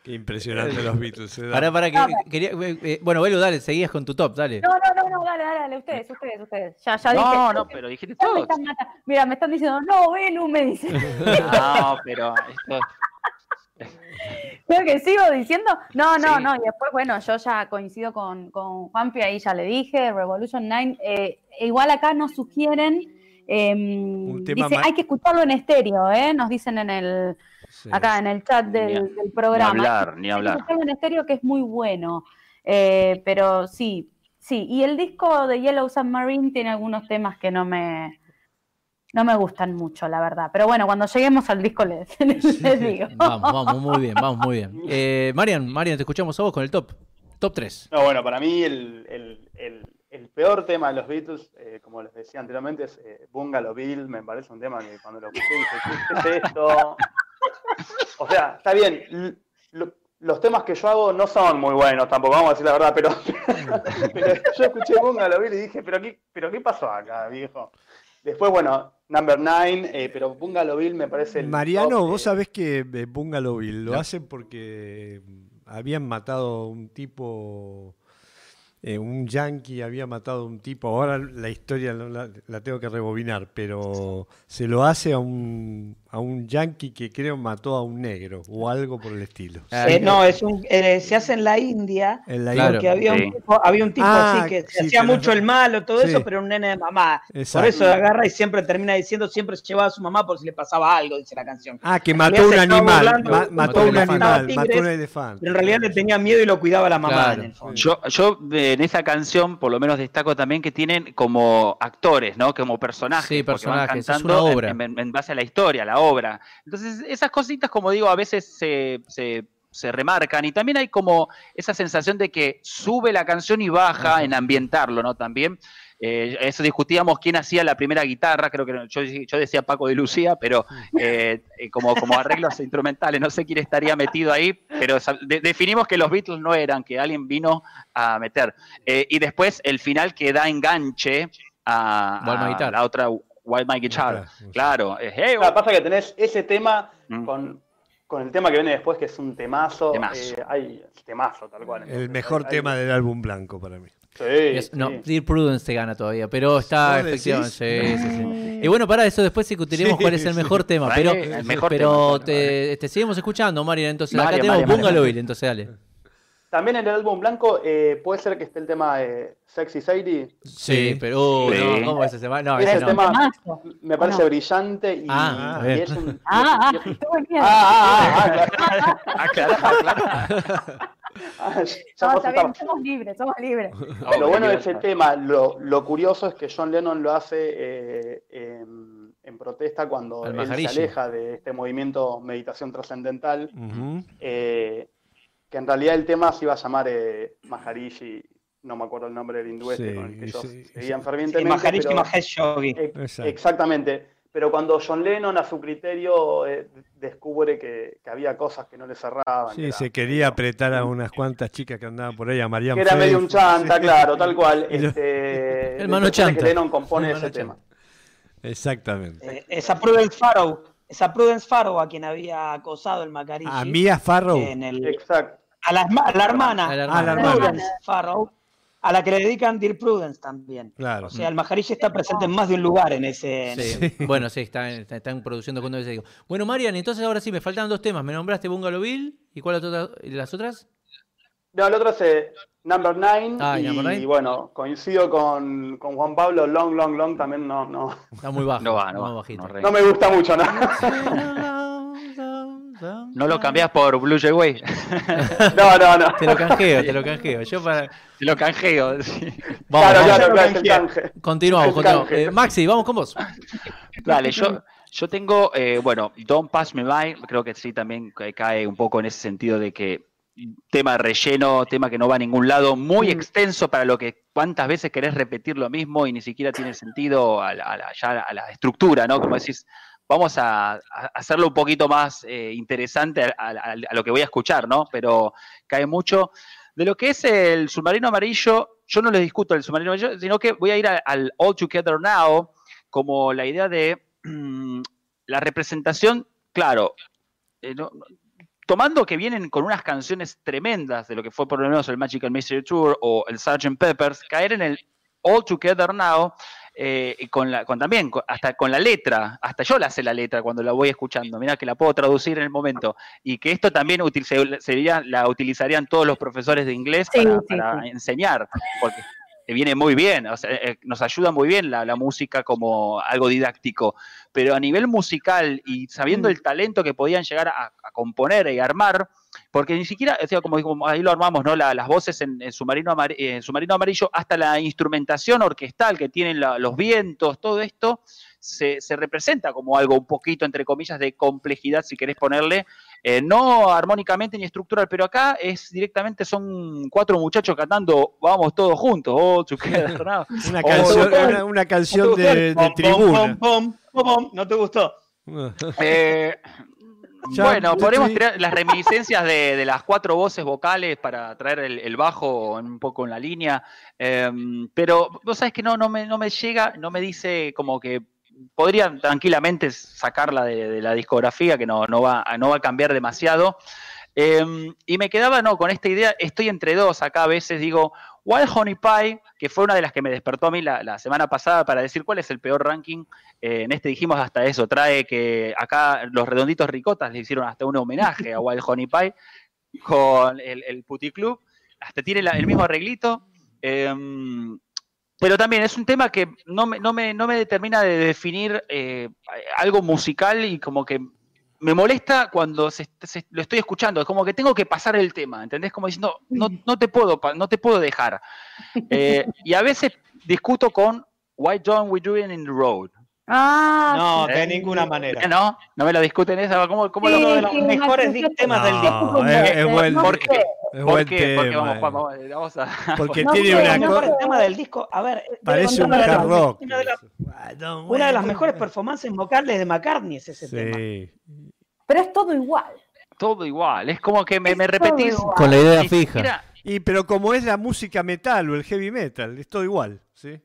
Qué impresionante los Beatles. eh, Para, para, que, No, quería, eh, eh, bueno, Belu, dale, seguías con tu top, dale. No, no, no, no, dale, dale, dale, ustedes, ustedes, ustedes. Ya, ya dije. No, no, pero dijiste todo. Mira, me están diciendo, no, Belu, me dicen. No, pero esto, Creo que sigo diciendo. No, no, Sí. no. Y después, bueno, yo ya coincido con, con Juanpi, ahí ya le dije, Revolution 9. eh, igual acá nos sugieren. eh, tema dice, ma- hay que escucharlo en estéreo, ¿eh? Nos dicen en el, sí. acá en el chat del, Ni a- del programa. ni hablar, ni hablar. escucharlo en estéreo que es muy bueno. Eh, pero sí, sí. Y el disco de Yellow Submarine tiene algunos temas que no me. No me gustan mucho, la verdad. Pero bueno, cuando lleguemos al disco les, les digo. Vamos, vamos, muy bien, vamos, muy bien. Eh, Marian, Marian, te escuchamos a vos con el top. Top 3. No, bueno, para mí el, el- el- el peor tema de los Beatles, eh, como les decía anteriormente, es eh, Bungalow Bill. Me parece un tema que cuando lo escuché dije, ¿qué es esto? O sea, está bien. lo- los temas que yo hago no son muy buenos tampoco, vamos a decir la verdad, pero, pero yo escuché Bungalow Bill y dije, ¿pero qué, pero qué pasó acá, viejo? Después, bueno, Number Nine, eh, pero Bungalow Bill me parece el Mariano, top, vos eh, sabés que eh, Bungalow Bill lo No. hacen porque mm, habían matado un tipo, eh, un yankee había matado a un tipo, ahora la historia la, la tengo que rebobinar, pero se lo hace a un, a un yankee que creo mató a un negro o algo por el estilo. Ah, Eh, no, es un, eh, se hace en la India. En la Claro. Porque había, Sí. un tipo, había un tipo Ah, así que se sí, hacía mucho el malo, todo Sí. eso, pero un nene de mamá. Exacto. Por eso agarra y siempre termina diciendo, siempre se llevaba a su mamá por si le pasaba algo, dice la canción. Ah, que En mató un animal, ma- mató mató un animal, mató un elefante. Pero en realidad le tenía miedo y lo cuidaba la mamá Claro. en el fondo. Yo, yo eh, en esa canción, por lo menos destaco también que tienen como actores, ¿no? Como personajes. Sí, porque van personajes, es cantando una en- obra. En, en base a la historia, la obra. Entonces, esas cositas, como digo, a veces se, se- se remarcan y también hay como esa sensación de que sube la canción y baja en ambientarlo, ¿no? También. Eh, eso discutíamos quién hacía la primera guitarra, creo que yo, yo decía Paco de Lucía, pero eh, eh, como, como arreglos instrumentales, no sé quién estaría metido ahí, pero de- definimos que los Beatles no eran, que alguien vino a meter. Eh, y después el final que da enganche a, a la otra Wild My Guitar. Claro, hey, que pasa es que tenés ese tema Mm. con, con el tema que viene después, que es un temazo. Temazo. eh, hay temazo, tal cual. El mejor hay- tema hay- del álbum blanco para mí. Sí, Es- no, sí. Dear Prudence te gana todavía, pero está efectivamente. Sí, sí, sí. Y bueno, para eso después discutiremos Sí, cuál es el sí. mejor tema. Pero, mí, el mejor pero tema, te, te seguimos escuchando, Marian. Entonces, acá tenemos Marian, Bungalow. Bill, entonces dale. También en el álbum blanco eh, puede ser que esté el tema de Sexy Sadie. Sí, pero. uh, Sí. no, ¿Cómo es ese tema? No, Ese ese no. tema me parece no? brillante y, Ah, y es un. Ah, ah, es- qué buen miedo. ah, ah, ah, claro. Ah, ya No, soltar. bien, somos libres, somos libres. Lo bueno de ese tema, lo, lo curioso es que John Lennon lo hace eh, en, en protesta cuando él se aleja de este movimiento meditación trascendental, eh, que en realidad el tema se iba a llamar eh, Maharishi, no me acuerdo el nombre del hindú este Sí, con el que ellos sí, seguían sí. fervientemente. Sí, Maharishi pero- Mahesh Yogi. Exactamente. Pero cuando John Lennon a su criterio eh, descubre que, que había cosas que no le cerraban. que Sí, era- se quería apretar a unas cuantas chicas que andaban por ahí, a Mariam que era medio un chanta, Sí. claro, tal cual. Este, El mano chanta. que Lennon compone El ese tema. chanta. Exactamente. Eh, esa Prudence Farrow, esa Prudence Farrow a quien había acosado el Macarishi. A Mia Farrow. en el- Exacto. A, la, a la hermana, A la la hermana. hermana. Prudence Farrow, a la que le dedican Dear Prudence también. Claro. O sea, el Maharishi está presente en más de un lugar en ese. en ese- Sí. Bueno, sí, están, están- produciendo cuando digo. Bueno, Marian, entonces ahora sí, me faltan dos temas. Me nombraste Bungalow Bill y cuál otra, y las otras? No, el otro es eh, Number Nine. Ah, y y, Number Nine. bueno, coincido con, con Juan Pablo, Long, Long, Long también no, no, Está muy bajo. No va, no va. bajito. no me gusta mucho, ¿no? No lo cambias por Blue Jay Way. No, no, no. Te lo canjeo, te lo canjeo. Yo para... Te lo canjeo. sí. Vamos, claro, vamos. claro, el canje. Continuamos, continuamos. canje. Eh, Maxi, vamos con vos. Dale, yo, yo tengo, eh, bueno, Don't Pass Me By, creo que sí también ca- cae un poco en ese sentido de que tema relleno, tema que no va a ningún lado, muy Mm. extenso para lo que cuántas veces querés repetir lo mismo y ni siquiera tiene sentido a la, a la- ya a la estructura, ¿no? Como decís, vamos a, a hacerlo un poquito más eh, interesante a, lo que voy a escuchar, ¿no? Pero cae mucho. De lo que es el submarino amarillo, yo no les discuto el submarino amarillo, sino que voy a ir al All Together Now, como la idea de mm, la representación, claro, eh, tomando que vienen con unas canciones tremendas de lo que fue por lo menos el Magical Mystery Tour o el Sgt. Peppers, caer en el All Together Now, eh, y con la, con también, con- hasta con la letra, hasta yo la sé la letra cuando la voy escuchando, mira que la puedo traducir en el momento, y que esto también util- se- sería, la utilizarían todos los profesores de inglés Sí, para, sí, para sí. enseñar, porque viene muy bien, o sea, eh, nos ayuda muy bien la, la música como algo didáctico, pero a nivel musical y sabiendo Mm. el talento que podían llegar a, a componer y armar, porque ni siquiera, o sea, como, como ahí lo armamos, ¿no? La- las voces en, en submarino, Amar- eh, en Submarino Amarillo, hasta la instrumentación orquestal que tienen la- los vientos, todo esto, se, se representa como algo un poquito, entre comillas, de complejidad, si querés ponerle, eh, no armónicamente ni estructural, pero acá es directamente, son cuatro muchachos cantando, vamos todos juntos, oh, now. Una Oh, canción, ¿no te- una, una ¿No te canción de, de tribuna. pom, pom, pom, pom? ¿No te gustó? Eh, Ya, bueno, sí. podemos tirar las reminiscencias de, de las cuatro voces vocales para traer el, el bajo un poco en la línea, eh, pero vos sabés que no, no, me, no me llega, no me dice como que podría tranquilamente sacarla de, la discografía, que no, no, va, no va a cambiar demasiado. Eh, y me quedaba, no, con esta idea, estoy entre dos acá, a veces digo, Wild Honey Pie, que fue una de las que me despertó a mí la, semana pasada para decir cuál es el peor ranking. Eh, en este dijimos hasta eso, trae que acá los redonditos ricotas le hicieron hasta un homenaje a Wild Honey Pie con el, el Puti Club, hasta tiene el mismo arreglito. eh, pero también es un tema que no me, no me, no me determina de definir eh, algo musical y como que me molesta cuando se- se- lo estoy escuchando. Es como que tengo que pasar el tema, ¿entendés? Como diciendo, no, no, te, puedo, no te puedo dejar. Eh, y a veces discuto con Why don't we do it in the road? Ah, No, de ninguna manera. ¿No? ¿No me lo discuten esa? ¿Cómo, cómo Sí, lo Uno de los sí, mejores temas del disco. Es, es buen, ¿Por qué? es ¿Por qué? Porque tema. vamos, eh. Juan, vamos, vamos a... Porque No tiene una no co- mejores temas del disco. A ver, Parece un una de hard las- rock. Una de, las, una de las mejores performances vocales de McCartney es ese tema. Pero es todo igual. Todo igual, es como que me, me repetís... igual. Con la idea fija. siquiera- Y pero como es la música metal o el heavy metal, es todo igual, ¿sí?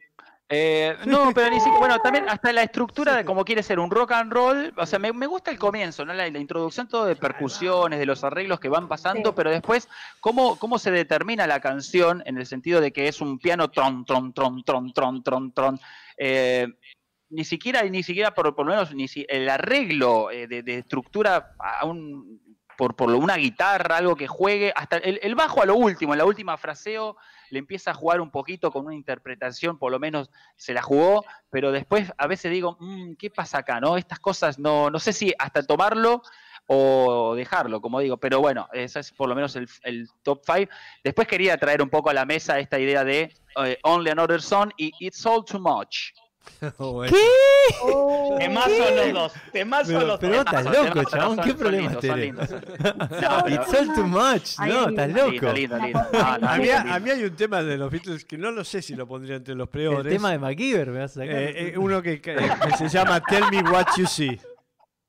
Eh, no, pero ni siquiera, bueno, también hasta la estructura de cómo quiere ser un rock and roll, o sea, me, me gusta el comienzo, ¿no? La, la introducción todo de percusiones, de los arreglos que van pasando, Sí. pero después, ¿cómo, ¿cómo se determina la canción en el sentido de que es un piano tron, tron, tron, tron, tron, tron, tron? Eh, ni siquiera, ni siquiera por, por lo menos, ni si, el arreglo eh, de, de estructura a un, por, por lo- una guitarra, algo que juegue, hasta el, el bajo a lo último, en la última fraseo, le empieza a jugar un poquito con una interpretación, por lo menos se la jugó, pero después a veces digo, "Mm, ¿qué pasa acá? no Estas cosas no, no sé si hasta tomarlo o dejarlo, como digo, pero bueno, ese es por lo menos el, el top 5. Después quería traer un poco a la mesa esta idea de eh, Only Another Song y It's All Too Much. Bueno. Oh, Temazos los dos. Temazos Pero- los pero dos. estás Son- loco, son- chabón, son- ¿qué son problema son tenés? son. No, pero- It's all too much. No, estás lindo, loco. A mí, lindo, a lindo. mí hay un tema de los Beatles que no lo sé si lo pondría entre los El peores. tema de MacGyver me vas a sacar. Eh, eh, uno que, que- que se llama Tell Me What You See.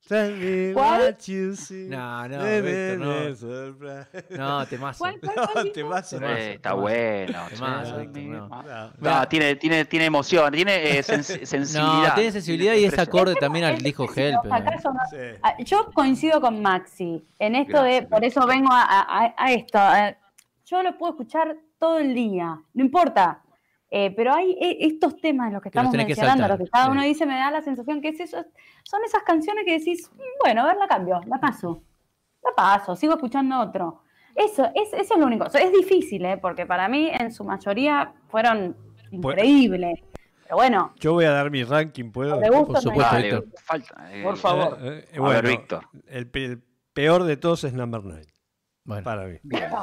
Tell me ¿Cuál? what you see. No, no, Víctor, no. No, temazo. ¿Cuál, cuál, No, cuál, te Víctor? vas a Temazo. Eh, está temazo. bueno. Temazo. Víctor, no. No. No, tiene, tiene, tiene emoción, tiene eh, sens- sensibilidad. No, tiene sensibilidad y es acorde también al disco Si Help. los acaso no- Sí. Ah, Yo coincido con Maxi en esto Gracias, de, por eso vengo a, a- a esto. a- Yo lo puedo escuchar todo el día, no importa. Eh, pero hay eh, estos temas, los que Que los estamos que mencionando, saltar, los que cada sí. uno dice, me da la sensación que es eso. Son esas canciones que decís, "Mm, bueno, a ver, la cambio, la paso. La paso, sigo escuchando otro. Eso, es, eso es lo único. Es difícil, ¿eh? porque para mí en su mayoría fueron increíbles. Pero bueno, Yo voy a dar mi ranking, ¿puedo? por supuesto, Víctor. falta. eh, Por favor. Eh, eh, A bueno, ver, Víctor. El, pe- el peor de todos es Number 9, Bueno, para mí.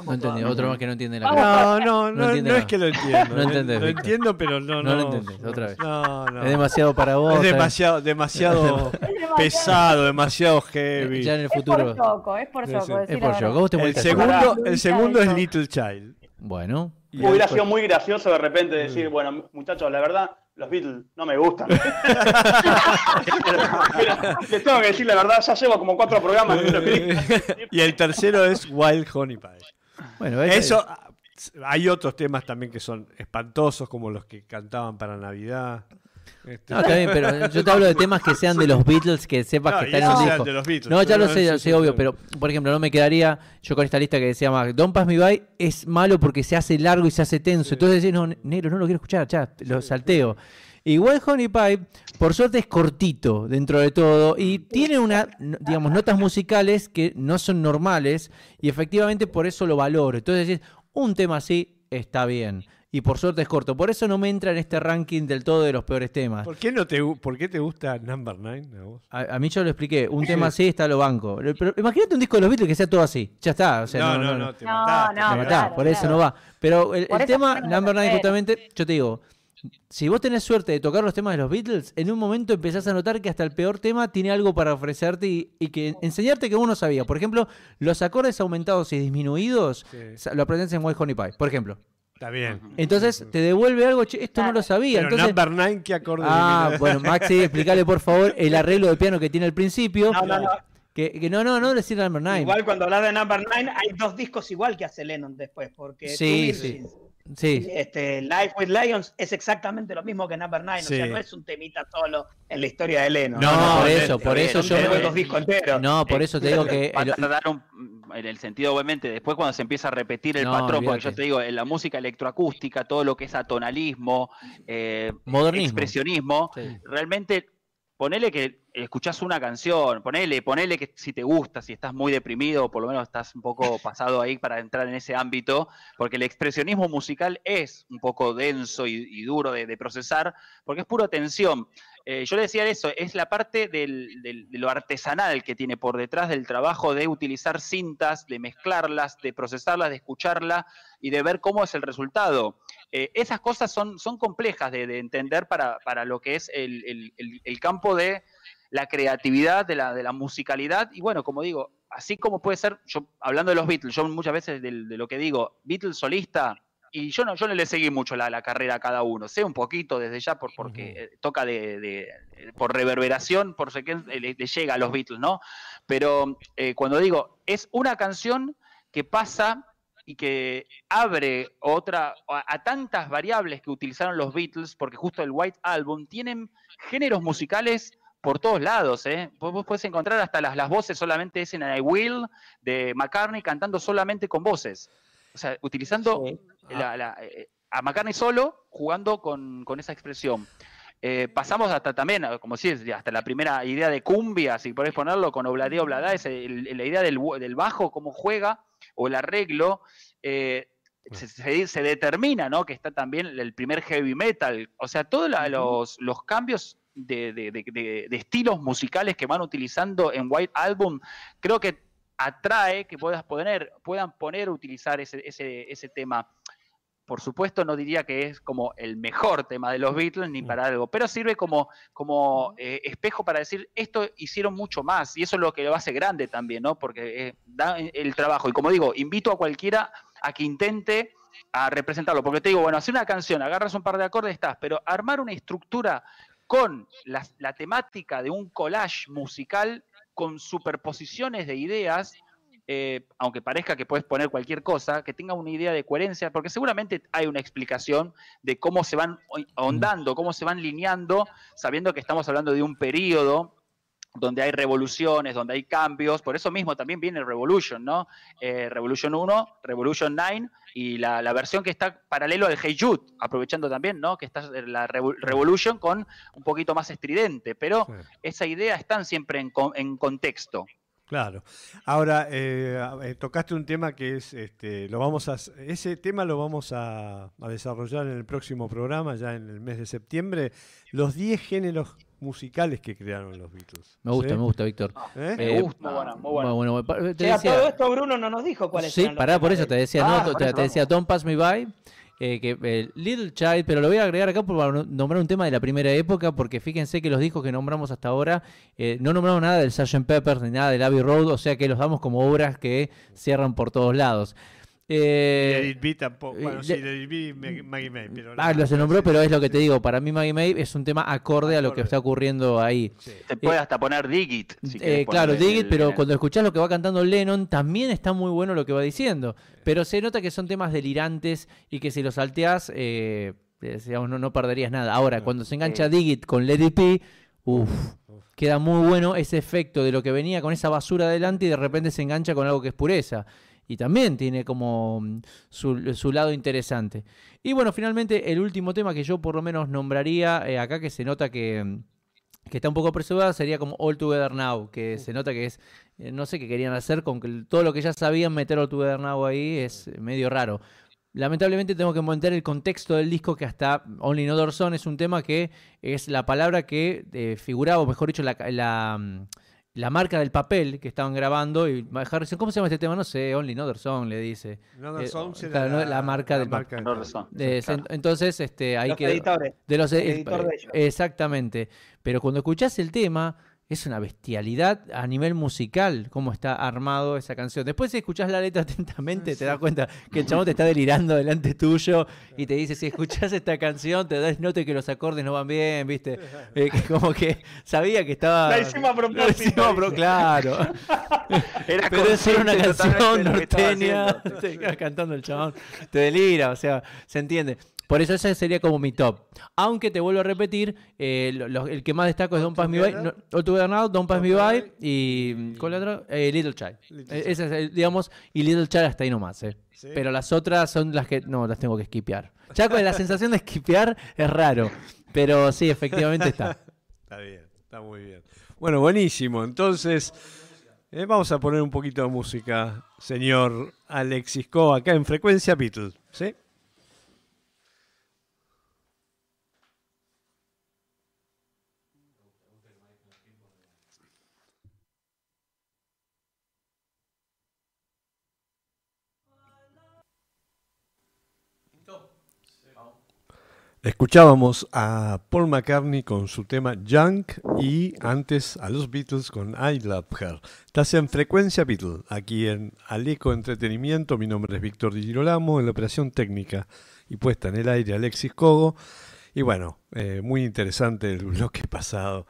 no entendí. Otro más que no entiende la Vamos. No, no, No no, no, es que lo entiendo. No entendés, Lo Víctor. entiendo, pero no, no. No lo entendés, otra vez. No, no. Es demasiado para vos. Es ¿sabes? demasiado, demasiado demasiado. pesado, demasiado heavy. Ya en el Es por futuro. choco, es por decir Es por yo. verdad. ¿Cómo te El segundo, el segundo es. Little Child. Bueno. Hubiera sido muy gracioso de repente Mm. decir, bueno, muchachos, la verdad, los Beatles no me gustan. Les tengo que decir la verdad, ya llevo como cuatro programas. y el tercero es Wild Honey Pie. Bueno, Eso, hay otros temas también que son espantosos, como los que cantaban para Navidad. Este, No, está bien, pero yo te hablo de temas que sean de los Beatles, que sepas No, que están en un disco. de los Beatles, no, ya lo sé, ya sé, obvio, pero por ejemplo, no me quedaría yo con esta lista que decía más, Don't Pass Me By es malo porque se hace largo y se hace tenso. Entonces decís, no, negro, no lo quiero escuchar, ya, lo salteo. Igual Honey Pie, por suerte es cortito dentro de todo y tiene una, digamos, notas musicales que no son normales y efectivamente por eso lo valoro. Entonces decís, un tema así está bien. Y por suerte es corto. Por eso no me entra en este ranking del todo de los peores temas. ¿Por qué, no te, ¿Por qué te gusta Number 9 a vos? A, a mí yo lo expliqué, un tema así está lo banco. Pero imagínate un disco de los Beatles que sea todo así. Ya está. O sea, no, no, no, no, no, te No, mataste. no, matá, claro, por eso claro. no va. Pero el, el eso tema Number 9 refiero. justamente, yo te digo, si vos tenés suerte de tocar los temas de los Beatles, en un momento empezás a notar que hasta el peor tema tiene algo para ofrecerte y, y que enseñarte que uno sabía. Por ejemplo, los acordes aumentados y disminuidos Sí. lo aprendes en White Honey Pie, por ejemplo. Está bien. Entonces te devuelve algo, "Che, esto no lo sabía. Pero Entonces, Number 9, ¿qué acorde Ah, bueno, Maxi, explícale por favor el arreglo de piano que tiene al principio. No, no, no. Que, que no, no, no decir Number 9. Igual cuando hablas de Number 9 hay dos discos igual que hace Lennon después, porque Sí, sí. Sí, este, Life with Lions es exactamente lo mismo que Number 9, Sí. o sea, no es un temita solo en la historia de Lennon. No, No, por no, eso, por eso yo. Son bien. dos discos enteros. No, por eso te digo que. Tardar un, en el sentido, obviamente, después cuando se empieza a repetir el No, patrón, porque yo te digo, en la música electroacústica, todo lo que es atonalismo, eh, Modernismo. expresionismo, Sí. realmente ponele que escuchás una canción, ponele, ponele que si te gusta, si estás muy deprimido, o por lo menos estás un poco pasado ahí para entrar en ese ámbito, porque el expresionismo musical es un poco denso y, y duro de, de procesar, porque es pura tensión. Eh, yo le decía eso, es la parte del- de lo artesanal que tiene por detrás del trabajo de utilizar cintas, de mezclarlas, de procesarlas, de escucharlas y de ver cómo es el resultado. Eh, esas cosas son, son complejas de, de entender para, para lo que es el, el- campo de la creatividad, de la, de la musicalidad. Y bueno, como digo, así como puede ser, yo hablando de los Beatles, yo muchas veces de, lo que digo, Beatles solista, y yo no, yo no le seguí mucho la, la carrera a cada uno, sé un poquito desde ya por, porque eh, toca de, de- eh, por reverberación, por sé que le, le llega a los Beatles, ¿no? Pero eh, cuando digo, es una canción que pasa y que abre otra a, a tantas variables que utilizaron los Beatles, porque justo el White Album tienen géneros musicales por todos lados, ¿eh? Vos, vos podés encontrar hasta las, las voces solamente es en I Will de McCartney cantando solamente con voces. O sea, utilizando Sí. la- la- eh, a McCartney solo jugando con, con esa expresión. Eh, pasamos hasta también, eh, como si hasta la primera idea de cumbia, si podés ponerlo con Obladé Oblada, es el- el- la idea del, bajo, cómo juega, o el arreglo, eh, se, se- se determina, ¿no? Que está también el primer heavy metal. O sea, todos la- los, los cambios de, de- de- de- de estilos musicales que van utilizando en White Album, creo que atrae que puedas poner, puedan poner, utilizar ese, ese, ese tema. por supuesto no diría que es como el mejor tema de los Beatles ni para algo, pero sirve como, como eh, espejo para decir, esto hicieron mucho más y eso es lo que lo hace grande también, ¿no? Porque eh, da el trabajo. Y como digo, invito a cualquiera a que intente a representarlo, porque te digo, bueno, hacer una canción, agarras un par de acordes, estás, pero armar una estructura con la, la temática de un collage musical con superposiciones de ideas, eh, aunque parezca que puedes poner cualquier cosa, que tenga una idea de coherencia, porque seguramente hay una explicación de cómo se van ahondando, cómo se van lineando, sabiendo que estamos hablando de un periodo donde hay revoluciones, donde hay cambios, por eso mismo también viene Revolution, ¿no? Eh, Revolution 1, Revolution 9 y la, versión que está paralelo al Hey Jude, aprovechando también, ¿no? Que está la Revolution con un poquito más estridente, pero esa idea están siempre en, en contexto. Claro. Ahora, eh, eh, tocaste un tema que es, este, lo vamos a, ese tema lo vamos a, desarrollar en el próximo programa, ya en el mes de septiembre, los 10 géneros musicales que crearon los Beatles. Me gusta, me gusta, Víctor. ¿Eh? Me gusta, muy bueno, muy bueno. todo esto Bruno no nos dijo cuáles Sí, pará, por eso te decía, no, ah, te, te decía Don't Pass Me By. Eh, que eh, Little Child, pero lo voy a agregar acá para nombrar un tema de la primera época, porque fíjense que los discos que nombramos hasta ahora eh, no nombramos nada del Sgt. Pepper ni nada del Abbey Road, o sea que los damos como obras que cierran por todos lados. Eh, B tampoco. Bueno, sí, B, Maggie May. Pero ah, lo se nombró, pero es lo que te digo. Para mí, Maggie May es un tema acorde, a lo que está ocurriendo ahí. Te puede hasta poner Digit. eh, claro, Digit, pero cuando escuchás lo que va cantando Lennon, también está muy bueno lo que va diciendo. Pero se nota que son temas delirantes y que si los salteás, eh, digamos, no, no, perderías nada. Ahora, cuando se engancha Digit con It Be, uff, queda muy bueno ese efecto de lo que venía con esa basura adelante y de repente se engancha con algo que es pureza y también tiene como mm, su, lado interesante. Y bueno, finalmente el último tema que yo por lo menos nombraría eh, acá que se nota que, mm, que está un poco apresurado sería como All Together Now, que se nota que es, eh, no sé qué querían hacer con que todo lo que ya sabían meter All Together Now ahí es medio raro. Lamentablemente tengo que mantener el contexto del disco que hasta Only Another Song es un tema que es la palabra que eh, figuraba, o mejor dicho, la, la mm, la marca del papel que estaban grabando y Harrison, ¿cómo se llama este tema? No sé, Only Another Song le dice. Another eh, Song la, marca del papel. Entonces, este, hay que... De los editores de ellos. Exactamente. Pero cuando escuchás el tema es una bestialidad a nivel musical, cómo está armado esa canción. Después si escuchás la letra atentamente, te das cuenta que el chabón te está delirando delante tuyo y te dice, si escuchás esta canción, te das nota que los acordes no van bien, ¿viste? Eh, como que sabía que estaba... La hicimos a propósito. claro. Era Pero es una canción norteña, cantando el chabón, te delira, o sea, se entiende. Por eso ese sería como mi top. Aunque te vuelvo a repetir, eh, el que más destaco es Don't Pass Me By, no, Now, Don't Pass Me By y ¿cuál otro? Eh, Little Child. Eh, ese es, digamos, y Little Child hasta ahí nomás. Eh. Pero las otras son las que no las tengo que skipear. Ya con la sensación de skipear es raro, pero sí, efectivamente está. está bien, está muy bien. Bueno, buenísimo. Entonces, vamos a poner un poquito de música, señor Alexis Co, acá en Frecuencia Beatles. ¿Sí? Escuchábamos a Paul McCartney con su tema Junk y antes a los Beatles con I Love Her. Estás en Frecuencia Beatles, aquí en Aleco Entretenimiento. Mi nombre es Víctor Di Girolamo, en la operación técnica y puesta en el aire Alexis Cogo. Y bueno, eh, muy interesante el bloque pasado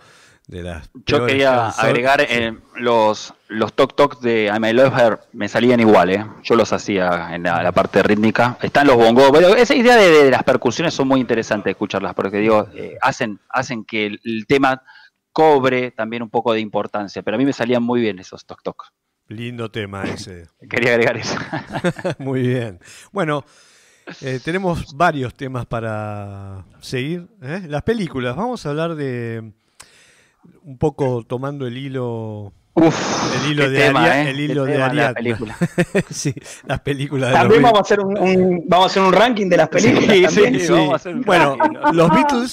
yo quería agregar eh, los, los Tok Tok de I May Love Her, me salían igual, eh. yo los hacía en la, parte rítmica. Están los bongos, esa idea de, las percusiones son muy interesantes escucharlas, porque digo, eh, hacen, hacen que el, tema cobre también un poco de importancia, pero a mí me salían muy bien esos Tok Tok. Lindo tema ese. quería agregar eso. muy bien. Bueno. tenemos varios temas para seguir. Las películas, vamos a hablar de un poco tomando el hilo el hilo de tema, ¿eh? el hilo de Ariadna. película. sí, las películas de También vamos a hacer un, vamos a hacer un ranking de las películas. Sí, sí, Vamos a hacer un bueno, los Beatles.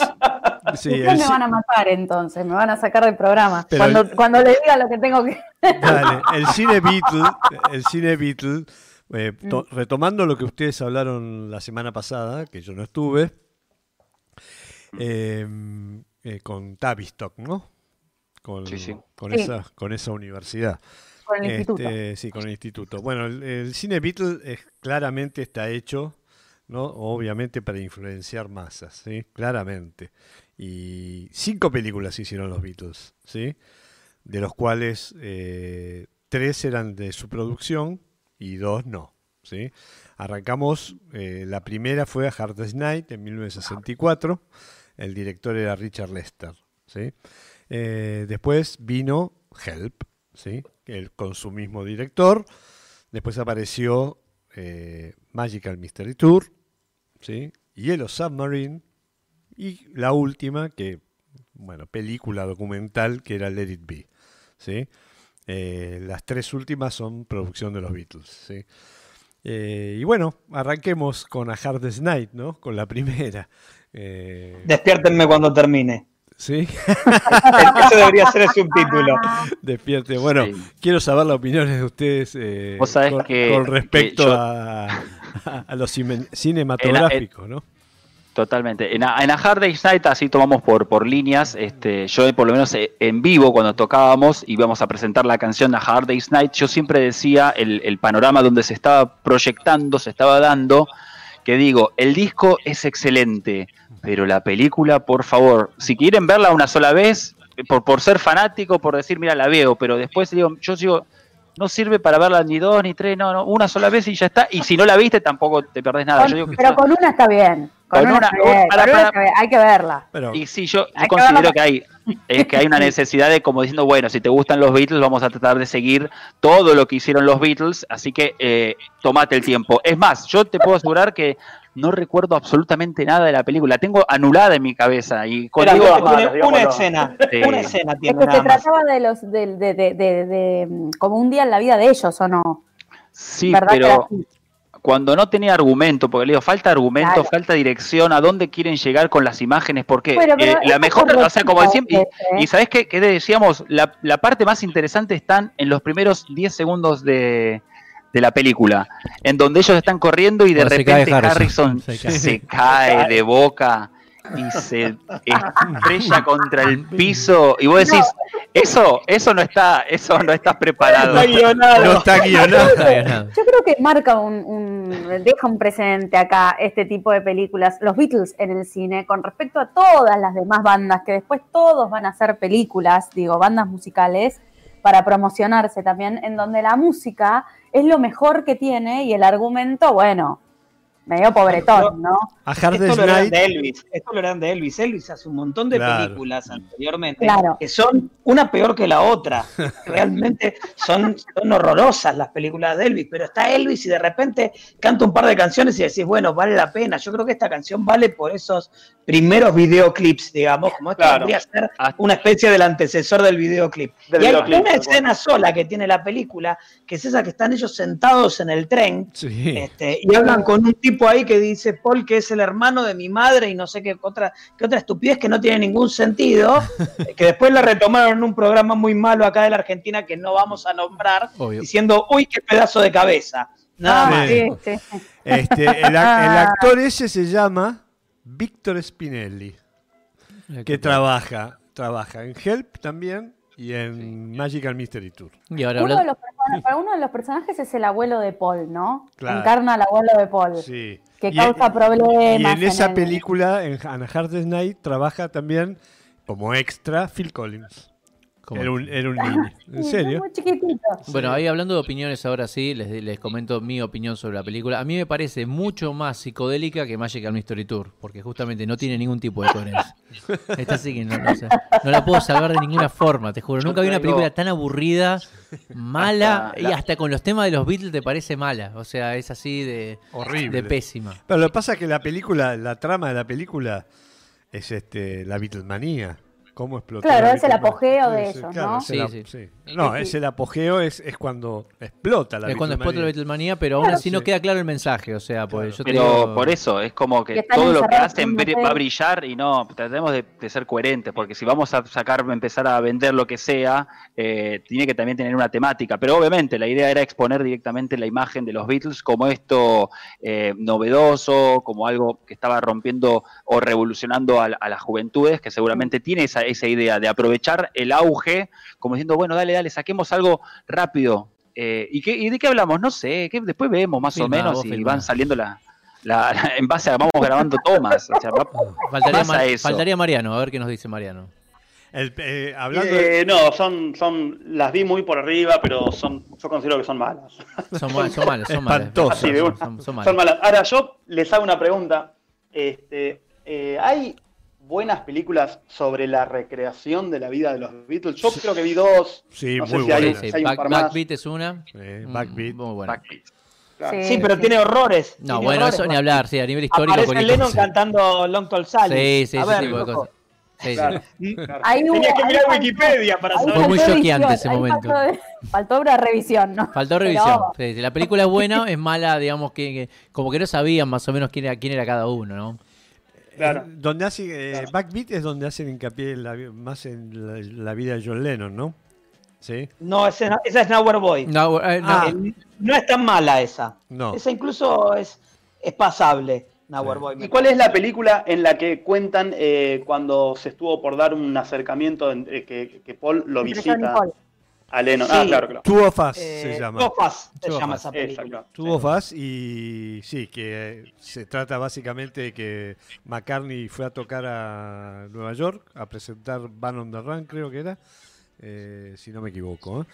Sí, me van a matar entonces, me van a sacar del programa. cuando, cuando le diga lo que tengo que. Dale, el cine Beatles, el cine Beatles Eh, to- retomando lo que ustedes hablaron la semana pasada, que yo no estuve, eh, eh, con Tavistock, ¿no? Con, Sí, sí. con, Sí. Esa, con esa universidad. Con el instituto. Este, sí, con el instituto. Bueno, el, el cine Beatle es, claramente está hecho, ¿no? Obviamente para influenciar masas, ¿sí? Claramente. Y cinco películas hicieron los Beatles, ¿sí? De los cuales eh, tres eran de su producción y dos no, ¿sí? Arrancamos, eh, la primera fue a Hardest Night en 1964, el director era Richard Lester, ¿sí? Eh, después vino Help, ¿sí? El- con su mismo director. Después apareció eh, Magical Mystery Tour, ¿sí? Yellow Submarine. Y la última, que, bueno, película documental, que era Let It Be, ¿sí? Eh, las tres últimas son producción de los Beatles, ¿sí? Y bueno, arranquemos con A Hardest Night, ¿no? Con la primera. Eh, Despiértenme cuando termine. ¿Sí? Ese debería ser el subtítulo. Despierte. Bueno, Sí. quiero saber las opiniones de ustedes eh, Vos sabés con, que- con respecto que yo- a, a los cine- cinematográficos, ¿no? Totalmente. En, a- en A Hard Day's Night, así tomamos por, por líneas, este, yo por lo menos eh, en vivo cuando tocábamos y íbamos a presentar la canción A Hard Day's Night, yo siempre decía el, el panorama donde se estaba proyectando, se estaba dando, que digo, el disco es excelente, pero la película, por favor, si quieren verla una sola vez, por, por ser fanático, por decir, mira, la veo, pero después digo, yo sigo, no sirve para verla ni dos ni tres, no, no, una sola vez y ya está, y si no la viste tampoco te perdés nada. Con- Yo digo que pero con una está bien. Con, Con una, una- está bien, para- con una para- está bien, Hay que verla. Pero, Y sí, yo, yo Hay que considero que hay, es que hay una necesidad de como diciendo, bueno, si te gustan los Beatles, vamos a tratar de seguir todo lo que hicieron los Beatles, así que eh, tomate el tiempo. Es más, yo te puedo asegurar que no recuerdo absolutamente nada de la película, la tengo anulada en mi cabeza y con Eran digo, Una, digamos, una no. escena, Sí. una escena Es tiene que nada se más. trataba de los de, de, de, de- de, como un día en la vida de ellos, ¿o no? sí, ¿Verdad que era pero cuando no tenía argumento, porque le digo, falta argumento, Claro. falta dirección, a dónde quieren llegar con las imágenes, porque Bueno, pero eh, la mejor, es o sea, como decíamos, y, ¿eh? y ¿sabes qué, qué decíamos? La, la parte más interesante están en los primeros 10 segundos de, de la película, en donde ellos están corriendo y de Cuando repente Harrison. Harrison, Se se, cae. de boca y se estrella contra el piso y vos decís, eso, eso no está, eso no está preparado. Está guionado. no está guionado. Yo creo que marca un, un- deja un presente acá este tipo de películas, los Beatles en el cine, con respecto a todas las demás bandas, que después todos van a hacer películas, digo, bandas musicales, para promocionarse también, en donde la música es lo mejor que tiene y el argumento, bueno, medio pobretón, ¿no? A Esto lo eran de Elvis, esto lo eran de Elvis. Elvis hace un montón de Claro. películas anteriormente Claro. que son una peor que la otra. Realmente son, son horrorosas las películas de Elvis, pero está Elvis y de repente canta un par de canciones y decís, bueno, vale la pena. Yo creo que esta canción vale por esos primeros videoclips, digamos, como esto Claro. podría ser Hasta- una especie del antecesor del videoclip. Del y hay videoclip, una escena sola que tiene la película, que es esa que están ellos sentados en el tren sí. este, y hablan con un tipo ahí que dice Paul que es el hermano de mi madre y no sé qué otra, qué otra estupidez que no tiene ningún sentido, que después la retomaron en un programa muy malo acá de la Argentina que no vamos a nombrar, Obvio. diciendo, uy, qué pedazo de cabeza. Nada Ah, más. Sí. sí, sí. Este, el, el actor ese se llama Víctor Spinelli, que trabaja, trabaja en Help también y en Magical Mystery Tour. Y ahora Uno de, los, persona- para uno de los personajes es el abuelo de Paul, ¿no? Claro. Encarna al abuelo de Paul, Sí. que Y- causa problemas. Y en esa el- película, en Hannah Hardest Night, trabaja también como extra Phil Collins. Era un, era un niño. ¿En serio? Muy chiquitito. Bueno, ahí hablando de opiniones, ahora sí, les, les comento mi opinión sobre la película. A mí me parece mucho más psicodélica que Magical Mystery Tour, porque justamente no tiene ningún tipo de coherencia. Esta sí que no, no sé, no la puedo salvar de ninguna forma, te juro. Yo Nunca vi una película tan aburrida, mala, Hasta y hasta con los temas de los Beatles te parece mala. O sea, es así de, Horrible. de pésima. Pero lo que pasa es que la película, la trama de la película es este la Beatlemanía. ¿Cómo explotó Claro, la es el apogeo de ellos, ¿no? Sí, sí. No, es el apogeo, es, es cuando explota la es cuando explota la Beatlemanía. Pero aún así no queda claro el mensaje. O sea, pues yo te Pero digo- por eso, es como Que todo lo que hacen va a brillar y no, tratemos de, de ser coherentes, porque si vamos a sacar, empezar a vender lo que sea, eh, tiene que también tener una temática. Pero obviamente la idea era exponer directamente la imagen de los Beatles como esto eh, novedoso, como algo que estaba rompiendo o revolucionando a, a las juventudes, que seguramente tiene esa, esa idea de aprovechar el auge, como diciendo, bueno, dale, dale, saquemos algo rápido. Eh, ¿y, qué, ¿Y de qué hablamos? No sé, que después vemos más Filma, o menos y filma. van saliendo la, la- la- en base a vamos grabando tomas. O sea, faltaría, pasa Mar- eso. faltaría Mariano, a ver qué nos dice Mariano. El- eh, hablando de- Eh, no, son, son, las vi muy por arriba, pero son, yo considero que son malas. Son, mal- son malas, son malas. Son, son malas. Son malas. Ahora, yo les hago una pregunta. Este, eh, ¿Hay buenas películas sobre la recreación de la vida de los Beatles? Yo creo que vi dos. Sí, no sé muy si hay, buenas. Sí, si hay un Back- par más. Backbeat es una. Eh, Mm, Backbeat. Muy buena. Backbeat. Claro. Sí, pero tiene horrores. No, tiene bueno, horrores, eso ni hablar, sí, a nivel histórico. Aparece Lennon cantando Long Tall Sally. Sí, sí, A ese ver, tipo de cosas. Sí, sí. Claro. Tenías que mirar faltó- Wikipedia para ahí Fue saber. muy choqueante ese momento. Faltó, faltó una revisión, ¿no? Faltó Pero revisión. Sí, si la película es buena, es mala, digamos que, que como que no sabían más o menos quién era, quién era cada uno, ¿no? Claro. Eh, Donde hace, eh, Claro. Backbeat es donde hacen hincapié en la vi- más en la, la vida de John Lennon, ¿no? Sí. No, esa es Nowhere Boy. No, eh, no, Ah. No es tan mala esa. No. Esa incluso es, es pasable, Nowhere Sí. Boy. ¿Y cuál es la película en la que cuentan eh, cuando se estuvo por dar un acercamiento en- eh, que, que Paul lo visita Paul. A Lennon? Sí. Ah, claro, claro. Two of Us Eh, se llama. Se Two of llama Us. esa película. Two of Us y sí, que se trata básicamente de que McCartney fue a tocar a Nueva York a presentar Van on the Run, creo que era, eh, si no me equivoco. ¿eh?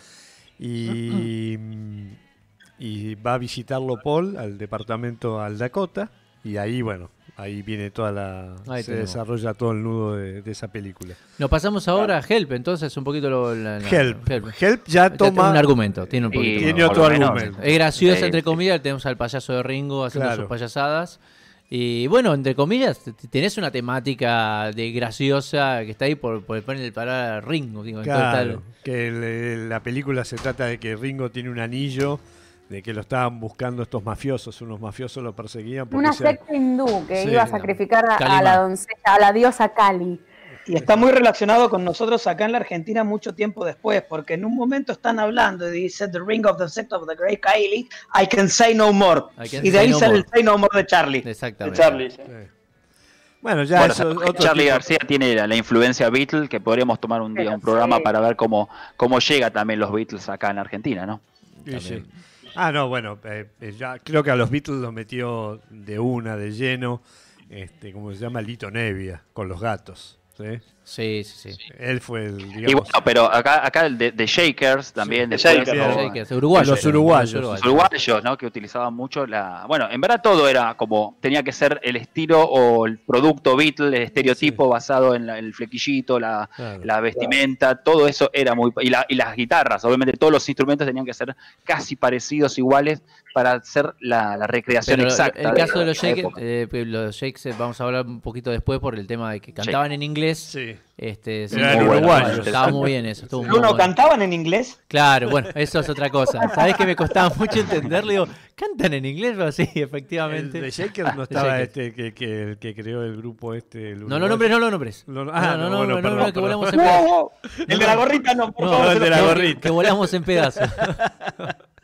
Y, y va a visitarlo Paul al departamento al Dakota y ahí, bueno, ahí viene toda la... Ahí se tenemos. desarrolla todo el nudo de, de esa película. Nos pasamos ahora a Help, entonces un poquito lo. la- la- Help. Help ya Tiene toma... un argumento, tiene un Y poquito. Tiene por otro argumento. Es graciosa, Sí, entre comillas, tenemos al payaso de Ringo haciendo Claro. sus payasadas. Y bueno, entre comillas, tenés una temática de graciosa que está ahí por, por poner el parar a Ringo. Digo, en todo Claro, tal- que la película se trata de que Ringo tiene un anillo, de que lo estaban buscando estos mafiosos, unos mafiosos lo perseguían porque Una se- secta hindú que Sí, iba a sacrificar a, la doncella, a la diosa Kali. Y está muy relacionado con nosotros acá en la Argentina mucho tiempo después, porque en un momento están hablando y dice The Ring of the Sect of the Great Kylie, I can say no more. Y de say ahí no sale more. el Say No More de Charlie. De Exactamente. Charlie. sí. Bueno, ya Bueno, eso otro Charlie tipo- García tiene la, la influencia Beatle, que podríamos tomar un día Pero un programa sí. para ver cómo, cómo llega también los Beatles acá en Argentina, ¿no? Sí, sí. Ah, no, bueno, eh, eh, ya creo que a los Beatles los metió de una, de lleno, este, como se llama, Lito Nevia, con los gatos. ¿sí? Sí, sí, sí. Él fue el, Y digamos, bueno, pero acá, acá el de, de Shakers también, de Shakers, ¿no? sí. Shakers, uruguayos. Los uruguayos. los uruguayos, ¿no? Que utilizaban mucho la. Bueno, en verdad todo era como. Tenía que ser el estilo o el producto Beatle, el estereotipo basado en la- el flequillito, la, claro. la vestimenta, todo eso era muy. Y, la- y las guitarras, obviamente, todos los instrumentos tenían que ser casi parecidos, iguales, para hacer la, la recreación Pero exacta. el caso de los la Shakers, época. eh, los Shakes eh, vamos a hablar un poquito después por el tema de que cantaban en inglés. Sí. Este, sí, muy bueno, estaba muy bien eso. Estuvo muy ¿Uno bueno. cantaban en inglés? Claro, bueno, eso es otra cosa. ¿Sabés que me costaba mucho entenderlo? Digo, ¿cantan en inglés? Pero sí, El efectivamente. de Shakers no estaba este que, que, el que creó el grupo este. el No lo nombres, no lo nombres. Lo- ah, no, no, no, bueno, no, perdón, no, que volamos en pedazos. el de la gorrita no, por No, favor. el de la gorrita. Que volamos en pedazos.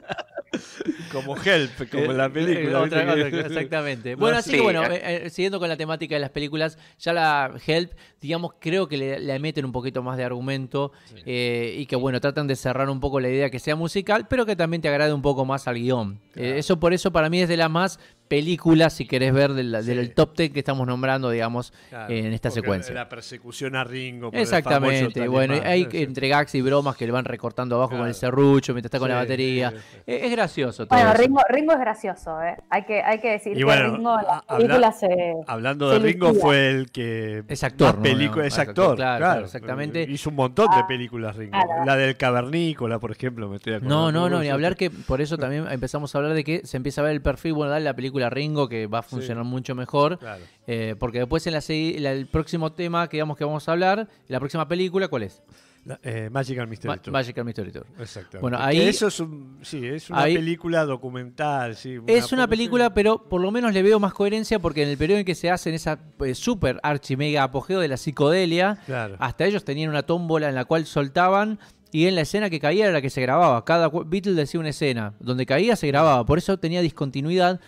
Como Help, como en la película. Eh, exactamente. No, Bueno, así sí, que bueno, eh. eh, eh, siguiendo con la temática de las películas, ya la Help, digamos, creo que le, le meten un poquito más de argumento eh, y que bueno, tratan de cerrar un poco la idea que sea musical, pero que también te agrade un poco más al guion. Eh, eso por eso para mí es de las más películas, si querés ver, del, del top 10 que estamos nombrando, digamos, Claro, en esta secuencia. La persecución a Ringo. por el famoso Exactamente, talismán, bueno, hay sí. entre gags y bromas que le van recortando abajo con el serrucho mientras está con la batería. sí, sí. Eh, Es, gracioso todo Bueno. Ringo, Ringo es gracioso, ¿eh? Hay que, hay que decir Y que bueno, Ringo en habla- se... Hablando se de Ringo, liquida. fue el que. Es actor, es actor, claro, exactamente. Hizo un montón de Ah, películas Ringo. La del Cavernícola, por ejemplo, me estoy acordando. No, no, no, ni hablar que por eso también empezamos a hablar de que se empieza a ver el perfil, bueno, dale la película Ringo que va a funcionar mucho mejor, Claro. eh, porque después en la, la- el próximo tema que digamos que vamos a hablar, la próxima película, ¿cuál es? La- eh, Magical Mystery Ma- Tour. Magical Mystery Tour. Exactamente. Bueno, ahí- Eso es, un, sí, es una ahí- película documental. Sí, Es una película, pero por lo menos le veo más coherencia porque en el periodo en que se hacen esa eh, super archi mega apogeo de la psicodelia, Claro. hasta ellos tenían una tómbola en la cual soltaban y en la escena que caía era la que se grababa. Cada Beatle decía una escena. Donde caía se grababa. Por eso tenía discontinuidad.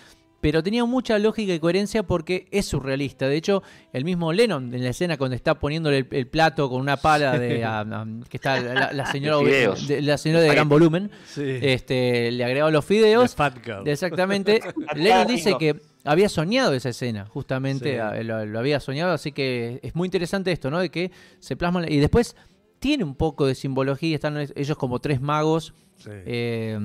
Pero tenía mucha lógica y coherencia porque es surrealista. De hecho, el mismo Lennon en la escena cuando está poniéndole el, el plato con una pala de a- a- que está la, la señora De la señora de gran volumen, Sí. este, le agregaba los The fideos Fat Girl. Exactamente. Lennon dice que había soñado esa escena, justamente Sí. a- lo, lo había soñado, así que es muy interesante esto, ¿no? De que se plasman y después tiene un poco de simbología, están ellos como tres magos Sí. eh,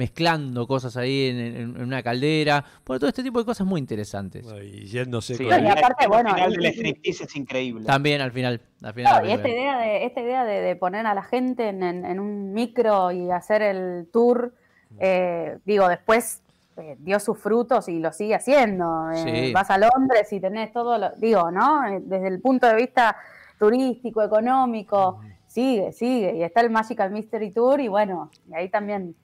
mezclando cosas ahí en, en- en una caldera, bueno, todo este tipo de cosas muy interesantes. Y yéndose Sí, con- y aparte, bueno, el final y- del y- striptease es increíble. También al final, al final. Y esta idea de, esta idea de, de poner a la gente en, en- en un micro y hacer el tour, eh, digo, después eh, dio sus frutos y lo sigue haciendo. Eh, Sí. Vas a Londres y tenés todo, lo, digo, ¿no? Eh, Desde el punto de vista turístico, económico, sigue, sigue. Y está el Magical Mystery Tour y bueno, y ahí también.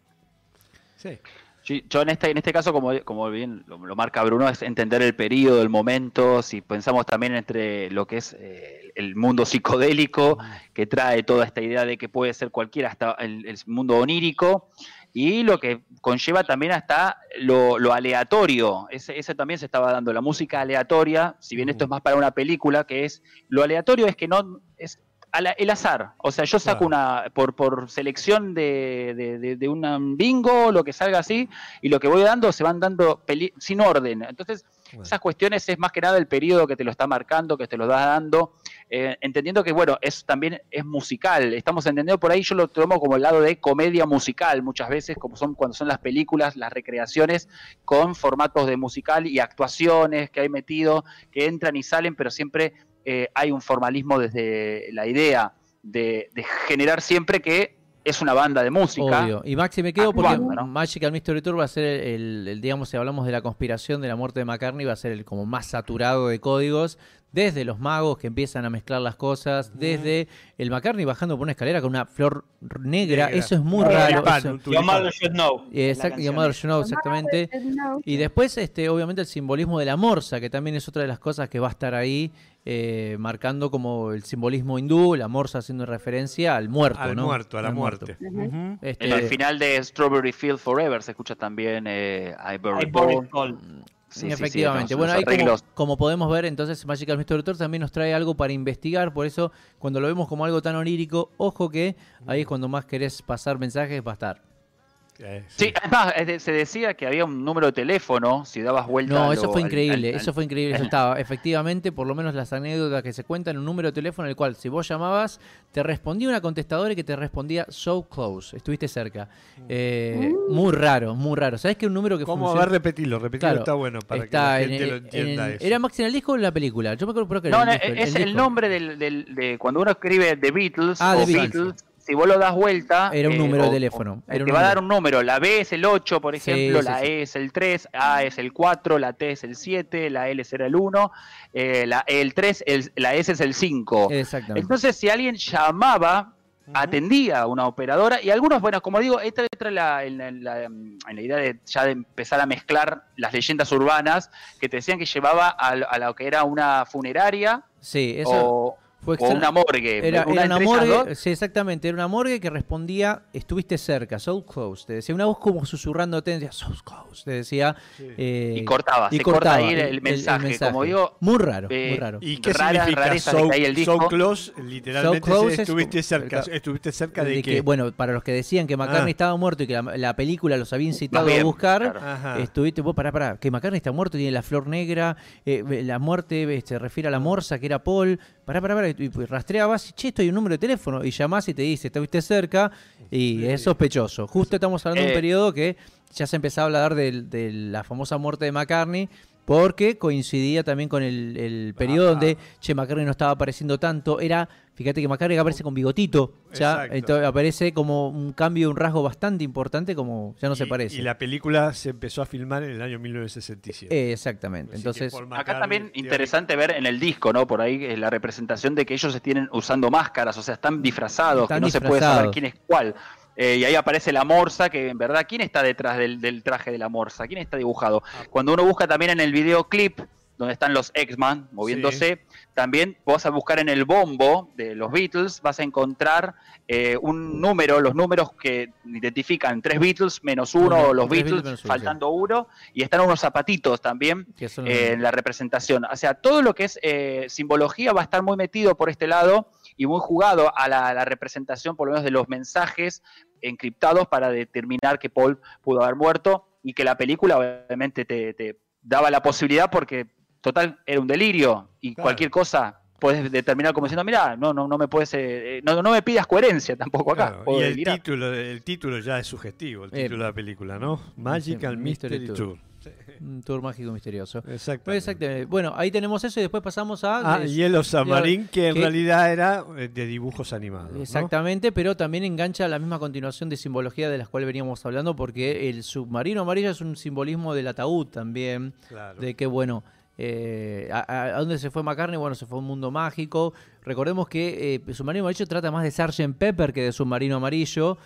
Sí. Sí, Yo en este, en este caso, como, como bien lo, lo marca Bruno, es entender el periodo, el momento, si pensamos también entre lo que es eh, el mundo psicodélico, que trae toda esta idea de que puede ser cualquiera, hasta el, el mundo onírico, y lo que conlleva también hasta lo, lo aleatorio. Ese, ese también se estaba dando, la música aleatoria, si bien esto es más para una película, que es, lo aleatorio es que no, es el azar. O sea, yo saco Claro. una, por, por selección de, de, de, de un bingo, lo que salga así, y lo que voy dando se van dando peli- sin orden. Entonces, Bueno. esas cuestiones es más que nada el periodo que te lo está marcando, que te lo está dando, eh, entendiendo que, bueno, es también es musical. Estamos entendiendo por ahí, yo lo tomo como el lado de comedia musical muchas veces, como son cuando son las películas, las recreaciones con formatos de musical y actuaciones que hay metido, que entran y salen, pero siempre eh, hay un formalismo desde la idea de, de generar siempre que es una banda de música. Obvio. Y Maxi, me quedo porque Actuando, ¿no? Magical Mystery Tour va a ser el, el, digamos, si hablamos de la conspiración de la muerte de McCartney, va a ser el como más saturado de códigos, desde los magos que empiezan a mezclar las cosas, desde el McCartney bajando por una escalera con una flor negra, Negra. eso es muy Un raro. Mother Should Know. Llamado esa. Know, exactamente. Y después, este, obviamente, el simbolismo de la morsa, que también es otra de las cosas que va a estar ahí, eh, marcando como el simbolismo hindú, la morsa haciendo referencia al muerto, Al ¿no? muerto, a la Al muerte. Ujú. Ujú. Este, En el final de Strawberry Field Forever se escucha también eh, I Buried I. Sí, sí, sí, Efectivamente. bueno, ahí como podemos ver, entonces Magical Mystery Tour también nos trae algo para investigar. Por eso, cuando lo vemos como algo tan onírico, ojo que ahí es cuando más querés pasar mensajes, va a estar. Eh, Sí, además se decía que había un número de teléfono, si dabas vuelta No, a eso lo- fue increíble, al- al- eso fue increíble, eso estaba. Efectivamente, por lo menos las anécdotas que se cuentan, un número de teléfono en el cual si vos llamabas, te respondía una contestadora que te respondía so close, estuviste cerca. Eh, Muy raro, muy raro. ¿Sabés que un número que ¿Cómo? A funciona- ver, repetirlo, repetirlo Claro, está bueno para está que la en gente el- lo entienda en- eso. ¿Era Max en el disco o en la película? Yo me acuerdo creo que era No, el no, disco, es el, disco. nombre del, del- de cuando uno escribe The Beatles Ah, o The Beatles, Beatles. Si vos lo das vuelta. Era un eh, número de o- teléfono, o- era un te va a dar número. un número. La B es el 8, por Sí, ejemplo, sí, la sí. E es el 3, A es el 4, la T es el 7, la L será el 1, eh, la, el 3, el- la S es el 5. Exactamente. Entonces, si alguien llamaba, atendía a una operadora y algunos, bueno, como digo, esta entra en la, en la- en la- en la idea de ya de empezar a mezclar las leyendas urbanas que te decían que llevaba a, lo- a lo que era una funeraria sí, eso o, fue o extra- una morgue. Era, una era morgue, sí, exactamente, era una morgue que respondía, estuviste cerca, so close, te decía una voz como susurrándote, decía, so close, te decía... eh, Y cortaba, y se corta cortaba ahí el- el mensaje, como digo, Muy raro, eh, muy raro. ¿Y qué raras significa rarezas so, de que hay el so disco? close? Literalmente So close es- es- estuviste cerca. cerca- ¿Estuviste cerca de, De que, bueno, para los que decían que McCartney Ah. estaba muerto y que la, la película los había incitado bien, a buscar, claro. Estuviste, vos pará, pará, que McCartney está muerto, tiene la flor negra, eh, la muerte se refiere a la morsa, que era Paul, pará, pará, pará, y, y rastreabas, che, esto hay un número de teléfono, y llamás y te dice, estuviste cerca, y es sospechoso. Justo estamos hablando de un Eh. periodo que ya se empezaba a hablar de, la famosa muerte de McCartney, porque coincidía también con el, el periodo Ah. donde Che McCartney no estaba apareciendo tanto. Era, fíjate que McCartney aparece con bigotito, ya entonces aparece como un cambio, un rasgo bastante importante, como ya no se parece. Y la película se empezó a filmar en el año 1967. Eh, exactamente. Así Entonces, Acá también interesante ver en el disco, ¿no? Por ahí eh, la representación de que ellos estén usando máscaras, o sea, están disfrazados, Están que no se puede saber quién es cuál. Eh, y ahí aparece la morsa, que en verdad, ¿quién está detrás del, del traje de la morsa? ¿Quién está dibujado? Ah. Cuando uno busca también en el videoclip, donde están los X-Man moviéndose, también vas a buscar en el bombo de los Beatles, vas a encontrar eh, un número, los números que identifican tres Beatles menos uno, Uno, o los Beatles, Beatles menos uno, faltando uno, y están unos zapatitos también eh, en la representación. O sea, todo lo que es eh, simbología va a estar muy metido por este lado y muy jugado a la, a la representación, por lo menos, de los mensajes encriptados para determinar que Paul pudo haber muerto y que la película obviamente te, te daba la posibilidad porque, total, era un delirio y Claro. cualquier cosa puedes determinar como diciendo, mira, no, no, no me puedes, eh, no, no me pidas coherencia tampoco acá. Claro, y el delirar. título, el título ya es sugestivo, el Eh, título de la película, ¿no? Magical Mystery Mystery Tour. Tour. un tour mágico misterioso. Exactamente. Exactamente. Bueno, ahí tenemos eso y después pasamos a... Ah, Yellow Submarine, que en que- realidad era eh, de dibujos animados. ¿no? Exactamente, pero también engancha la misma continuación de simbología de las cuales veníamos hablando, porque el submarino amarillo es un simbolismo del ataúd también, Claro. de que, bueno, eh, a, a- ¿a dónde se fue McCartney? Bueno, se fue a un mundo mágico. Recordemos que eh, Submarino Amarillo trata más de Sgt. Pepper que de Submarino Amarillo.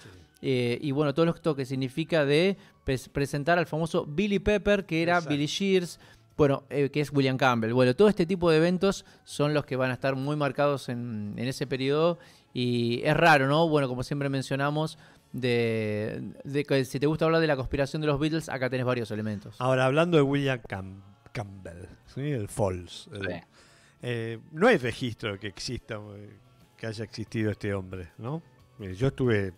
Eh, y bueno, todo esto que significa de pres- presentar al famoso Billy Pepper, que era Exacto. Billy Shears, bueno, eh, que es William Campbell. Bueno, todo este tipo de eventos son los que van a estar muy marcados en, en ese periodo. Y es raro, ¿no? Bueno, como siempre mencionamos, de, de que si te gusta hablar de la conspiración de los Beatles, acá tenés varios elementos. Ahora, hablando de William Cam- Campbell, ¿sí? el Falls. el- Sí. eh, no hay registro de que exista, que haya existido este hombre, ¿no? Yo estuve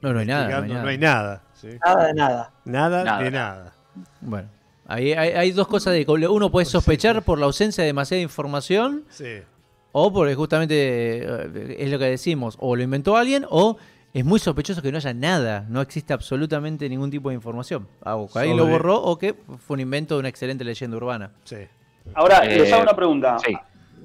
No, no hay nada. No hay nada. no hay nada, ¿sí? Nada de nada. Nada, Nada. de nada. Bueno, hay, hay dos cosas de uno puede sospechar por la ausencia de demasiada información Sí. o porque justamente eh, es lo que decimos, o lo inventó alguien o es muy sospechoso que no haya nada, no existe absolutamente ningún tipo de información. Ah, o que alguien lo borró o que fue un invento de una excelente leyenda urbana. Sí. Ahora, Eh, les hago una pregunta. sí.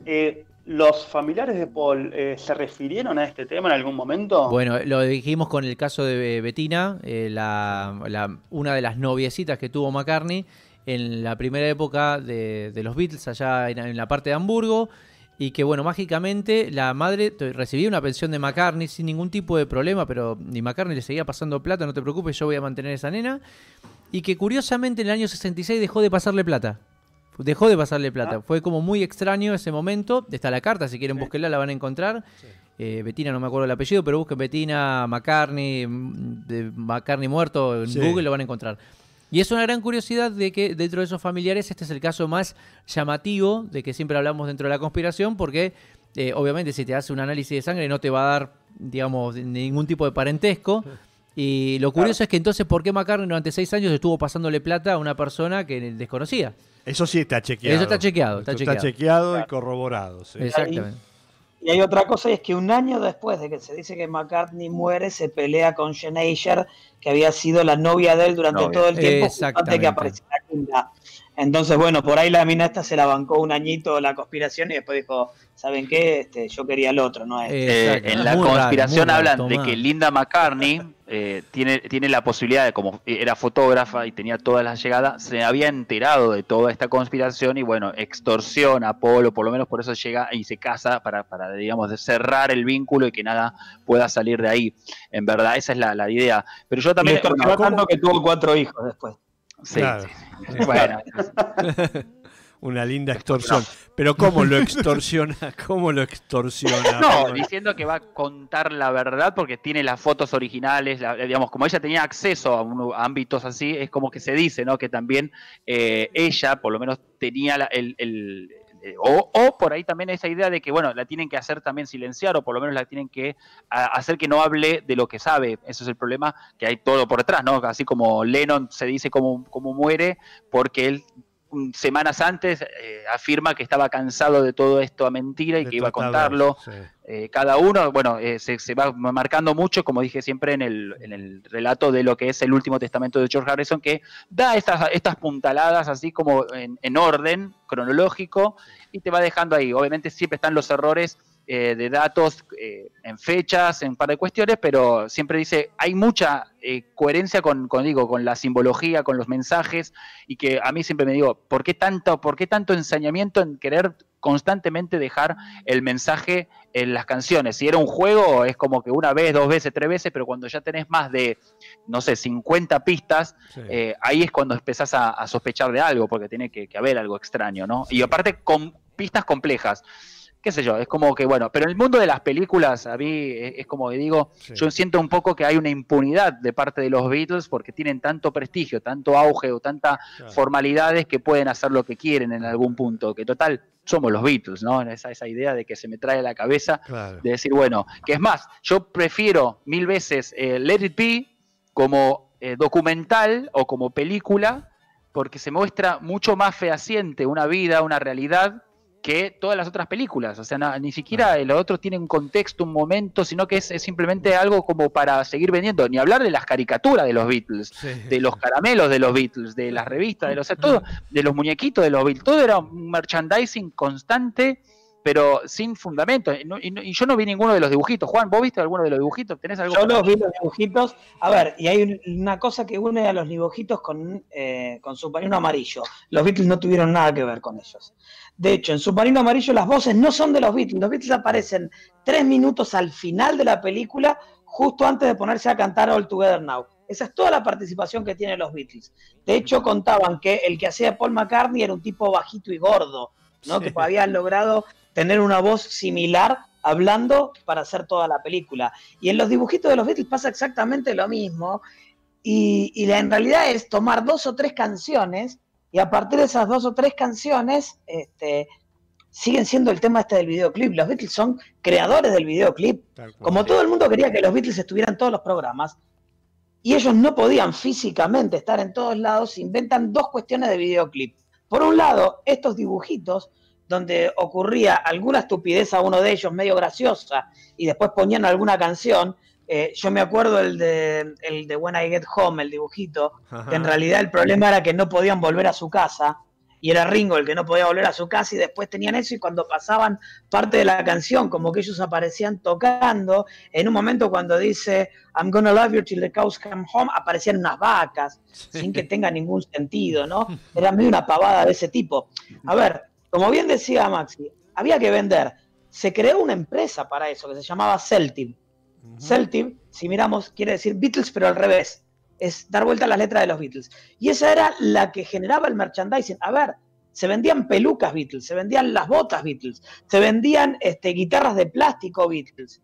Eh, ¿Los familiares de Paul eh, se refirieron a este tema en algún momento? Bueno, lo dijimos con el caso de Betina, eh, la, la- una de las noviecitas que tuvo McCartney en la primera época de, los Beatles, allá en, la parte de Hamburgo, y que, bueno, mágicamente la madre recibía una pensión de McCartney sin ningún tipo de problema, pero ni McCartney le seguía pasando plata, no te preocupes, yo voy a mantener esa nena, y que curiosamente en el año 66 dejó de pasarle plata. Dejó de pasarle plata. Ah. Fue como muy extraño ese momento. Está la carta, si quieren búsquenla, la van a encontrar. Eh, Betina, no me acuerdo el apellido, pero busquen Betina, McCartney, mm, de McCartney muerto, en Sí. Google lo van a encontrar. Y es una gran curiosidad de que dentro de esos familiares este es el caso más llamativo de que siempre hablamos dentro de la conspiración, porque eh, obviamente si te hace un análisis de sangre no te va a dar, digamos, ningún tipo de parentesco. Y lo curioso es que entonces, ¿por qué McCartney durante seis años estuvo pasándole plata a una persona que desconocía? Eso sí está chequeado. Eso está chequeado, está Eso chequeado. chequeado y corroborado. sí. Exactamente. Y hay otra cosa, y es que un año después de que se dice que McCartney muere, se pelea con Jen Asher, que había sido la novia de él durante Novia. todo el tiempo, antes de que apareciera Kinda. Entonces, bueno, por ahí la mina esta se la bancó un añito la conspiración y después dijo, ¿saben qué? Este, yo quería el otro, ¿no? Este. Eh, en la Muy conspiración raro, hablan de que Linda McCartney eh, tiene, tiene la posibilidad de, como era fotógrafa y tenía todas las llegadas, se había enterado de toda esta conspiración y bueno, extorsiona a Paul, o por lo menos por eso llega y se casa para, para digamos, de cerrar el vínculo y que nada pueda salir de ahí. En verdad, esa es la, la idea. Pero yo también... ¿cómo- tanto que tuvo cuatro hijos después. Sí, Claro. sí. Bueno, Una linda extorsión. Pero ¿cómo lo extorsiona? ¿Cómo lo extorsiona? No, Bueno, diciendo que va a contar la verdad porque tiene las fotos originales, la- digamos, como ella tenía acceso a, un- a ámbitos así, es como que se dice, ¿no? Que también eh, ella, por lo menos, tenía la- el... el- eh, o, o por ahí también esa idea de que, bueno, la tienen que hacer también silenciar o por lo menos la tienen que hacer que no hable de lo que sabe. Eso es el problema, que hay todo por detrás, ¿no? Así como Lennon se dice cómo, cómo muere porque él semanas antes eh, afirma que estaba cansado de todo esto a mentira y De que iba a contarlo. sí. Eh, cada uno, bueno, eh, se, se va marcando mucho, como dije siempre en el, en el relato de lo que es el último testamento de George Harrison, que da estas, estas puntaladas así como en, en orden cronológico y te va dejando ahí. Obviamente siempre están los errores eh, de datos eh, en fechas, en un par de cuestiones, pero siempre dice, hay mucha eh, coherencia con, con, digo, con la simbología, con los mensajes, y que a mí siempre me digo, ¿por qué tanto, por qué tanto ensañamiento en querer constantemente dejar el mensaje en las canciones? Si era un juego, es como que una vez, dos veces, tres veces, pero cuando ya tenés más de, no sé, 50 pistas, Sí. eh, ahí es cuando empezás a, a sospechar de algo, porque tiene que, que haber algo extraño, ¿no? Y aparte con pistas complejas. Qué sé yo, es como que, bueno, pero en el mundo de las películas, a mí es, es como que digo, Sí. yo siento un poco que hay una impunidad de parte de los Beatles porque tienen tanto prestigio, tanto auge o tantas Claro. formalidades que pueden hacer lo que quieren en algún punto, que total, somos los Beatles, ¿no? Esa, esa idea de que se me trae a la cabeza Claro. de decir, bueno, que es más, yo prefiero mil veces eh, Let It Be como eh, documental o como película, porque se muestra mucho más fehaciente una vida, una realidad, que todas las otras películas. O sea, ni siquiera los otros tienen un contexto, un momento, sino que es, es simplemente algo como para seguir vendiendo. Ni hablar de las caricaturas de los Beatles, Sí. de los caramelos de los Beatles, de las revistas, de los, o sea, todo, de los muñequitos de los Beatles. Todo era un merchandising constante, pero sin fundamento. Y, no- y no- y yo no vi ninguno de los dibujitos. Juan, ¿vos viste alguno de los dibujitos? ¿Tenés algo? Yo los vi los dibujitos. A ver, y hay un- una cosa que une a los dibujitos con, eh, con submarino amarillo. Los Beatles no tuvieron nada que ver con ellos. De hecho, en submarino amarillo las voces no son de los Beatles. Los Beatles aparecen tres minutos al final de la película, justo antes de ponerse a cantar All Together Now. Esa es toda la participación que tienen los Beatles. De hecho, contaban que el que hacía Paul McCartney era un tipo bajito y gordo, ¿no? Sí. Que habían logrado tener una voz similar hablando para hacer toda la película. Y en los dibujitos de los Beatles pasa exactamente lo mismo. Y, y la, en realidad es tomar dos o tres canciones y a partir de esas dos o tres canciones este, siguen siendo el tema este del videoclip. Los Beatles son creadores del videoclip. Como todo el mundo quería que los Beatles estuvieran en todos los programas y ellos no podían físicamente estar en todos lados, inventan dos cuestiones de videoclip. Por un lado, estos dibujitos donde ocurría alguna estupidez a uno de ellos, medio graciosa, y después ponían alguna canción. Eh, yo me acuerdo el de, el de When I Get Home, el dibujito, Ajá. que en realidad el problema era que no podían volver a su casa, y era Ringo el que no podía volver a su casa, y después tenían eso, y cuando pasaban parte de la canción, como que ellos aparecían tocando, en un momento cuando dice I'm gonna love you till the cows come home, aparecían unas vacas, sin que tenga ningún sentido, ¿no? Era medio una pavada de ese tipo. A ver, como bien decía Maxi, había que vender. Se creó una empresa para eso que se llamaba Celtiv. Ujú. Celtiv, si miramos, quiere decir Beatles, pero al revés. Es dar vuelta a las letras de los Beatles. Y esa era la que generaba el merchandising. A ver, se vendían pelucas Beatles, se vendían las botas Beatles, se vendían este, guitarras de plástico Beatles.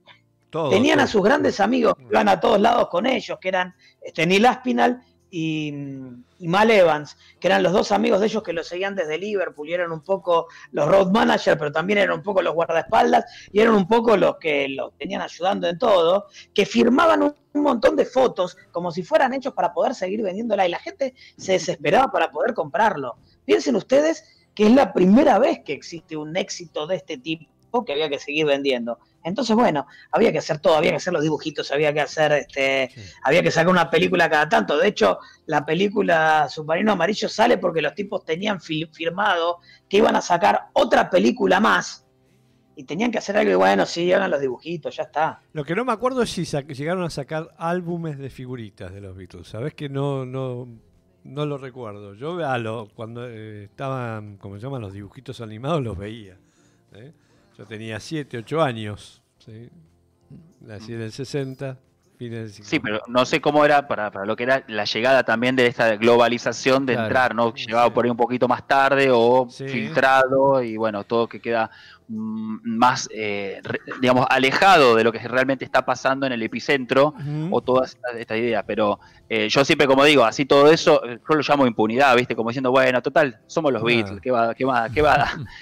Todo, Tenían a sus grandes amigos que iban a todos lados con ellos, que eran este, Neil Aspinall y, Mal Evans, que eran los dos amigos de ellos que los seguían desde Liverpool y eran un poco los road managers, pero también eran un poco los guardaespaldas y eran un poco los que los tenían ayudando en todo, que firmaban un, un montón de fotos como si fueran hechos para poder seguir vendiéndola y la gente se desesperaba para poder comprarlo. Piensen ustedes que es la primera vez que existe un éxito de este tipo que había que seguir vendiendo. Entonces, bueno, había que hacer todo, había que hacer los dibujitos, había que hacer, este, Sí. había que sacar una película cada tanto. De hecho, la película Submarino Amarillo sale porque los tipos tenían fi- firmado que iban a sacar otra película más y tenían que hacer algo y bueno, sí, hagan los dibujitos, ya está. Lo que no me acuerdo es si llegaron a sacar álbumes de figuritas de los Beatles. Sabes que no, no, no lo recuerdo. Yo a lo, cuando eh, estaban, como se llaman, los dibujitos animados, los veía. ¿eh? Yo tenía 7, 8 años. ¿sí? Nací en el 60, fines del 50. Sí, pero no sé cómo era para, para lo que era la llegada también de esta globalización de Claro. entrar, ¿no? Llegaba Sí. por ahí un poquito más tarde o Sí. filtrado y bueno, todo que queda mm, más, eh, re- digamos, alejado de lo que realmente está pasando en el epicentro o toda esta, esta idea. Pero eh, yo siempre, como digo, así todo eso, eh, yo lo llamo impunidad, ¿viste? Como diciendo, bueno, total, somos los Claro. Beatles, ¿qué va, qué va, qué va?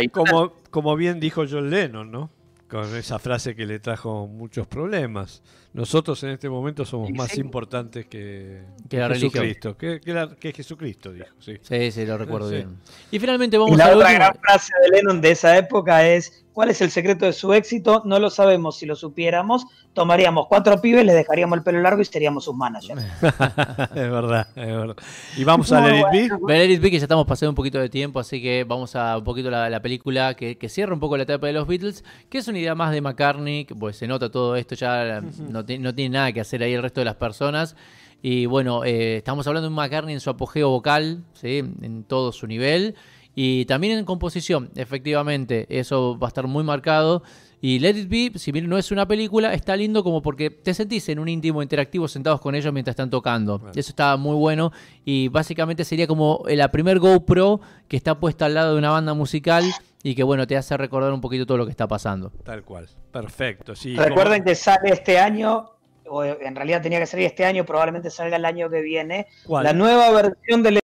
¿qué como, como bien dijo John Lennon, ¿no? con esa frase que le trajo muchos problemas. Nosotros en este momento somos más importantes que, Que la religión. Jesucristo. Que, que la- que Jesucristo, dijo. Sí. Sí, sí, lo recuerdo Sí. bien. Y finalmente Y vamos la al otra gran frase de Lennon de esa época es, ¿cuál es el secreto de su éxito? No lo sabemos, si lo supiéramos, tomaríamos cuatro pibes, les dejaríamos el pelo largo y seríamos sus managers. es verdad, es verdad. Y vamos a Let It Be. Ver Let It Be, que ya estamos pasando un poquito de tiempo, así que vamos a un poquito la, la película que, que cierra un poco la etapa de los Beatles, que es una idea más de McCartney, que, pues se nota todo esto, ya no, no tiene nada que hacer ahí el resto de las personas. Y bueno, eh, estamos hablando de un McCartney en su apogeo vocal, ¿sí? en todo su nivel, y también en composición, efectivamente, eso va a estar muy marcado. Y Let It Be, si bien no es una película, está lindo como porque te sentís en un íntimo interactivo sentados con ellos mientras están tocando. Eso está muy bueno. Y básicamente sería como la primer GoPro que está puesta al lado de una banda musical y que bueno, te hace recordar un poquito todo lo que está pasando. Tal cual. Perfecto. Sí, Recuerden como- que sale este año, o en realidad tenía que salir este año, probablemente salga el año que viene, ¿Cuál? la nueva versión del